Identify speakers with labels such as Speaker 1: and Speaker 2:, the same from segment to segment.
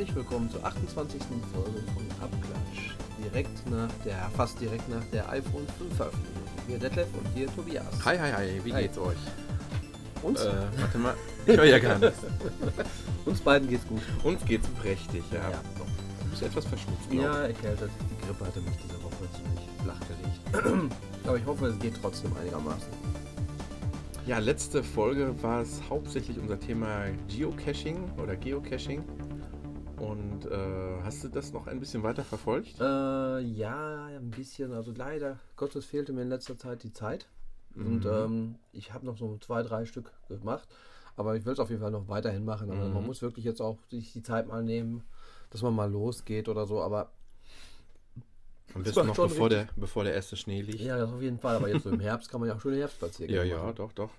Speaker 1: Herzlich willkommen zur 28. Folge von Abklatsch. Direkt nach der, fast direkt nach der iPhone 5 Veröffentlichung. Hier Detlef und hier Tobias.
Speaker 2: Hi, hi, hi, wie
Speaker 1: Hi.
Speaker 2: geht's euch?
Speaker 1: Uns,
Speaker 2: Äh, warte mal, ich höre ja gar nichts.
Speaker 1: uns beiden geht's gut.
Speaker 2: Uns geht's prächtig, ja.
Speaker 1: Ja.
Speaker 2: Du bist etwas verschnupft,
Speaker 1: Ja, erkältet. Die Grippe hatte mich diese Woche ziemlich flach gelegt. Aber ich hoffe, es geht trotzdem einigermaßen.
Speaker 2: ich. Ja, letzte Folge war es hauptsächlich unser Thema Geocaching oder Geocaching. Und äh, hast du das noch ein bisschen weiter verfolgt?
Speaker 1: Äh, ja, ein bisschen. Also leider, Gottes fehlte mir in letzter Zeit die Zeit. Und ähm, ich habe noch so zwei, drei Stück gemacht. Aber ich will es auf jeden Fall noch weiterhin machen. Aber man muss wirklich jetzt auch sich die Zeit mal nehmen, dass man mal losgeht oder so. Aber
Speaker 2: Am besten noch bevor der, bevor der erste Schnee liegt.
Speaker 1: ja, das auf jeden Fall. Aber jetzt so im Herbst kann man ja auch schöne Herbstspaziergänge
Speaker 2: ja, ja,
Speaker 1: machen.
Speaker 2: doch, doch.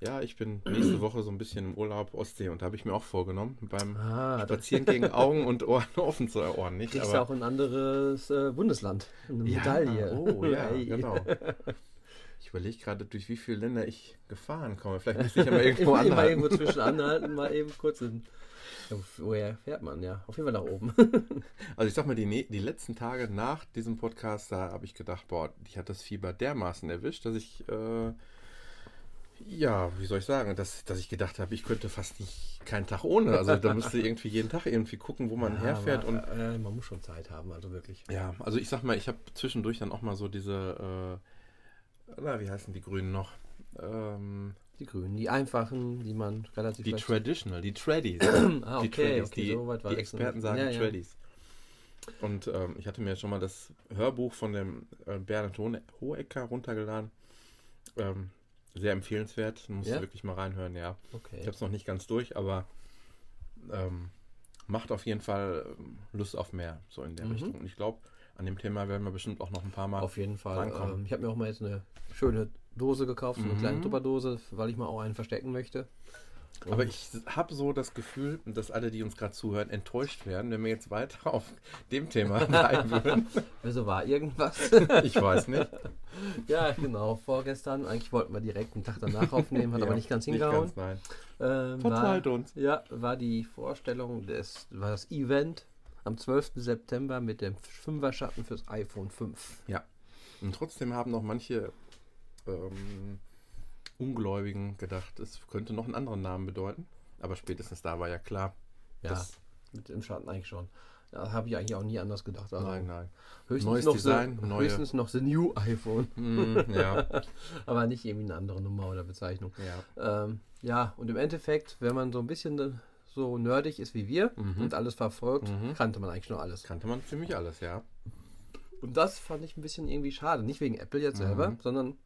Speaker 2: Ja, ich bin nächste Woche so ein bisschen im Urlaub Ostsee und da habe ich mir auch vorgenommen, beim
Speaker 1: Ah,
Speaker 2: Spazieren gegen Augen und Ohren offen zu Ohren nicht.
Speaker 1: kriegst du auch ein anderes äh, Bundesland. Eine
Speaker 2: Ja,
Speaker 1: Medaille.
Speaker 2: Oh, ja, genau. Ich überlege gerade, durch wie viele Länder ich gefahren komme. Vielleicht müsste ich ja mal irgendwo anhalten.
Speaker 1: irgendwo zwischen anhalten, mal eben kurz in. Woher fährt man? Ja, auf jeden Fall nach oben.
Speaker 2: Also ich sag mal, die, ne- die letzten Tage nach diesem Podcast, da habe ich gedacht, boah, ich hat das Fieber dermaßen erwischt, dass ich, äh, ja, wie soll ich sagen, dass, dass ich gedacht habe, ich könnte fast nicht keinen Tag ohne. Also da müsste irgendwie jeden Tag irgendwie gucken, wo man
Speaker 1: Ja,
Speaker 2: herfährt.
Speaker 1: aber,
Speaker 2: Und
Speaker 1: äh, man muss schon Zeit haben, also wirklich.
Speaker 2: ja, also ich sag mal, ich habe zwischendurch dann auch mal so diese, äh, na, wie heißen die Grünen noch? Ähm,
Speaker 1: Die Grünen, die einfachen, die man relativ
Speaker 2: die Traditional, die Tradies.
Speaker 1: Ah,
Speaker 2: die
Speaker 1: okay,
Speaker 2: Tradies,
Speaker 1: okay,
Speaker 2: die,
Speaker 1: so weit war
Speaker 2: die Experten sagen
Speaker 1: Ja, ja.
Speaker 2: Tradies. Und ähm, ich hatte mir schon mal das Hörbuch von dem äh, Bernhard Hohecker runtergeladen. Ähm, sehr empfehlenswert. Musst
Speaker 1: Ja?
Speaker 2: wirklich mal reinhören, ja.
Speaker 1: Okay.
Speaker 2: Ich habe es noch nicht ganz durch, aber ähm, macht auf jeden Fall ähm, Lust auf mehr, so in der
Speaker 1: Mhm.
Speaker 2: Richtung. Und ich glaube, an dem Thema werden wir bestimmt auch noch ein paar Mal.
Speaker 1: Auf jeden Fall. Ähm, ich habe mir auch mal jetzt eine schöne Dose gekauft, so eine
Speaker 2: Mhm.
Speaker 1: kleine Tupperdose, weil ich mal auch einen verstecken möchte.
Speaker 2: Aber
Speaker 1: Und-
Speaker 2: ich habe so das Gefühl, dass alle, die uns gerade zuhören, enttäuscht werden, wenn wir jetzt weiter auf dem Thema bleiben würden.
Speaker 1: Wieso war irgendwas?
Speaker 2: Ich weiß nicht.
Speaker 1: ja, genau. Vorgestern, eigentlich wollten wir direkt einen Tag danach aufnehmen, hat aber
Speaker 2: Ja,
Speaker 1: nicht ganz hingehauen.
Speaker 2: ganz, nein.
Speaker 1: Ähm,
Speaker 2: Verzeiht
Speaker 1: war,
Speaker 2: uns.
Speaker 1: Ja, war die Vorstellung des, war das Event am 12. September mit dem Fünfer-Schatten fürs iPhone 5.
Speaker 2: Ja. Und trotzdem haben noch manche ähm, Ungläubigen gedacht, es könnte noch einen anderen Namen bedeuten. Aber spätestens da war ja klar.
Speaker 1: Ja, mit dem Schatten eigentlich schon. Da habe ich eigentlich auch nie anders gedacht. Also
Speaker 2: nein, nein.
Speaker 1: höchstens
Speaker 2: Neues
Speaker 1: noch
Speaker 2: Design,
Speaker 1: the,
Speaker 2: neue-
Speaker 1: höchstens noch the new iPhone.
Speaker 2: Mm, ja,
Speaker 1: Aber nicht irgendwie eine andere Nummer oder Bezeichnung.
Speaker 2: ja.
Speaker 1: Ähm, ja, und im Endeffekt, wenn man so ein bisschen so nerdig ist wie wir
Speaker 2: Mhm.
Speaker 1: und alles verfolgt,
Speaker 2: Mhm.
Speaker 1: kannte man eigentlich nur alles.
Speaker 2: Kannte man ziemlich alles, ja.
Speaker 1: Und das fand ich ein bisschen irgendwie schade. Nicht wegen Apple jetzt selber,
Speaker 2: Mhm.
Speaker 1: sondern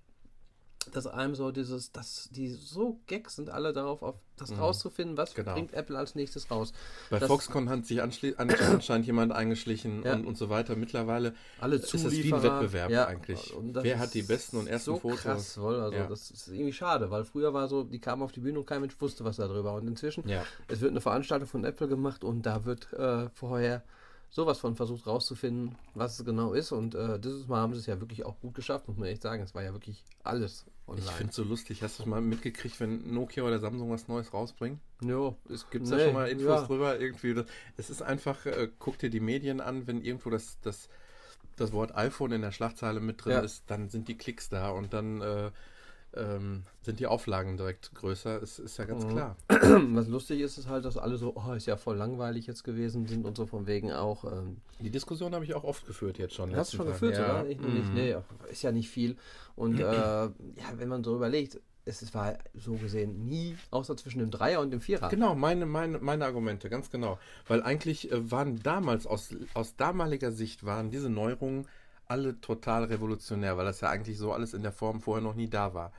Speaker 1: dass einem so dieses, dass die so Gags sind alle darauf, auf das
Speaker 2: Mhm.
Speaker 1: rauszufinden, was
Speaker 2: Genau.
Speaker 1: bringt Apple als nächstes raus.
Speaker 2: Bei
Speaker 1: Das-
Speaker 2: Foxconn hat sich anscheinend jemand eingeschlichen
Speaker 1: Ja.
Speaker 2: und, und so weiter. Mittlerweile
Speaker 1: Alle
Speaker 2: ist es wie ein
Speaker 1: Zulieferer,
Speaker 2: Wettbewerb
Speaker 1: ja,
Speaker 2: eigentlich. Wer hat die besten und ersten
Speaker 1: so
Speaker 2: Fotos?
Speaker 1: Krass, voll. Also
Speaker 2: Ja.
Speaker 1: das ist irgendwie schade, weil früher war so, die kamen auf die Bühne und kein Mensch wusste was darüber. Und inzwischen, es wird eine Veranstaltung von Apple gemacht und da wird äh, vorher sowas von versucht rauszufinden, was es genau ist. Und äh, dieses Mal haben sie es ja wirklich auch gut geschafft, muss man echt sagen. Es war ja wirklich alles online.
Speaker 2: Ich finde es so lustig. Hast du mal mitgekriegt, wenn Nokia oder Samsung was Neues rausbringen?
Speaker 1: jo,
Speaker 2: Es gibt
Speaker 1: Nee,
Speaker 2: da schon mal Infos
Speaker 1: ja.
Speaker 2: drüber. Irgendwie, das, es ist einfach, äh, guck dir die Medien an, wenn irgendwo das, das, das Wort iPhone in der Schlagzeile mit drin
Speaker 1: Ja.
Speaker 2: ist, dann sind die Klicks da und dann äh, ähm, sind die Auflagen direkt größer. Es ist ja ganz
Speaker 1: Mhm.
Speaker 2: klar.
Speaker 1: Was lustig ist, ist halt, dass alle so, oh, ist ja voll langweilig jetzt gewesen sind und so von wegen auch. Ähm,
Speaker 2: Die Diskussion habe ich auch oft geführt jetzt schon.
Speaker 1: hast du schon
Speaker 2: letzten
Speaker 1: geführt,
Speaker 2: Tagen.
Speaker 1: oder? Ich noch nicht.
Speaker 2: Mhm.
Speaker 1: Nee, ist ja nicht viel. Und äh, ja, wenn man so überlegt, es, es war so gesehen nie, außer zwischen dem Dreier und dem Vierer.
Speaker 2: Genau, meine, meine, meine Argumente, ganz genau. Weil eigentlich äh, waren damals, aus, aus damaliger Sicht, waren diese Neuerungen alle total revolutionär, weil das ja eigentlich so alles in der Form vorher noch nie da war.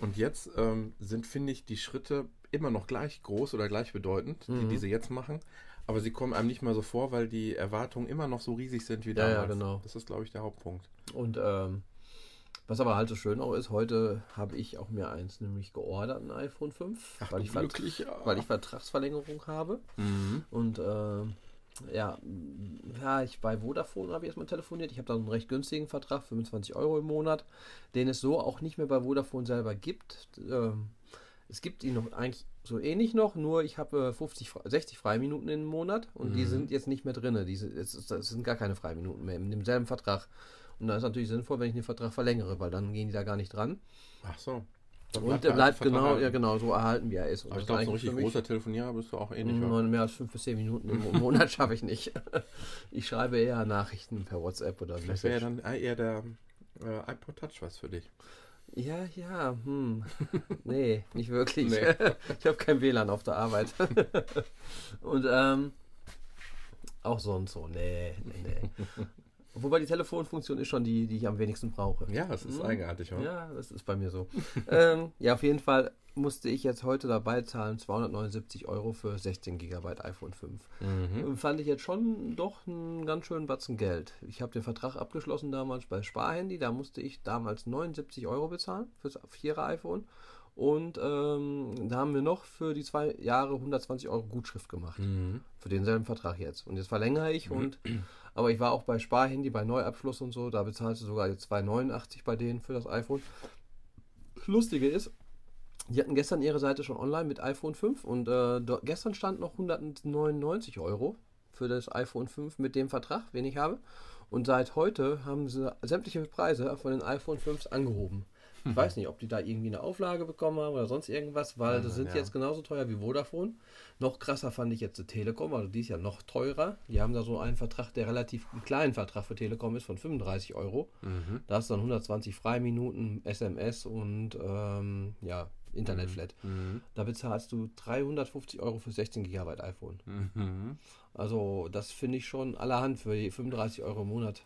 Speaker 2: Und jetzt ähm, sind, finde ich, die Schritte immer noch gleich groß oder gleich bedeutend, die,
Speaker 1: Mhm.
Speaker 2: die sie jetzt machen. Aber sie kommen einem nicht mal so vor, weil die Erwartungen immer noch so riesig sind wie
Speaker 1: Ja, ja,
Speaker 2: damals.
Speaker 1: genau.
Speaker 2: Das ist, glaube ich, der Hauptpunkt.
Speaker 1: Und ähm, Was aber halt so schön auch ist, heute habe ich auch mir eins nämlich geordert, ein iPhone 5,
Speaker 2: Ach, ja.
Speaker 1: weil ich Vertragsverlängerung habe.
Speaker 2: Mhm.
Speaker 1: Und äh, ja, ja, ich bei Vodafone habe ich erstmal telefoniert. Ich habe da einen recht günstigen Vertrag, 25 Euro im Monat, den es so auch nicht mehr bei Vodafone selber gibt. Ähm, es gibt ihn noch eigentlich so ähnlich noch, nur ich habe äh, 50, Fre- 60 Freiminuten im Monat und die
Speaker 2: Mhm.
Speaker 1: sind jetzt nicht mehr drin. Diese, es, es sind gar keine Freiminuten mehr in demselben Vertrag. Und da ist natürlich sinnvoll, wenn ich den Vertrag verlängere, weil dann gehen die da gar nicht dran.
Speaker 2: Ach so.
Speaker 1: Und
Speaker 2: der
Speaker 1: der bleibt genau,
Speaker 2: erhalten.
Speaker 1: ja genau, so erhalten, wie er ist. Und
Speaker 2: Aber ich
Speaker 1: das
Speaker 2: glaube, so ein richtig großer Telefonierer bist du auch ähnlich. ja.
Speaker 1: Neun, mehr als fünf bis zehn Minuten im Mo- Monat schaffe ich nicht. Ich schreibe eher Nachrichten per WhatsApp oder
Speaker 2: Vielleicht wäre ja
Speaker 1: Message.
Speaker 2: dann eher der äh, iPod Touch was für dich.
Speaker 1: Ja, ja, hm. Nee, nicht wirklich.
Speaker 2: Nee.
Speaker 1: Ich habe kein WLAN auf der Arbeit. Und ähm, auch sonst so, nee, nee, nee. Wobei die Telefonfunktion ist schon die, die ich am wenigsten brauche.
Speaker 2: Ja, es ist
Speaker 1: Mhm.
Speaker 2: eigenartig, oder?
Speaker 1: Ja, das ist bei mir so. ähm, ja, auf jeden Fall musste ich jetzt heute dabei zahlen 279 Euro für 16 GB iPhone 5.
Speaker 2: Mhm.
Speaker 1: Fand ich jetzt schon doch einen ganz schönen Batzen Geld. Ich habe den Vertrag abgeschlossen damals bei Sparhandy. Da musste ich damals 79 Euro bezahlen fürs 4er iPhone. Und ähm, da haben wir noch für die zwei Jahre 120 Euro Gutschrift gemacht.
Speaker 2: Mhm.
Speaker 1: Für denselben Vertrag jetzt. Und jetzt verlängere ich und aber ich war auch bei Sparhandy, bei Neuabschluss und so, da bezahlst du sogar jetzt 2,89 bei denen für das iPhone. Lustige ist, die hatten gestern ihre Seite schon online mit iPhone 5 und äh, gestern stand noch 199 Euro für das iPhone 5 mit dem Vertrag, den ich habe. Und seit heute haben sie sämtliche Preise von den iPhone 5s angehoben. Ich weiß nicht, ob die da irgendwie eine Auflage bekommen haben oder sonst irgendwas, weil
Speaker 2: Nein,
Speaker 1: das sind
Speaker 2: ja.
Speaker 1: jetzt genauso teuer wie Vodafone. Noch krasser fand ich jetzt die Telekom, also die ist ja noch teurer. Die haben da so einen Vertrag, der relativ einen kleinen Vertrag für Telekom ist von 35 Euro.
Speaker 2: Mhm.
Speaker 1: Da hast du dann 120 Freiminuten, SMS und ähm, ja, Internetflat.
Speaker 2: Mhm.
Speaker 1: Da bezahlst du 350 Euro für 16 GB iPhone.
Speaker 2: Mhm.
Speaker 1: Also das finde ich schon allerhand für die 35 Euro im Monat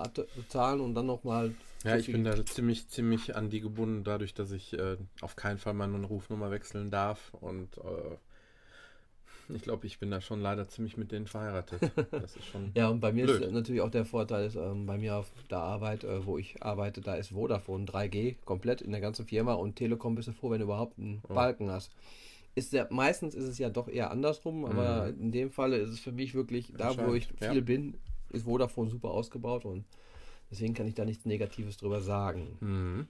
Speaker 1: Rate bezahlen und dann nochmal.
Speaker 2: Ja, ich bin da ziemlich, ziemlich an die gebunden, dadurch, dass ich äh, auf keinen Fall meine Rufnummer wechseln darf. Und äh, ich glaube, ich bin da schon leider ziemlich mit denen verheiratet. Das ist schon.
Speaker 1: Ja, und bei mir
Speaker 2: Blöd.
Speaker 1: ist natürlich auch der Vorteil, ist, ähm, bei mir auf der Arbeit, äh, wo ich arbeite, da ist Vodafone 3G komplett in der ganzen Firma und Telekom bist du froh, wenn du überhaupt einen
Speaker 2: Oh.
Speaker 1: Balken hast. Ist der, meistens ist es ja doch eher andersrum, aber
Speaker 2: Mhm.
Speaker 1: in dem Falle ist es für mich wirklich, da wo ich
Speaker 2: Entscheidend, ja.
Speaker 1: viel bin, ist Vodafone super ausgebaut und deswegen kann ich da nichts Negatives drüber sagen.
Speaker 2: Mhm.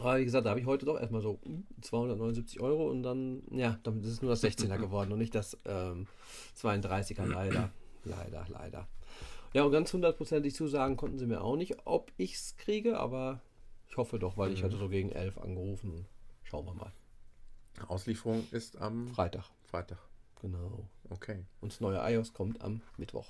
Speaker 1: Aber wie gesagt, da habe ich heute doch erstmal so hm, 279 Euro und dann, ja, dann ist es nur das 16er geworden und nicht das ähm, 32er, leider. leider, leider. Ja, und ganz hundertprozentig zusagen konnten sie mir auch nicht, ob ich es kriege, aber ich hoffe doch, weil ich
Speaker 2: Mhm.
Speaker 1: hatte so gegen 11 angerufen. Schauen wir mal.
Speaker 2: Auslieferung ist am
Speaker 1: Freitag,
Speaker 2: Freitag.
Speaker 1: genau.
Speaker 2: Okay.
Speaker 1: Und das neue iOS kommt am Mittwoch.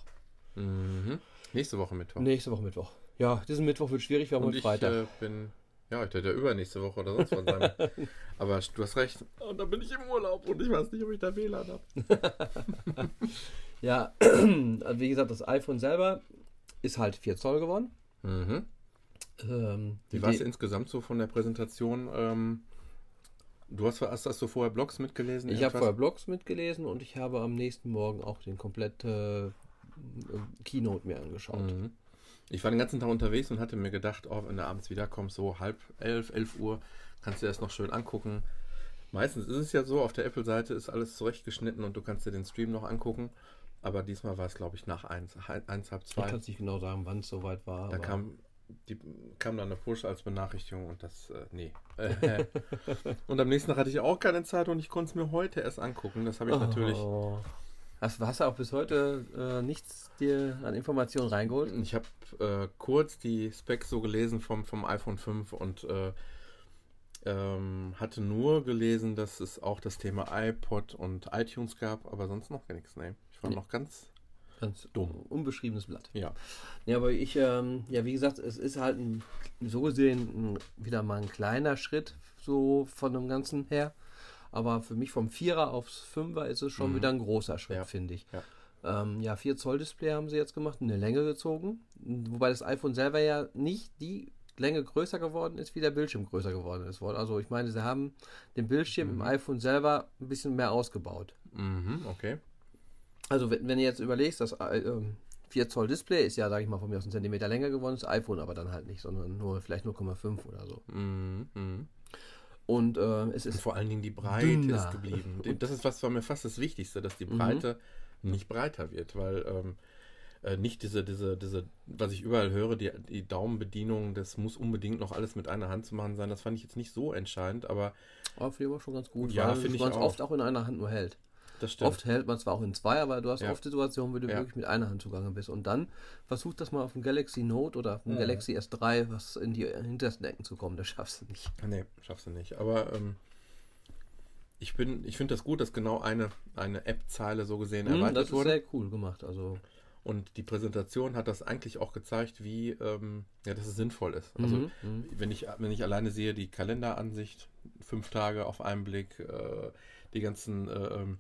Speaker 2: Mhm. Nächste Woche Mittwoch.
Speaker 1: Nächste Woche Mittwoch. Ja, diesen Mittwoch wird schwierig, wir haben
Speaker 2: Und
Speaker 1: heute
Speaker 2: ich
Speaker 1: Freitag.
Speaker 2: äh, bin. Ja, ich hätte ja übernächste Woche oder sonst was sein. Aber du hast recht. Und dann bin ich im Urlaub und ich weiß nicht, ob ich da WLAN habe.
Speaker 1: Ja, also wie gesagt, das iPhone selber ist halt 4 Zoll geworden.
Speaker 2: Mhm.
Speaker 1: Ähm,
Speaker 2: Wie war es insgesamt so von der Präsentation? Ähm, du hast, hast, hast du vorher Blogs mitgelesen?
Speaker 1: Ich habe vorher Blogs mitgelesen und ich habe am nächsten Morgen auch den komplette äh, Keynote mir angeschaut.
Speaker 2: Mhm. Ich war den ganzen Tag unterwegs und hatte mir gedacht, oh, wenn du abends wiederkommst, so halb elf, elf Uhr, kannst du dir das noch schön angucken. Meistens ist es ja so, auf der Apple-Seite ist alles zurechtgeschnitten und du kannst dir den Stream noch angucken. Aber diesmal war es, glaube ich, nach eins, eins, halb
Speaker 1: Ich
Speaker 2: zwei.
Speaker 1: kann es nicht genau sagen, wann es soweit war.
Speaker 2: Da kam, die, kam dann eine Push als Benachrichtigung und das, äh, nee. Und am nächsten Tag hatte ich auch keine Zeit und ich konnte es mir heute erst angucken. Das habe ich natürlich.
Speaker 1: Hast, hast du auch bis heute äh, nichts dir an Informationen reingeholt?
Speaker 2: Ich habe äh, kurz die Specs so gelesen vom, vom iPhone 5 und äh, ähm, hatte nur gelesen, dass es auch das Thema iPod und iTunes gab, aber sonst noch gar nichts. Nee. Ich war
Speaker 1: Nee.
Speaker 2: noch ganz.
Speaker 1: Ganz
Speaker 2: Dumm.
Speaker 1: Unbeschriebenes Blatt.
Speaker 2: Ja.
Speaker 1: Ja, aber ich, ähm, ja, wie gesagt, es ist halt ein, so gesehen ein, wieder mal ein kleiner Schritt so von dem Ganzen her. Aber für mich vom Vierer aufs Fünfer ist es schon
Speaker 2: Mhm.
Speaker 1: wieder ein großer Schritt,
Speaker 2: Ja.
Speaker 1: finde ich.
Speaker 2: Ja.
Speaker 1: Ähm, ja, 4 Zoll Display haben sie jetzt gemacht, eine Länge gezogen. Wobei das iPhone selber ja nicht die Länge größer geworden ist, wie der Bildschirm größer geworden ist. Also ich meine, sie haben den Bildschirm im
Speaker 2: Mhm.
Speaker 1: iPhone selber ein bisschen mehr ausgebaut.
Speaker 2: Mhm, okay.
Speaker 1: Also wenn, wenn du jetzt überlegst, das äh, ähm, 4 Zoll Display ist ja, sage ich mal, von mir aus einen Zentimeter länger geworden, das iPhone aber dann halt nicht, sondern nur vielleicht 0,5 oder so.
Speaker 2: Mhm. Mhm.
Speaker 1: Und äh, es
Speaker 2: Und
Speaker 1: ist
Speaker 2: vor allen Dingen die Breite
Speaker 1: dünner.
Speaker 2: ist geblieben. Das ist was war mir fast das Wichtigste, dass die
Speaker 1: Mhm.
Speaker 2: Breite nicht breiter wird, weil ähm, äh, nicht diese, diese, diese, was ich überall höre, die, die Daumenbedienung, das muss unbedingt noch alles mit einer Hand zu machen sein. Das fand ich jetzt nicht so entscheidend, aber
Speaker 1: aber finde ich aber schon ganz gut,
Speaker 2: Ja,
Speaker 1: weil man es oft auch in einer Hand nur hält. Oft hält man zwar auch in zwei, aber du hast
Speaker 2: Ja.
Speaker 1: oft Situationen, wo du
Speaker 2: Ja.
Speaker 1: wirklich mit einer Hand zugange bist. Und dann versuch das mal auf dem Galaxy Note oder auf dem
Speaker 2: Mhm.
Speaker 1: Galaxy S3, was in die hintersten Ecken zu kommen, das schaffst du nicht.
Speaker 2: Nee, schaffst du nicht. Aber ähm, ich bin, ich finde das gut, dass genau eine, eine App-Zeile so gesehen
Speaker 1: Mhm,
Speaker 2: erweitert
Speaker 1: das ist
Speaker 2: wurde.
Speaker 1: sehr cool gemacht. Also,
Speaker 2: Und die Präsentation hat das eigentlich auch gezeigt, wie ähm, ja, dass es sinnvoll ist. Also
Speaker 1: mhm, mhm.
Speaker 2: wenn ich, wenn ich alleine sehe, die Kalenderansicht, fünf Tage auf einen Blick, äh, die ganzen äh, ähm,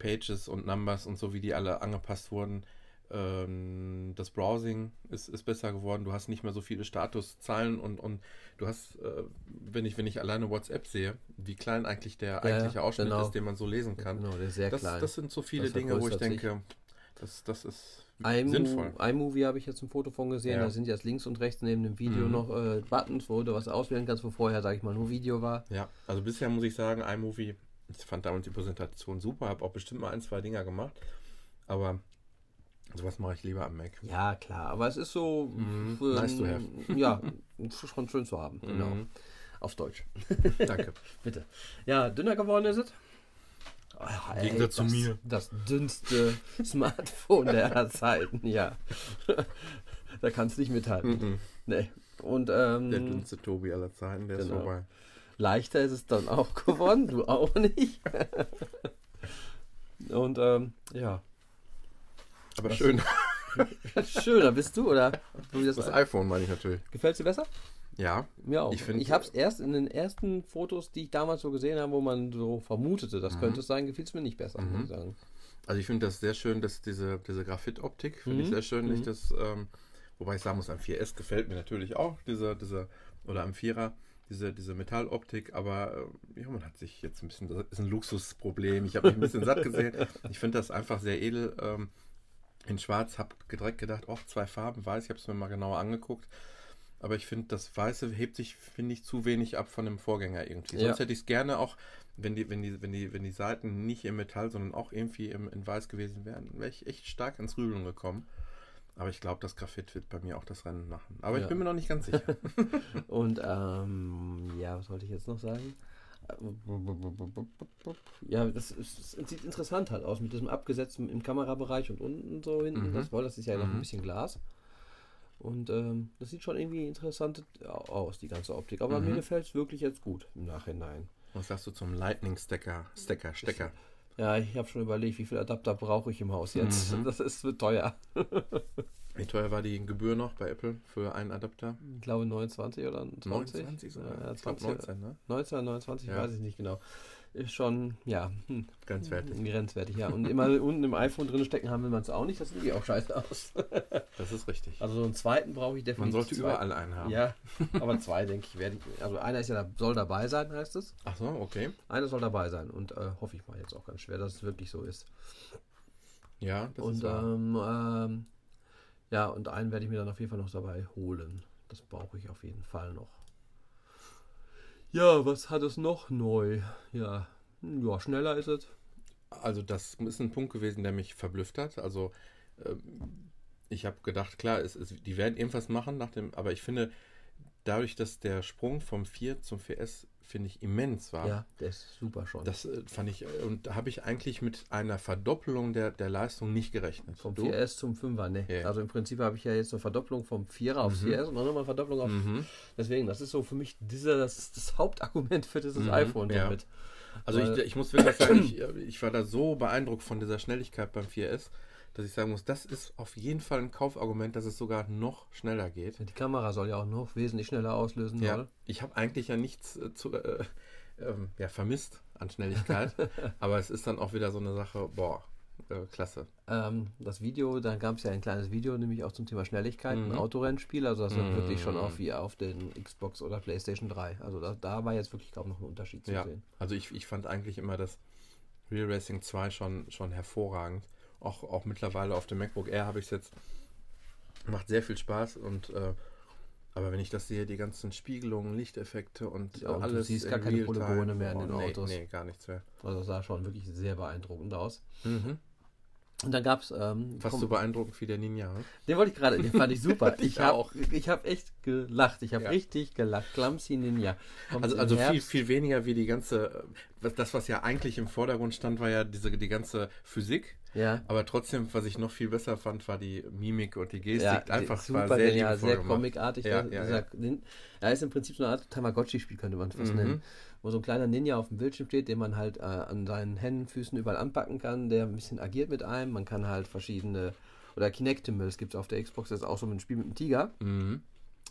Speaker 2: Pages und Numbers und so, wie die alle angepasst wurden. Ähm, das Browsing ist, ist besser geworden. Du hast nicht mehr so viele Statuszeilen und, und du hast, äh, wenn ich, wenn ich alleine WhatsApp sehe, wie klein eigentlich der
Speaker 1: Ja,
Speaker 2: eigentliche Ausschnitt
Speaker 1: genau.
Speaker 2: ist, den man so lesen kann.
Speaker 1: genau, der ist sehr
Speaker 2: Das,
Speaker 1: klein.
Speaker 2: das sind so viele
Speaker 1: Das
Speaker 2: Dinge, wo ich denke, das, das ist sinnvoll.
Speaker 1: iMovie habe ich jetzt ein Foto von gesehen.
Speaker 2: Ja.
Speaker 1: Da sind jetzt links und rechts neben dem Video
Speaker 2: Mhm.
Speaker 1: noch äh, Buttons, wo du was auswählen kannst, wo vorher, sage ich mal, nur Video war.
Speaker 2: Ja, also bisher muss ich sagen, iMovie, ich fand damals die Präsentation super, habe auch bestimmt mal ein, zwei Dinger gemacht, aber sowas mache ich lieber am Mac.
Speaker 1: Ja, klar, aber es ist so.
Speaker 2: Mhm,
Speaker 1: ähm,
Speaker 2: nice to have.
Speaker 1: Ja, schon schön zu haben. Genau.
Speaker 2: Mhm.
Speaker 1: Auf Deutsch.
Speaker 2: Danke.
Speaker 1: Bitte. Ja, dünner geworden ist es. Ach,
Speaker 2: Im Gegensatz zu
Speaker 1: das,
Speaker 2: mir.
Speaker 1: Das dünnste Smartphone der Zeiten, ja. da kannst du nicht mithalten.
Speaker 2: Mhm.
Speaker 1: Nee. Und ähm,
Speaker 2: Der dünnste Tobi aller Zeiten, der ist
Speaker 1: Genau.
Speaker 2: vorbei.
Speaker 1: Leichter ist es dann auch geworden, du auch nicht. Und ähm, ja.
Speaker 2: Aber
Speaker 1: Was-
Speaker 2: schön.
Speaker 1: Schöner bist du, oder? Das
Speaker 2: Das iPhone meine ich natürlich.
Speaker 1: Gefällt dir besser?
Speaker 2: Ja,
Speaker 1: Mir auch.
Speaker 2: Ich
Speaker 1: Ich,
Speaker 2: find-
Speaker 1: ich habe es erst in den ersten Fotos, die ich damals so gesehen habe, wo man so vermutete, das könnte es sein, gefiel es mir nicht besser, muss
Speaker 2: Mhm.
Speaker 1: ich sagen.
Speaker 2: also ich finde das sehr schön, dass diese, diese Graphit-Optik, finde ich
Speaker 1: Mhm.
Speaker 2: sehr schön.
Speaker 1: Mhm.
Speaker 2: Ich das, ähm, wobei ich sagen muss, am 4S gefällt mir natürlich auch, diese, diese, oder am 4er, diese, diese Metalloptik, aber äh, ja, man hat sich jetzt ein bisschen, das ist ein Luxusproblem. Ich habe mich ein bisschen satt gesehen. Ich finde das einfach sehr edel. Ähm, in Schwarz habe direkt gedacht, oh, zwei Farben, weiß, ich habe es mir mal genauer angeguckt. Aber ich finde, das Weiße hebt sich, finde ich, zu wenig ab von dem Vorgänger irgendwie.
Speaker 1: Ja.
Speaker 2: Sonst hätte ich es gerne auch, wenn die, wenn die, wenn die, wenn die Seiten nicht im Metall, sondern auch irgendwie im, in Weiß gewesen wären, wäre ich echt stark ins Rübeln gekommen. Aber ich glaube, das Graphit wird bei mir auch das Rennen machen. Aber
Speaker 1: Ja.
Speaker 2: ich bin mir noch nicht ganz sicher.
Speaker 1: Und ähm, ja, was wollte ich jetzt noch sagen? Ja, das, ist, das sieht interessant halt aus mit diesem abgesetzten im Kamerabereich und unten so hinten.
Speaker 2: Mhm.
Speaker 1: Das, das ist ja noch ein
Speaker 2: Mhm.
Speaker 1: bisschen Glas. Und ähm, das sieht schon irgendwie interessant aus, die ganze Optik. Aber
Speaker 2: Mhm.
Speaker 1: mir gefällt es wirklich jetzt gut im Nachhinein.
Speaker 2: Was sagst du zum Lightning-Stecker, Stecker, Stecker?
Speaker 1: Ja, ich habe schon überlegt, wie viel Adapter brauche ich im Haus jetzt.
Speaker 2: Mhm.
Speaker 1: Das ist teuer.
Speaker 2: Wie teuer war die Gebühr noch bei Apple für einen Adapter?
Speaker 1: Ich glaube 29 oder 20.
Speaker 2: 29 sogar?
Speaker 1: Ja,
Speaker 2: ich glaube
Speaker 1: 20,
Speaker 2: 19, ne?
Speaker 1: 19 oder 29,
Speaker 2: Ja.
Speaker 1: weiß ich nicht genau. Ist schon, ja, hm,
Speaker 2: Grenzwertig.
Speaker 1: grenzwertig, ja. Und immer unten im iPhone drin stecken haben will man es auch nicht. Das sieht irgendwie auch scheiße aus.
Speaker 2: Das ist richtig.
Speaker 1: Also so einen zweiten brauche ich
Speaker 2: Man
Speaker 1: definitiv.
Speaker 2: sollte
Speaker 1: zwei.
Speaker 2: überall einen haben.
Speaker 1: Ja, aber zwei, denke ich, werde ich. Also einer ist ja da, soll dabei sein, heißt es.
Speaker 2: Ach so, okay.
Speaker 1: Einer soll dabei sein. Und äh, hoffe ich mal jetzt auch ganz schwer, dass es wirklich so ist.
Speaker 2: Ja, das
Speaker 1: und
Speaker 2: ist
Speaker 1: ähm, ähm, ja, und einen werde ich mir dann auf jeden Fall noch dabei holen. Das brauche ich auf jeden Fall noch. Ja, was hat es noch neu? Ja, ja schneller ist es.
Speaker 2: Also das ist ein Punkt gewesen, der mich verblüfft hat. Also ähm, ich habe gedacht, klar, es, es, die werden irgendwas machen nach dem, aber ich finde, dadurch, dass der Sprung vom 4 zum 4S, finde ich, immens war.
Speaker 1: Ja, der ist super schon.
Speaker 2: Das äh, fand ich, äh, und da habe ich eigentlich mit einer Verdoppelung der, der Leistung nicht gerechnet.
Speaker 1: Vom
Speaker 2: Du?
Speaker 1: 4S zum 5er, ne.
Speaker 2: Ja.
Speaker 1: Also im Prinzip habe ich ja jetzt eine Verdopplung vom 4er auf
Speaker 2: Mhm.
Speaker 1: 4S und dann nochmal Verdopplung auf.
Speaker 2: Mhm.
Speaker 1: Deswegen, das ist so für mich dieser, das, das Hauptargument für dieses
Speaker 2: Mhm,
Speaker 1: iPhone
Speaker 2: ja.
Speaker 1: damit.
Speaker 2: Also
Speaker 1: Weil-
Speaker 2: ich, ich muss wirklich sagen, ich, äh, ich war da so beeindruckt von dieser Schnelligkeit beim 4S, dass ich sagen muss, das ist auf jeden Fall ein Kaufargument, dass es sogar noch schneller geht.
Speaker 1: Die Kamera soll ja auch noch wesentlich schneller auslösen.
Speaker 2: Ja,
Speaker 1: soll.
Speaker 2: ich habe eigentlich ja nichts äh, zu, äh, ähm, ja, vermisst an Schnelligkeit, aber es ist dann auch wieder so eine Sache, boah, äh, klasse.
Speaker 1: Ähm, das Video, da gab es ja ein kleines Video, nämlich auch zum Thema Schnelligkeit, ein
Speaker 2: Mhm.
Speaker 1: Autorennspiel. Also das wird
Speaker 2: Mhm.
Speaker 1: wirklich schon auf wie auf den Xbox oder PlayStation 3. Also da, da war jetzt wirklich kaum noch ein Unterschied zu
Speaker 2: Ja,
Speaker 1: sehen.
Speaker 2: also ich, ich fand eigentlich immer das Real Racing 2 schon, schon hervorragend. Auch, auch mittlerweile auf dem MacBook Air habe ich es jetzt Macht sehr viel Spaß und äh, aber wenn ich das sehe, die ganzen Spiegelungen, Lichteffekte und
Speaker 1: Ja, und du
Speaker 2: alles.
Speaker 1: siehst
Speaker 2: in
Speaker 1: gar keine Polygone mehr in
Speaker 2: oh,
Speaker 1: den
Speaker 2: nee,
Speaker 1: Autos.
Speaker 2: Nee, gar nichts mehr.
Speaker 1: Also das sah schon wirklich sehr beeindruckend aus.
Speaker 2: Mhm.
Speaker 1: Und dann gab es. Ähm,
Speaker 2: Fast
Speaker 1: komm-
Speaker 2: so beeindruckend wie der Ninja. hm?
Speaker 1: Den wollte ich gerade, den fand ich super.
Speaker 2: Ich
Speaker 1: habe
Speaker 2: auch.
Speaker 1: ich hab echt gelacht. Ich habe
Speaker 2: Ja.
Speaker 1: richtig gelacht. Clumsy Ninja. Kommt
Speaker 2: Also, also viel,
Speaker 1: Herbst.
Speaker 2: viel weniger wie die ganze, äh, was- das, was ja eigentlich im Vordergrund stand, war ja diese, die ganze Physik.
Speaker 1: Ja.
Speaker 2: Aber trotzdem, was ich noch viel besser fand, war die Mimik und die Gestik.
Speaker 1: Ja,
Speaker 2: Einfach
Speaker 1: super
Speaker 2: war sehr
Speaker 1: genial, sehr comicartig.
Speaker 2: Ja,
Speaker 1: ne?
Speaker 2: ja,
Speaker 1: ja, ist im Prinzip so eine Art Tamagotchi-Spiel, könnte man fast
Speaker 2: Mhm.
Speaker 1: nennen. Wo so ein kleiner Ninja auf dem Bildschirm steht, den man halt äh, an seinen Händen, Füßen überall anpacken kann, der ein bisschen agiert mit einem. Man kann halt verschiedene. Oder Kinectimals gibt es auf der Xbox, das ist auch so ein Spiel mit einem Tiger.
Speaker 2: Mhm.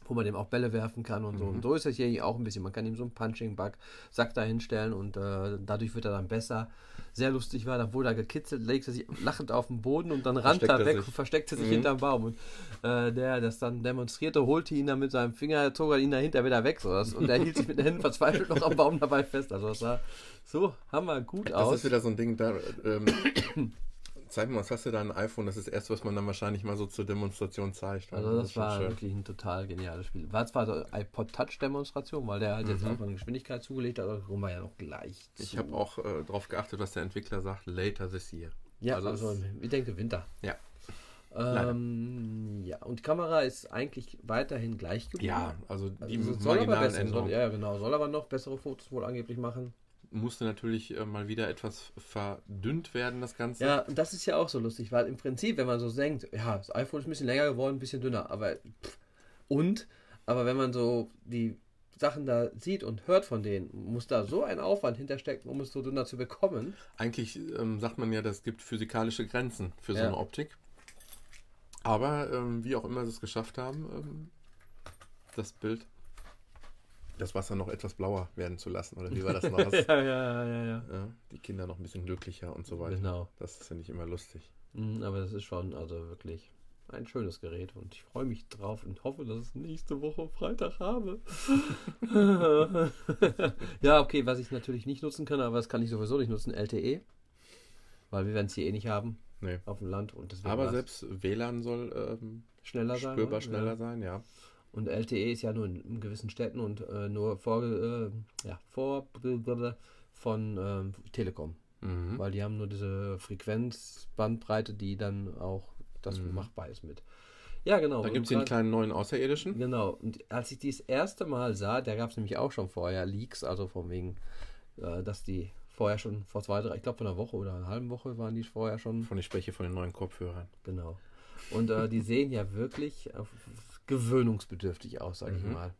Speaker 1: Wo man dem auch Bälle werfen kann und so. Und so ist das hier auch ein bisschen. Man kann ihm so einen Punching-Bug, Sack da hinstellen und äh, dadurch wird er dann besser. Sehr lustig war, dann wurde er gekitzelt, legte sich lachend auf den Boden und dann rannte er weg
Speaker 2: sich.
Speaker 1: und versteckte sich
Speaker 2: Mhm.
Speaker 1: hinterm Baum. Und äh, der das dann demonstrierte, holte ihn dann mit seinem Finger, zog er ihn dahinter wieder weg. So. Das, und er hielt sich mit den Händen verzweifelt noch am Baum dabei fest. Also das sah so hammer gut
Speaker 2: Das
Speaker 1: aus.
Speaker 2: ist wieder so ein Ding, da, ähm, zeig mal, was hast du da ein iPhone? Das ist das erste, was man dann wahrscheinlich mal so zur Demonstration zeigt.
Speaker 1: Also das,
Speaker 2: schon
Speaker 1: war wirklich ein total geniales Spiel. War zwar so iPod Touch Demonstration, weil der halt jetzt auch eine Geschwindigkeit zugelegt hat, aber kommen wir ja noch gleich
Speaker 2: Ich
Speaker 1: zu.
Speaker 2: habe auch äh, darauf geachtet, was der Entwickler sagt, later this year.
Speaker 1: Ja,
Speaker 2: Also
Speaker 1: also, ich denke Winter.
Speaker 2: Ja.
Speaker 1: Ähm, ja, und die Kamera ist eigentlich weiterhin gleich geblieben.
Speaker 2: Ja, also die
Speaker 1: also soll aber
Speaker 2: marginalen
Speaker 1: besser, soll, ja genau, soll aber noch bessere Fotos wohl angeblich machen.
Speaker 2: Musste natürlich äh, mal wieder etwas verdünnt werden, das Ganze.
Speaker 1: Ja, und das ist ja auch so lustig, weil im Prinzip, wenn man so denkt, ja, das iPhone ist ein bisschen länger geworden, ein bisschen dünner, aber pff, und, aber wenn man so die Sachen da sieht und hört von denen, muss da so ein Aufwand hinterstecken, um es so dünner zu bekommen.
Speaker 2: Eigentlich ähm, sagt man ja, das gibt physikalische Grenzen für so
Speaker 1: Ja.
Speaker 2: eine Optik. Aber ähm, wie auch immer sie es geschafft haben, ähm, das Bild, das Wasser noch etwas blauer werden zu lassen. Oder wie war das noch?
Speaker 1: Ja, ja, ja, ja.
Speaker 2: ja, die Kinder noch ein bisschen glücklicher und so weiter.
Speaker 1: Genau.
Speaker 2: Das finde ich immer lustig.
Speaker 1: Mhm, Aber das ist schon also wirklich ein schönes Gerät und ich freue mich drauf und hoffe, dass ich es nächste Woche Freitag habe. ja, okay, was ich natürlich nicht nutzen kann, aber das kann ich sowieso nicht nutzen, LTE. Weil wir werden es hier eh nicht haben
Speaker 2: Nee.
Speaker 1: auf dem Land und
Speaker 2: Aber selbst WLAN soll ähm,
Speaker 1: schneller sein.
Speaker 2: spürbar
Speaker 1: ne?
Speaker 2: schneller
Speaker 1: Ja.
Speaker 2: sein, ja.
Speaker 1: Und LTE ist ja nur in, gewissen Städten und äh, nur vor, äh, ja, vor von ähm, Telekom.
Speaker 2: Mhm.
Speaker 1: Weil die haben nur diese Frequenzbandbreite, die dann auch das machbar ist mit. Ja, genau.
Speaker 2: Da gibt es den kleinen neuen Außerirdischen.
Speaker 1: Genau. Und als ich die das erste Mal sah, da gab es nämlich auch schon vorher Leaks, also von wegen, äh, dass die vorher schon vor zwei, drei, ich glaube von einer Woche oder einer halben Woche waren die vorher schon.
Speaker 2: Von ich spreche von den neuen Kopfhörern.
Speaker 1: Genau. Und äh, die sehen ja wirklich äh, gewöhnungsbedürftig aus, sage ich
Speaker 2: Mhm.
Speaker 1: mal.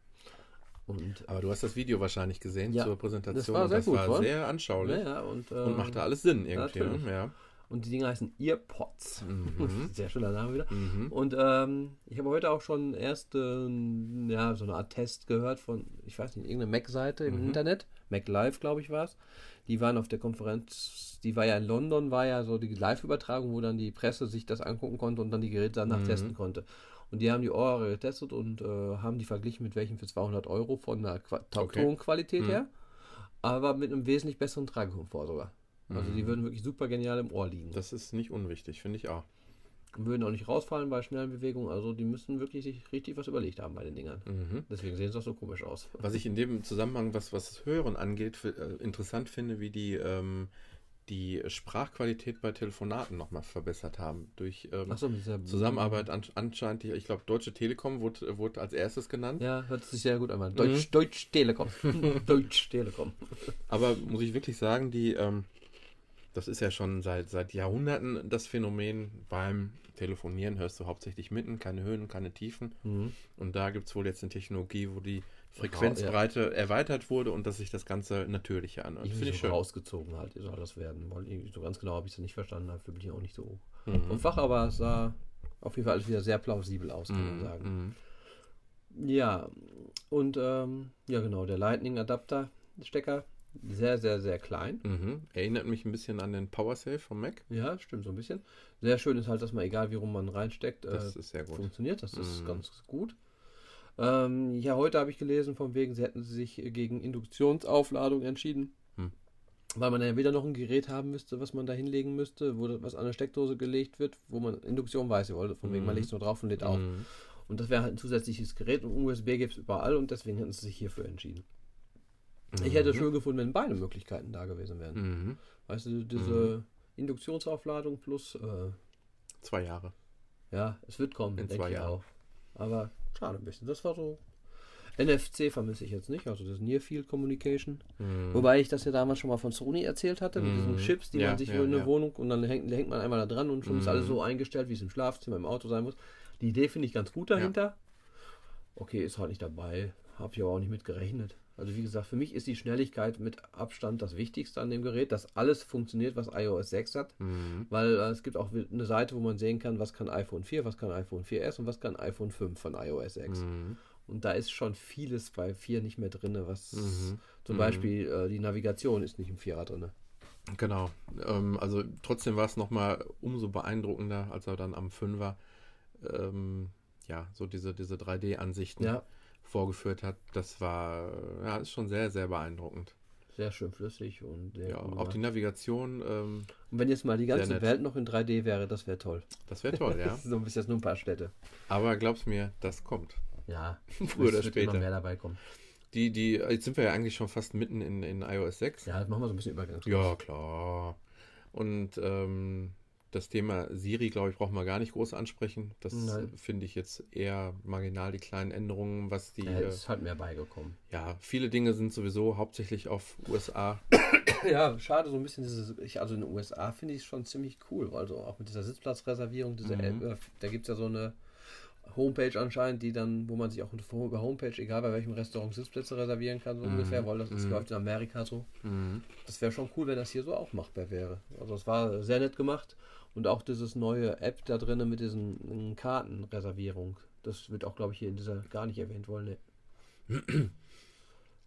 Speaker 1: Und
Speaker 2: Aber du hast das Video wahrscheinlich gesehen
Speaker 1: Ja,
Speaker 2: zur Präsentation.
Speaker 1: das war
Speaker 2: und
Speaker 1: sehr
Speaker 2: das
Speaker 1: gut,
Speaker 2: war
Speaker 1: wa?
Speaker 2: sehr anschaulich
Speaker 1: ja, und,
Speaker 2: und
Speaker 1: äh,
Speaker 2: machte alles Sinn irgendwie. Ne?
Speaker 1: Und die Dinger heißen Earpods.
Speaker 2: Mhm.
Speaker 1: Sehr schöner Name wieder.
Speaker 2: Mhm.
Speaker 1: Und ähm, ich habe heute auch schon erste, ja, so eine Art Test gehört von, ich weiß nicht, irgendeine Mac-Seite im
Speaker 2: Mhm.
Speaker 1: Internet. Mac Live, glaube ich, war es. Die waren auf der Konferenz, die war ja in London, war ja so die Live-Übertragung, wo dann die Presse sich das angucken konnte und dann die Geräte danach
Speaker 2: Mhm.
Speaker 1: testen konnte. Und die haben die Ohr getestet und äh, haben die verglichen mit welchen für 200 Euro von der Qua
Speaker 2: Okay.
Speaker 1: Tonqualität
Speaker 2: Mhm.
Speaker 1: her, aber mit einem wesentlich besseren Tragekomfort sogar. Also die
Speaker 2: Mhm.
Speaker 1: würden wirklich super genial im Ohr liegen.
Speaker 2: Das ist nicht unwichtig, finde ich auch.
Speaker 1: würden auch nicht rausfallen bei schnellen Bewegungen. Also die müssen wirklich sich richtig was überlegt haben bei den Dingern.
Speaker 2: Mhm.
Speaker 1: Deswegen sehen sie auch so komisch aus.
Speaker 2: Was ich in dem Zusammenhang, was, was das Hören angeht, für, äh, interessant finde, wie die ähm, die Sprachqualität bei Telefonaten nochmal verbessert haben. Durch ähm,
Speaker 1: dieser
Speaker 2: Zusammenarbeit an, anscheinend, ich glaube, Deutsche Telekom wurde, wurde als erstes genannt.
Speaker 1: Ja, hört sich sehr gut an.
Speaker 2: Mhm.
Speaker 1: Deutsch, Deutsch Telekom. Deutsch Telekom.
Speaker 2: Aber muss ich wirklich sagen, die, ähm, das ist ja schon seit, seit Jahrhunderten das Phänomen. Beim Telefonieren hörst du hauptsächlich mitten, keine Höhen, keine Tiefen.
Speaker 1: Mhm.
Speaker 2: Und da gibt es wohl jetzt eine Technologie, wo die Frequenzbreite erweitert wurde und dass sich das Ganze natürlicher anhört.
Speaker 1: Irgendwie
Speaker 2: Finde ich
Speaker 1: so
Speaker 2: schön.
Speaker 1: rausgezogen halt soll das werden. Weil so ganz genau habe ich es nicht verstanden. Dafür bin ich auch nicht so
Speaker 2: Mhm.
Speaker 1: vom Fach, aber es sah auf jeden Fall alles wieder sehr plausibel aus, kann man
Speaker 2: Mhm.
Speaker 1: sagen.
Speaker 2: Mhm.
Speaker 1: Ja, und ähm, ja genau, der Lightning-Adapter, Stecker, sehr, sehr, sehr klein.
Speaker 2: Mhm. Erinnert mich ein bisschen an den PowerSafe vom Mac.
Speaker 1: Ja, stimmt so ein bisschen. Sehr schön ist halt, dass man egal wie rum man reinsteckt,
Speaker 2: Das
Speaker 1: äh,
Speaker 2: ist sehr gut.
Speaker 1: funktioniert. Das ist
Speaker 2: Mhm.
Speaker 1: ganz gut. Ähm, ja, heute habe ich gelesen, von wegen, sie hätten sich gegen Induktionsaufladung entschieden.
Speaker 2: Hm.
Speaker 1: Weil man ja wieder noch ein Gerät haben müsste, was man da hinlegen müsste, wo das, was an der Steckdose gelegt wird, wo man Induktion weiß, wollte, von wegen man legt es nur drauf und lädt auf.
Speaker 2: Mhm.
Speaker 1: Und das wäre halt ein zusätzliches Gerät und USB gibt es überall und deswegen hätten sie sich hierfür entschieden. Ich hätte es schön gefunden, wenn beide Möglichkeiten da gewesen wären.
Speaker 2: Mhm.
Speaker 1: Weißt du, diese Induktionsaufladung plus, äh,
Speaker 2: Zwei Jahre.
Speaker 1: ja, es wird kommen,
Speaker 2: In
Speaker 1: denke
Speaker 2: zwei
Speaker 1: ich
Speaker 2: Jahren.
Speaker 1: auch. Aber schade ein bisschen. Das war so. NFC vermisse ich jetzt nicht, also das Near Field Communication. Wobei ich das ja damals schon mal von Sony erzählt hatte, mit diesen
Speaker 2: Mhm.
Speaker 1: Chips, die
Speaker 2: Ja,
Speaker 1: man sich
Speaker 2: ja,
Speaker 1: in eine
Speaker 2: ja.
Speaker 1: Wohnung und dann hängt, hängt man einmal da dran und schon ist
Speaker 2: Mhm.
Speaker 1: alles so eingestellt, wie es im Schlafzimmer, im Auto sein muss. Die Idee finde ich ganz gut dahinter. Okay, ist halt nicht dabei. Habe ich aber auch nicht mit gerechnet. Also wie gesagt, für mich ist die Schnelligkeit mit Abstand das Wichtigste an dem Gerät, dass alles funktioniert, was iOS 6 hat.
Speaker 2: Mhm.
Speaker 1: Weil äh, es gibt auch eine Seite, wo man sehen kann, was kann iPhone 4, was kann iPhone 4S und was kann iPhone 5 von iOS 6.
Speaker 2: Mhm.
Speaker 1: Und da ist schon vieles bei 4 nicht mehr drin, was
Speaker 2: Mhm.
Speaker 1: zum
Speaker 2: Mhm.
Speaker 1: Beispiel äh, die Navigation ist nicht im 4er drin.
Speaker 2: Genau. Ähm, also trotzdem war es nochmal umso beeindruckender, als er dann am 5er ähm, ja, so diese, diese 3D-Ansichten
Speaker 1: Ja,
Speaker 2: vorgeführt hat. Das war, ja, ist schon sehr, sehr beeindruckend.
Speaker 1: sehr schön flüssig und sehr
Speaker 2: Ja, auch die. Navigation, ähm,
Speaker 1: Und wenn jetzt mal die ganze. Welt noch in 3D wäre, das wäre toll.
Speaker 2: das wäre toll, ja.
Speaker 1: so bis jetzt nur ein paar Städte.
Speaker 2: Aber glaub's mir, das kommt.
Speaker 1: Ja,
Speaker 2: Früher oder
Speaker 1: wird immer
Speaker 2: später.
Speaker 1: mehr dabei kommen.
Speaker 2: Die, die, jetzt sind wir ja eigentlich schon fast mitten in, in iOS 6.
Speaker 1: Ja, das machen wir so ein bisschen Übergangs.
Speaker 2: Ja, klar. Und ähm, das Thema Siri, glaube ich, brauchen wir gar nicht groß ansprechen. Das finde ich jetzt eher marginal, die kleinen Änderungen, was die.
Speaker 1: Ja,
Speaker 2: äh,
Speaker 1: ist halt mehr beigekommen.
Speaker 2: ja, viele Dinge sind sowieso hauptsächlich auf USA.
Speaker 1: Ja, schade, so ein bisschen dieses, ich, also in den USA finde ich es schon ziemlich cool, also auch mit dieser Sitzplatzreservierung, diese
Speaker 2: Mhm.
Speaker 1: App, äh, da gibt es ja so eine Homepage anscheinend, die dann, wo man sich auch über Homepage, egal bei welchem Restaurant, Sitzplätze reservieren kann, so
Speaker 2: Mhm.
Speaker 1: ungefähr, weil das ist,
Speaker 2: Mhm.
Speaker 1: läuft in Amerika so.
Speaker 2: Mhm.
Speaker 1: Das wäre schon cool, wenn das hier so auch machbar wäre. Also es war sehr nett gemacht und auch dieses neue App da drin mit diesen äh, Kartenreservierung, das wird auch, glaube ich, hier in dieser gar nicht erwähnt wollen. Ne?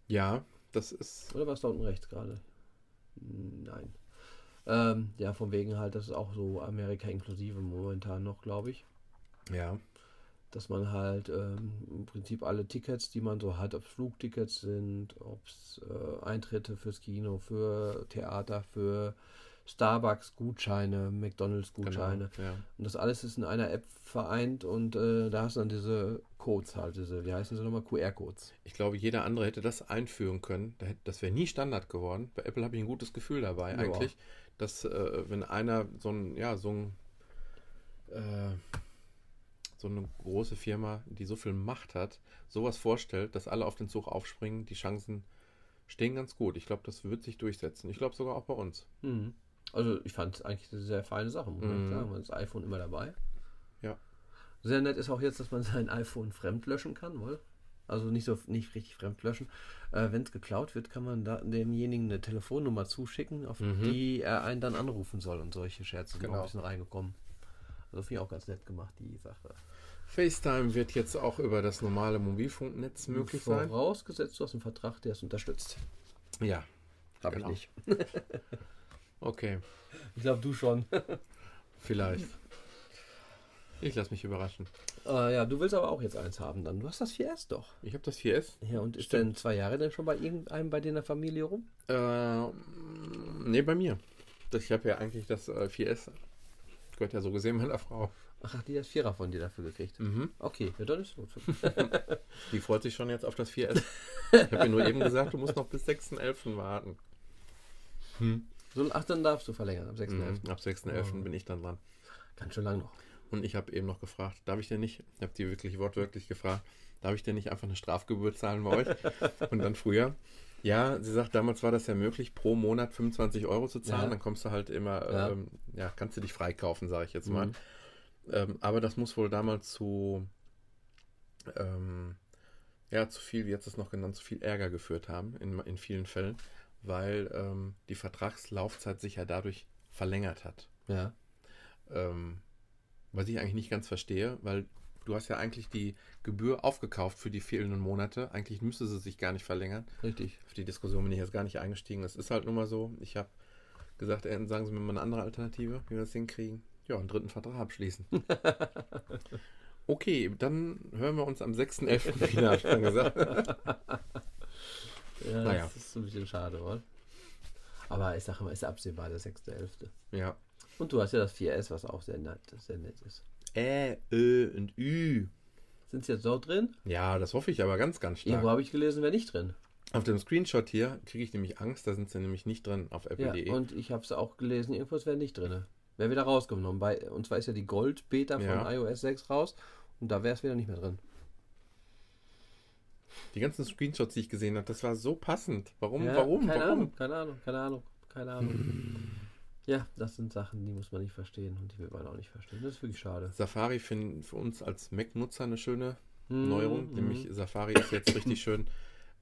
Speaker 2: Ja, das ist.
Speaker 1: Oder was da unten rechts gerade? Nein. Ähm, ja, von wegen halt, das ist auch so Amerika inklusive momentan noch, glaube ich.
Speaker 2: Ja.
Speaker 1: Dass man halt ähm, im Prinzip alle Tickets, die man so hat, ob es Flugtickets sind, ob es äh, Eintritte fürs Kino, für Theater, für Starbucks Gutscheine, McDonalds Gutscheine.
Speaker 2: Genau, ja.
Speaker 1: Und das alles ist in einer App vereint und äh, da hast du dann diese Codes halt, diese, wie heißen sie nochmal, QR-Codes.
Speaker 2: Ich glaube, jeder andere hätte das einführen können. Das wäre nie Standard geworden. Bei Apple habe ich ein gutes Gefühl dabei,
Speaker 1: Ja.
Speaker 2: eigentlich, dass äh, wenn einer so ein, ja, so ein äh, so eine große Firma, die so viel Macht hat, sowas vorstellt, dass alle auf den Zug aufspringen, die Chancen stehen ganz gut. Ich glaube, das wird sich durchsetzen. Ich glaube sogar auch bei uns.
Speaker 1: Mhm. Also ich fand es eigentlich eine sehr feine Sache, muss
Speaker 2: Mhm.
Speaker 1: ich sagen. Man hat das iPhone immer dabei.
Speaker 2: Ja.
Speaker 1: Sehr nett ist auch jetzt, dass man sein iPhone fremd löschen kann, wohl. Also nicht so nicht richtig fremd löschen. Äh, Wenn es geklaut wird, kann man da demjenigen eine Telefonnummer zuschicken, auf
Speaker 2: Mhm.
Speaker 1: die er einen dann anrufen soll und solche Scherze sind auch
Speaker 2: Genau.
Speaker 1: ein bisschen reingekommen. Also finde ich auch ganz nett gemacht, die Sache.
Speaker 2: FaceTime wird jetzt auch über das normale Mobilfunknetz möglich sein.
Speaker 1: Vorausgesetzt, du hast einen Vertrag, der es unterstützt.
Speaker 2: Ja,
Speaker 1: Habe
Speaker 2: Genau.
Speaker 1: ich nicht.
Speaker 2: okay,
Speaker 1: Ich glaube, du schon.
Speaker 2: vielleicht. Ich lasse mich überraschen.
Speaker 1: äh, ja, du willst aber auch jetzt eins haben dann. Du hast das 4S doch.
Speaker 2: Ich habe das 4S.
Speaker 1: Ja, und ist
Speaker 2: Stimmt.
Speaker 1: denn zwei Jahre denn schon bei irgendeinem bei dir in der Familie rum?
Speaker 2: Äh, nee, bei mir. Ich habe ja eigentlich das äh, 4S. Gehört ja so gesehen meiner Frau.
Speaker 1: Ach, hat die das Vierer von dir dafür gekriegt?
Speaker 2: Mhm.
Speaker 1: Okay, ja, dann ist gut.
Speaker 2: Die freut sich schon jetzt auf das 4S. Ich habe ihr nur eben gesagt, du musst noch bis 6.11. warten.
Speaker 1: So, ach, dann darfst du verlängern am 6.11.
Speaker 2: Mhm. Ab 6.11.
Speaker 1: Oh.
Speaker 2: bin ich dann dran.
Speaker 1: Ganz schön lang noch.
Speaker 2: Und ich habe eben noch gefragt, darf ich denn nicht, ich habe die wirklich wortwörtlich gefragt, darf ich denn nicht einfach eine Strafgebühr zahlen bei euch? Und dann früher, ja, sie sagt, damals war das ja möglich, pro Monat 25 Euro zu zahlen,
Speaker 1: Ja.
Speaker 2: dann kommst du halt immer,
Speaker 1: Ja.
Speaker 2: ähm, ja, kannst du dich freikaufen, sage ich jetzt mal.
Speaker 1: Mhm.
Speaker 2: Ähm, aber das muss wohl damals zu, ähm, ja, zu viel, wie jetzt es noch genannt, zu viel Ärger geführt haben, in, in vielen Fällen, weil ähm, die Vertragslaufzeit sich ja dadurch verlängert hat.
Speaker 1: Ja.
Speaker 2: Ähm, was ich eigentlich nicht ganz verstehe, weil du hast ja eigentlich die Gebühr aufgekauft für die fehlenden Monate. Eigentlich müsste sie sich gar nicht verlängern.
Speaker 1: Richtig.
Speaker 2: Auf die Diskussion bin ich jetzt gar nicht eingestiegen. Das ist halt nun mal so. Ich habe gesagt, äh, sagen Sie mir mal eine andere Alternative, wie wir das hinkriegen. Ja, einen dritten Vertrag abschließen. okay, dann hören wir uns am 6.11. wieder, ich dann gesagt.
Speaker 1: Ja,
Speaker 2: Naja.
Speaker 1: das ist ein bisschen schade, oder? Aber ich sage mal, ist absehbar, der 6.11.
Speaker 2: Ja.
Speaker 1: Und du hast ja das 4S, was auch sehr nett, sehr nett ist.
Speaker 2: Ä, Ö und Ü.
Speaker 1: Sind sie jetzt so drin?
Speaker 2: Ja, das hoffe ich aber ganz, ganz stark.
Speaker 1: Irgendwo habe ich gelesen, wäre nicht drin.
Speaker 2: Auf dem Screenshot hier kriege ich nämlich Angst, da sind sie nämlich nicht drin auf
Speaker 1: Ja,
Speaker 2: apple.de.
Speaker 1: und ich habe es auch gelesen, irgendwas wäre nicht drin. Wäre wieder rausgenommen. Bei, und zwar ist ja die Gold-Beta von
Speaker 2: Ja.
Speaker 1: iOS 6 raus und da wäre es wieder nicht mehr drin.
Speaker 2: Die ganzen Screenshots, die ich gesehen habe, das war so passend. Warum,
Speaker 1: Ja,
Speaker 2: warum,
Speaker 1: keine
Speaker 2: warum?
Speaker 1: Ahnung, keine Ahnung, keine Ahnung, keine Ahnung. Ja, das sind Sachen, die muss man nicht verstehen und die will man auch nicht verstehen. Das ist wirklich schade.
Speaker 2: Safari finden für uns als Mac-Nutzer eine schöne
Speaker 1: Mhm,
Speaker 2: Neuerung.
Speaker 1: mhm.
Speaker 2: Nämlich Safari ist jetzt richtig schön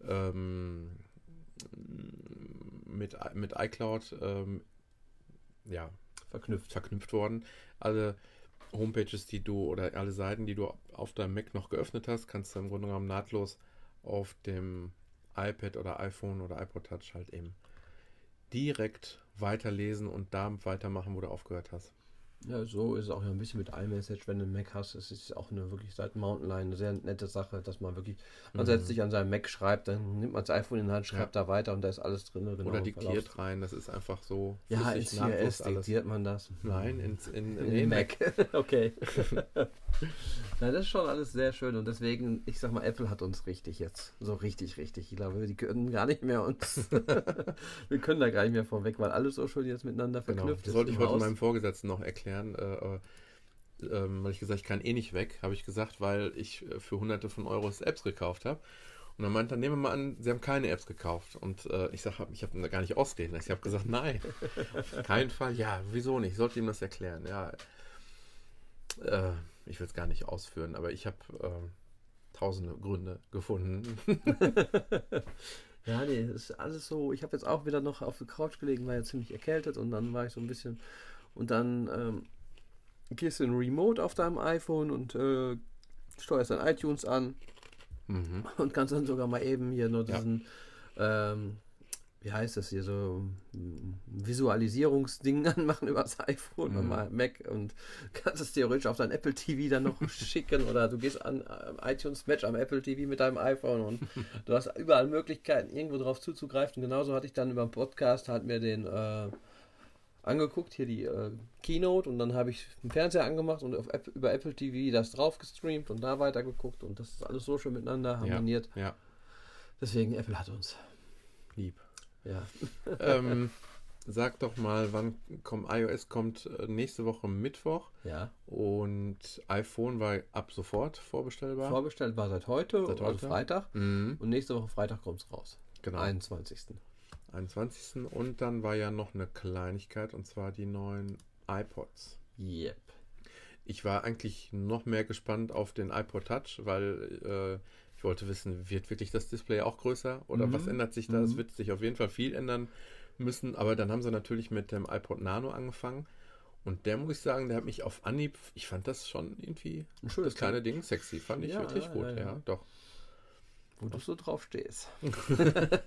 Speaker 2: ähm, mit, mit iCloud ähm, ja,
Speaker 1: Verknüpft.
Speaker 2: verknüpft worden. Alle Homepages, die du oder alle Seiten, die du auf deinem Mac noch geöffnet hast, kannst du im Grunde genommen nahtlos auf dem iPad oder iPhone oder iPod Touch halt eben direkt weiterlesen und da weitermachen, wo du aufgehört hast.
Speaker 1: Ja, so ist es auch ja ein bisschen mit iMessage, wenn du einen Mac hast. Es ist auch eine wirklich seit Mountain Lion eine sehr nette Sache, dass man wirklich, man
Speaker 2: Mhm.
Speaker 1: setzt sich an seinem Mac, schreibt, dann nimmt man das iPhone in die Hand, schreibt da weiter und da ist alles drin. Genau,
Speaker 2: oder diktiert rein, das ist einfach so
Speaker 1: Ja,
Speaker 2: nahtlos
Speaker 1: 4S diktiert man das.
Speaker 2: Nein, ins, in, in,
Speaker 1: In den Mac. okay. Na, das ist schon alles sehr schön und deswegen, ich sag mal, Apple hat uns richtig jetzt. So richtig, richtig. Ich glaube, die können gar nicht mehr uns. Wir können da gar nicht mehr vorweg, weil alles so schön jetzt miteinander
Speaker 2: Genau,
Speaker 1: verknüpft
Speaker 2: das sollte ich heute
Speaker 1: Haus.
Speaker 2: meinem Vorgesetzten noch erklären, äh, äh, ähm, weil ich gesagt, ich kann eh nicht weg, habe ich gesagt, weil ich äh, für hunderte von Euros Apps gekauft habe. Und dann meint er, nehmen wir mal an, Sie haben keine Apps gekauft. Und äh, ich sage, ich habe gar nicht lassen. Ich habe gesagt, nein, auf keinen Fall. Ja, wieso nicht? Ich sollte ihm das erklären. Ja, äh, ich will es gar nicht ausführen, aber ich habe ähm, tausende Gründe gefunden.
Speaker 1: Ja, nee, es ist alles so. Ich habe jetzt auch wieder noch auf der Couch gelegen, war ja ziemlich erkältet und dann war ich so ein bisschen. Und dann ähm, gehst du in Remote auf deinem iPhone und äh, steuerst dann iTunes an
Speaker 2: mhm.
Speaker 1: und kannst dann sogar mal eben hier nur
Speaker 2: Ja.
Speaker 1: diesen, ähm, wie heißt das hier, so ein Visualisierungsding anmachen über das iPhone
Speaker 2: Mhm.
Speaker 1: oder Mac und kannst es theoretisch auf dein Apple TV dann noch schicken oder du gehst an äh, iTunes Match am Apple TV mit deinem iPhone und du hast überall Möglichkeiten, irgendwo drauf zuzugreifen. Genauso hatte ich dann über den Podcast halt mir den äh, angeguckt, hier die äh, Keynote und dann habe ich den Fernseher angemacht und auf App, über Apple TV das drauf gestreamt und da weitergeguckt und das ist alles so schön miteinander harmoniert.
Speaker 2: Ja,
Speaker 1: Deswegen, Apple hat uns.
Speaker 2: lieb.
Speaker 1: Ja.
Speaker 2: ähm, sag doch mal, wann kommt iOS kommt äh, nächste Woche Mittwoch
Speaker 1: Ja.
Speaker 2: und iPhone war ab sofort vorbestellbar.
Speaker 1: Vorbestellt war seit heute,
Speaker 2: Seit
Speaker 1: also
Speaker 2: heute?
Speaker 1: Freitag.
Speaker 2: mhm,
Speaker 1: Und nächste Woche Freitag kommt es raus.
Speaker 2: genau.
Speaker 1: 21.
Speaker 2: 21. Und dann war ja noch eine Kleinigkeit und zwar die neuen iPods.
Speaker 1: Yep.
Speaker 2: Ich war eigentlich noch mehr gespannt auf den iPod Touch, weil äh, ich wollte wissen, wird wirklich das Display auch größer oder
Speaker 1: Mhm.
Speaker 2: was ändert sich da? Es
Speaker 1: Mhm.
Speaker 2: wird sich auf jeden Fall viel ändern müssen, aber dann haben sie natürlich mit dem iPod Nano angefangen und der muss ich sagen, der hat mich auf Anhieb, ich fand das schon irgendwie
Speaker 1: Ein schönes
Speaker 2: das kleine Ding sexy, fand ich
Speaker 1: Ja,
Speaker 2: wirklich
Speaker 1: ja,
Speaker 2: gut,
Speaker 1: ja,
Speaker 2: ja. doch.
Speaker 1: Wo du so drauf stehst.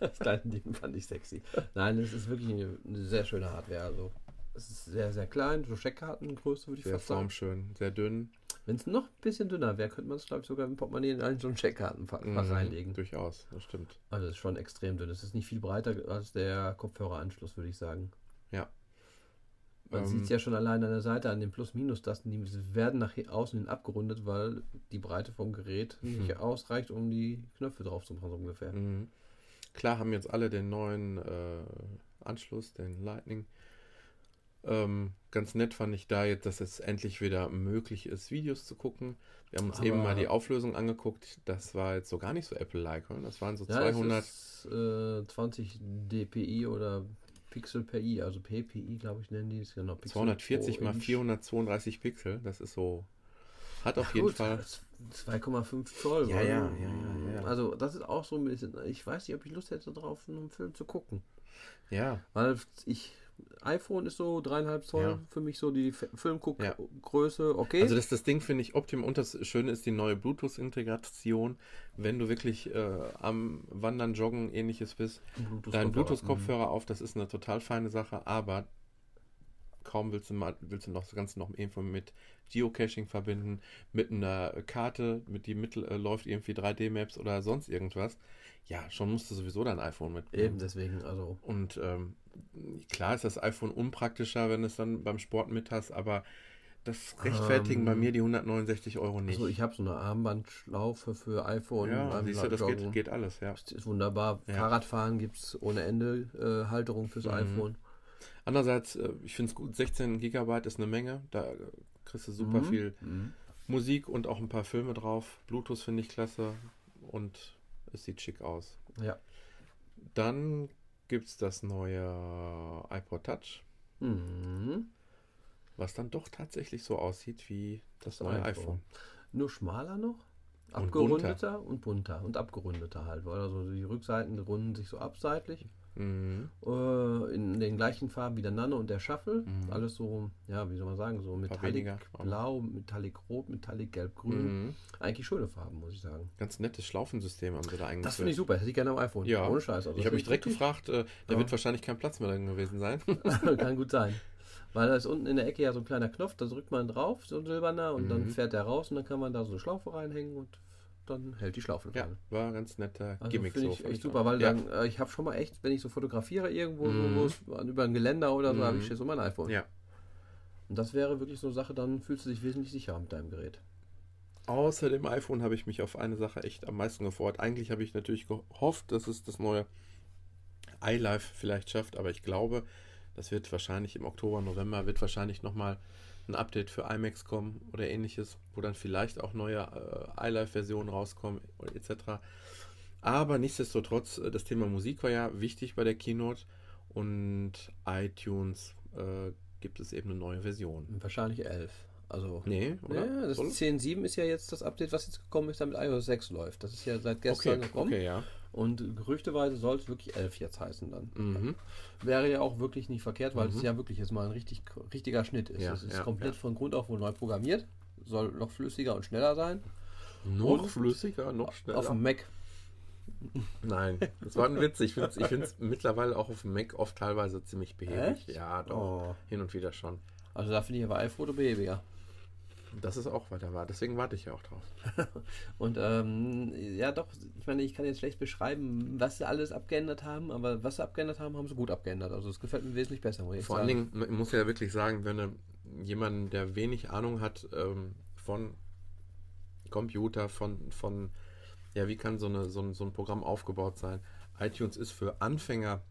Speaker 1: das kleine Ding fand ich sexy. Nein, es ist wirklich eine, eine sehr schöne Hardware. Also, es ist sehr, sehr klein. So Checkkartengröße würde ich
Speaker 2: Sehr
Speaker 1: fast sagen.
Speaker 2: formschön, sehr dünn.
Speaker 1: Wenn es noch ein bisschen dünner wäre, könnte man es, glaube ich, sogar im Portemonnaie in einen so ein Checkkartenfach
Speaker 2: Mhm,
Speaker 1: reinlegen.
Speaker 2: Durchaus, das stimmt.
Speaker 1: Also, es ist schon extrem dünn. Es ist nicht viel breiter als der Kopfhöreranschluss, würde ich sagen.
Speaker 2: Ja.
Speaker 1: Man
Speaker 2: Ähm,
Speaker 1: sieht es ja schon allein an der Seite, an den Plus-Minus-Tasten, die werden nach außen hin abgerundet, weil die Breite vom Gerät nicht
Speaker 2: Mhm.
Speaker 1: ausreicht, um die Knöpfe drauf zu machen, so ungefähr.
Speaker 2: Mhm. Klar haben jetzt alle den neuen äh, Anschluss, den Lightning. Ähm, ganz nett fand ich da jetzt, dass es endlich wieder möglich ist, Videos zu gucken. Wir haben uns eben
Speaker 1: Aber-
Speaker 2: mal die Auflösung angeguckt. Das war jetzt so gar nicht so Apple-like. Das waren so
Speaker 1: Ja,
Speaker 2: 200.
Speaker 1: es ist, äh, 20 dpi oder Pixel per i, also PPI, glaube ich, nennen die es genau. Pixel
Speaker 2: 240
Speaker 1: pro
Speaker 2: mal
Speaker 1: Inch.
Speaker 2: 432 Pixel. Das ist so. Hat auf
Speaker 1: Ja,
Speaker 2: jeden
Speaker 1: gut,
Speaker 2: Fall.
Speaker 1: das ist 2,5 Zoll.
Speaker 2: Ja, ja, ja, ja.
Speaker 1: Also, das ist auch so ein bisschen. Ich weiß nicht, ob ich Lust hätte, drauf einen Film zu gucken.
Speaker 2: Ja,
Speaker 1: Weil ich. iPhone ist so dreieinhalb Zoll
Speaker 2: Ja.
Speaker 1: für mich so die F-
Speaker 2: Ja.
Speaker 1: Filmguckgröße, okay.
Speaker 2: Also das, das Ding finde ich optimal und das Schöne ist die neue Bluetooth-Integration. Wenn du wirklich äh, am Wandern, Joggen, ähnliches bist, deinen
Speaker 1: Bluetooth-Kopfhörer.
Speaker 2: Bluetooth-Kopfhörer auf, das ist eine total feine Sache, aber kaum willst du, mal, willst du noch das Ganze noch irgendwo mit Geocaching verbinden, mit einer Karte, mit die mitläuft äh, irgendwie 3D-Maps oder sonst irgendwas. Ja, schon musst du sowieso dein iPhone mitnehmen.
Speaker 1: Eben, deswegen, also.
Speaker 2: Und ähm, klar ist das iPhone unpraktisischer, wenn du es dann beim Sport mit hast, aber das rechtfertigen
Speaker 1: Ähm,
Speaker 2: bei mir die 169 Euro nicht.
Speaker 1: Also ich habe so eine Armbandschlaufe für iPhone.
Speaker 2: ja, siehst du, das geht, geht alles, ja.
Speaker 1: Das ist wunderbar.
Speaker 2: Ja.
Speaker 1: Fahrradfahren gibt es ohne Ende äh, Halterung fürs
Speaker 2: Mhm.
Speaker 1: iPhone.
Speaker 2: Andererseits, äh, ich finde es gut, 16 Gigabyte ist eine Menge. Da kriegst du super
Speaker 1: Mhm.
Speaker 2: viel
Speaker 1: Mhm.
Speaker 2: Musik und auch ein paar Filme drauf. Bluetooth finde ich klasse und es sieht schick aus.
Speaker 1: Ja.
Speaker 2: Dann gibt es das neue iPod Touch,
Speaker 1: Mhm.
Speaker 2: was dann doch tatsächlich so aussieht wie das,
Speaker 1: Das
Speaker 2: neue
Speaker 1: iPhone.
Speaker 2: iPhone.
Speaker 1: Nur schmaler noch.
Speaker 2: Und
Speaker 1: Abgerundeter und bunter. Und abgerundeter halt. Weil also die Rückseiten runden sich so abseitlich.
Speaker 2: Mhm.
Speaker 1: Äh, in den gleichen Farben wie der Nano und der Shuffle.
Speaker 2: Mhm.
Speaker 1: Alles so, ja, wie soll man sagen, so Metallic Blau, Metallic Rot, Metallic Gelb, Grün.
Speaker 2: Mhm.
Speaker 1: Eigentlich schöne Farben, muss ich sagen.
Speaker 2: Ganz nettes Schlaufensystem haben sie da eingeführt.
Speaker 1: Das finde ich super. Hätte ich gerne am iPhone.
Speaker 2: Ja.
Speaker 1: Ohne Scheiß. Also
Speaker 2: Ich
Speaker 1: das
Speaker 2: habe mich direkt gefragt, äh, da
Speaker 1: Ja.
Speaker 2: wird wahrscheinlich kein Platz mehr drin gewesen sein.
Speaker 1: Kann gut sein. Weil da ist unten in der Ecke ja so ein kleiner Knopf, da drückt man drauf, so ein silberner, und dann
Speaker 2: Mhm.
Speaker 1: fährt der raus und dann kann man da so eine Schlaufe reinhängen und dann hält die Schlaufe
Speaker 2: ja, war ein ganz netter
Speaker 1: Also
Speaker 2: Gimmick.
Speaker 1: finde
Speaker 2: so,
Speaker 1: ich echt super, weil
Speaker 2: ja.
Speaker 1: dann, äh, ich habe schon mal echt, wenn ich so fotografiere irgendwo,
Speaker 2: Mhm.
Speaker 1: so, über ein Geländer oder so, habe ich
Speaker 2: Mhm.
Speaker 1: hier so mein iPhone.
Speaker 2: Ja.
Speaker 1: Und das wäre wirklich so eine Sache, dann fühlst du dich wesentlich sicherer mit deinem Gerät.
Speaker 2: Außer dem iPhone habe ich mich auf eine Sache echt am meisten gefreut. Eigentlich habe ich natürlich gehofft, dass es das neue iLife vielleicht schafft, aber ich glaube, das wird wahrscheinlich im Oktober, November, wird wahrscheinlich nochmal ein Update für iMacs kommen oder ähnliches, wo dann vielleicht auch neue äh, iLife-Versionen rauskommen etc. Aber nichtsdestotrotz, äh, das Thema Musik war ja wichtig bei der Keynote und iTunes äh, gibt es eben eine neue Version.
Speaker 1: Wahrscheinlich 11. Also.
Speaker 2: Nee, oder?
Speaker 1: Ja, das
Speaker 2: Soll-
Speaker 1: 10.7 ist ja jetzt das Update, was jetzt gekommen ist, damit iOS 6 läuft. Das ist ja seit gestern
Speaker 2: okay,
Speaker 1: gekommen.
Speaker 2: okay, ja.
Speaker 1: Und gerüchteweise soll es wirklich 11 jetzt heißen dann.
Speaker 2: Mhm.
Speaker 1: Wäre ja auch wirklich nicht verkehrt, weil
Speaker 2: Mhm.
Speaker 1: es ja wirklich jetzt mal ein richtig, richtiger Schnitt ist.
Speaker 2: Ja,
Speaker 1: es ist
Speaker 2: ja,
Speaker 1: komplett
Speaker 2: ja.
Speaker 1: von Grund auf wohl neu programmiert. Soll noch flüssiger und schneller sein.
Speaker 2: Noch
Speaker 1: Und
Speaker 2: flüssiger, noch schneller.
Speaker 1: Auf dem Mac.
Speaker 2: Nein, das war ein Witz. Ich finde es mittlerweile auch auf dem Mac oft teilweise ziemlich behäbig.
Speaker 1: Echt?
Speaker 2: Ja, doch.
Speaker 1: Oh.
Speaker 2: Hin und wieder schon.
Speaker 1: Also da finde ich aber iPhoto behäbiger.
Speaker 2: Das ist auch weiter war. Deswegen warte ich ja auch drauf.
Speaker 1: Und ähm, ja doch, ich meine, ich kann jetzt schlecht beschreiben, was sie alles abgeändert haben, aber was sie abgeändert haben, haben sie gut abgeändert. Also es gefällt mir wesentlich besser, muss ich
Speaker 2: Vor allen Dingen, man muss ja wirklich sagen, wenn du jemanden, der wenig Ahnung hat ähm, von Computer, von, von ja, wie kann so, eine, so, ein, so ein Programm aufgebaut sein? iTunes ist für Anfänger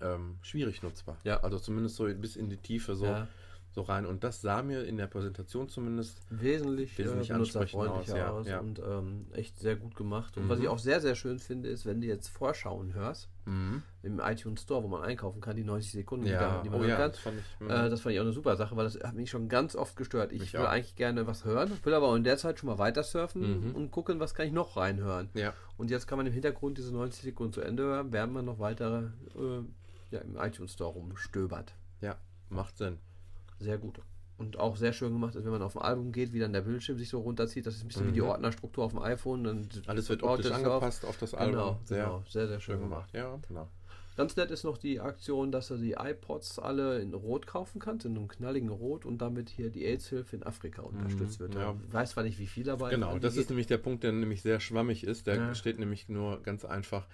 Speaker 2: ähm, schwierig nutzbar.
Speaker 1: Ja.
Speaker 2: Also zumindest so bis in die Tiefe so,
Speaker 1: Ja.
Speaker 2: So rein. Und das sah mir in der Präsentation zumindest
Speaker 1: wesentlich,
Speaker 2: Wesentlich
Speaker 1: äh, benutzerfreundlicher
Speaker 2: aus,
Speaker 1: aus,
Speaker 2: ja,
Speaker 1: und ähm, echt sehr gut gemacht. Und
Speaker 2: Mhm.
Speaker 1: was ich auch sehr, sehr schön finde, ist, wenn du jetzt Vorschauen hörst, im iTunes Store, wo man einkaufen kann, die 90 Sekunden, die,
Speaker 2: Ja,
Speaker 1: da, die man
Speaker 2: oh ja,
Speaker 1: kann.
Speaker 2: das fand ich. mhm.
Speaker 1: Äh, das fand ich auch eine super Sache, weil das hat mich schon ganz oft gestört. Ich
Speaker 2: Mich
Speaker 1: will
Speaker 2: auch.
Speaker 1: eigentlich gerne was hören, will aber auch in der Zeit schon mal weiter surfen
Speaker 2: Mhm.
Speaker 1: und gucken, was kann ich noch reinhören.
Speaker 2: ja,
Speaker 1: Und jetzt kann man im Hintergrund diese 90 Sekunden zu Ende hören, während man noch weitere äh, ja, im iTunes Store rumstöbert.
Speaker 2: ja, macht Sinn.
Speaker 1: Sehr gut. Und auch sehr schön gemacht ist, wenn man auf ein Album geht, wie dann der Bildschirm sich so runterzieht. Das ist ein bisschen wie die
Speaker 2: Mhm.
Speaker 1: Ordnerstruktur auf dem iPhone. Dann
Speaker 2: Alles wird optisch
Speaker 1: auf.
Speaker 2: angepasst auf das Album.
Speaker 1: Genau,
Speaker 2: sehr
Speaker 1: genau, sehr, sehr schön gemacht.
Speaker 2: Ja, genau.
Speaker 1: Ganz nett ist noch die Aktion, dass du die iPods alle in Rot kaufen kannst, in einem knalligen Rot und damit hier die AIDS-Hilfe in Afrika unterstützt
Speaker 2: Mhm,
Speaker 1: wird.
Speaker 2: ja.
Speaker 1: Ich weiß zwar nicht, wie viel dabei
Speaker 2: Genau, das ist nämlich der Punkt, der nämlich sehr schwammig ist. Da
Speaker 1: Ja.
Speaker 2: steht nämlich nur ganz einfach,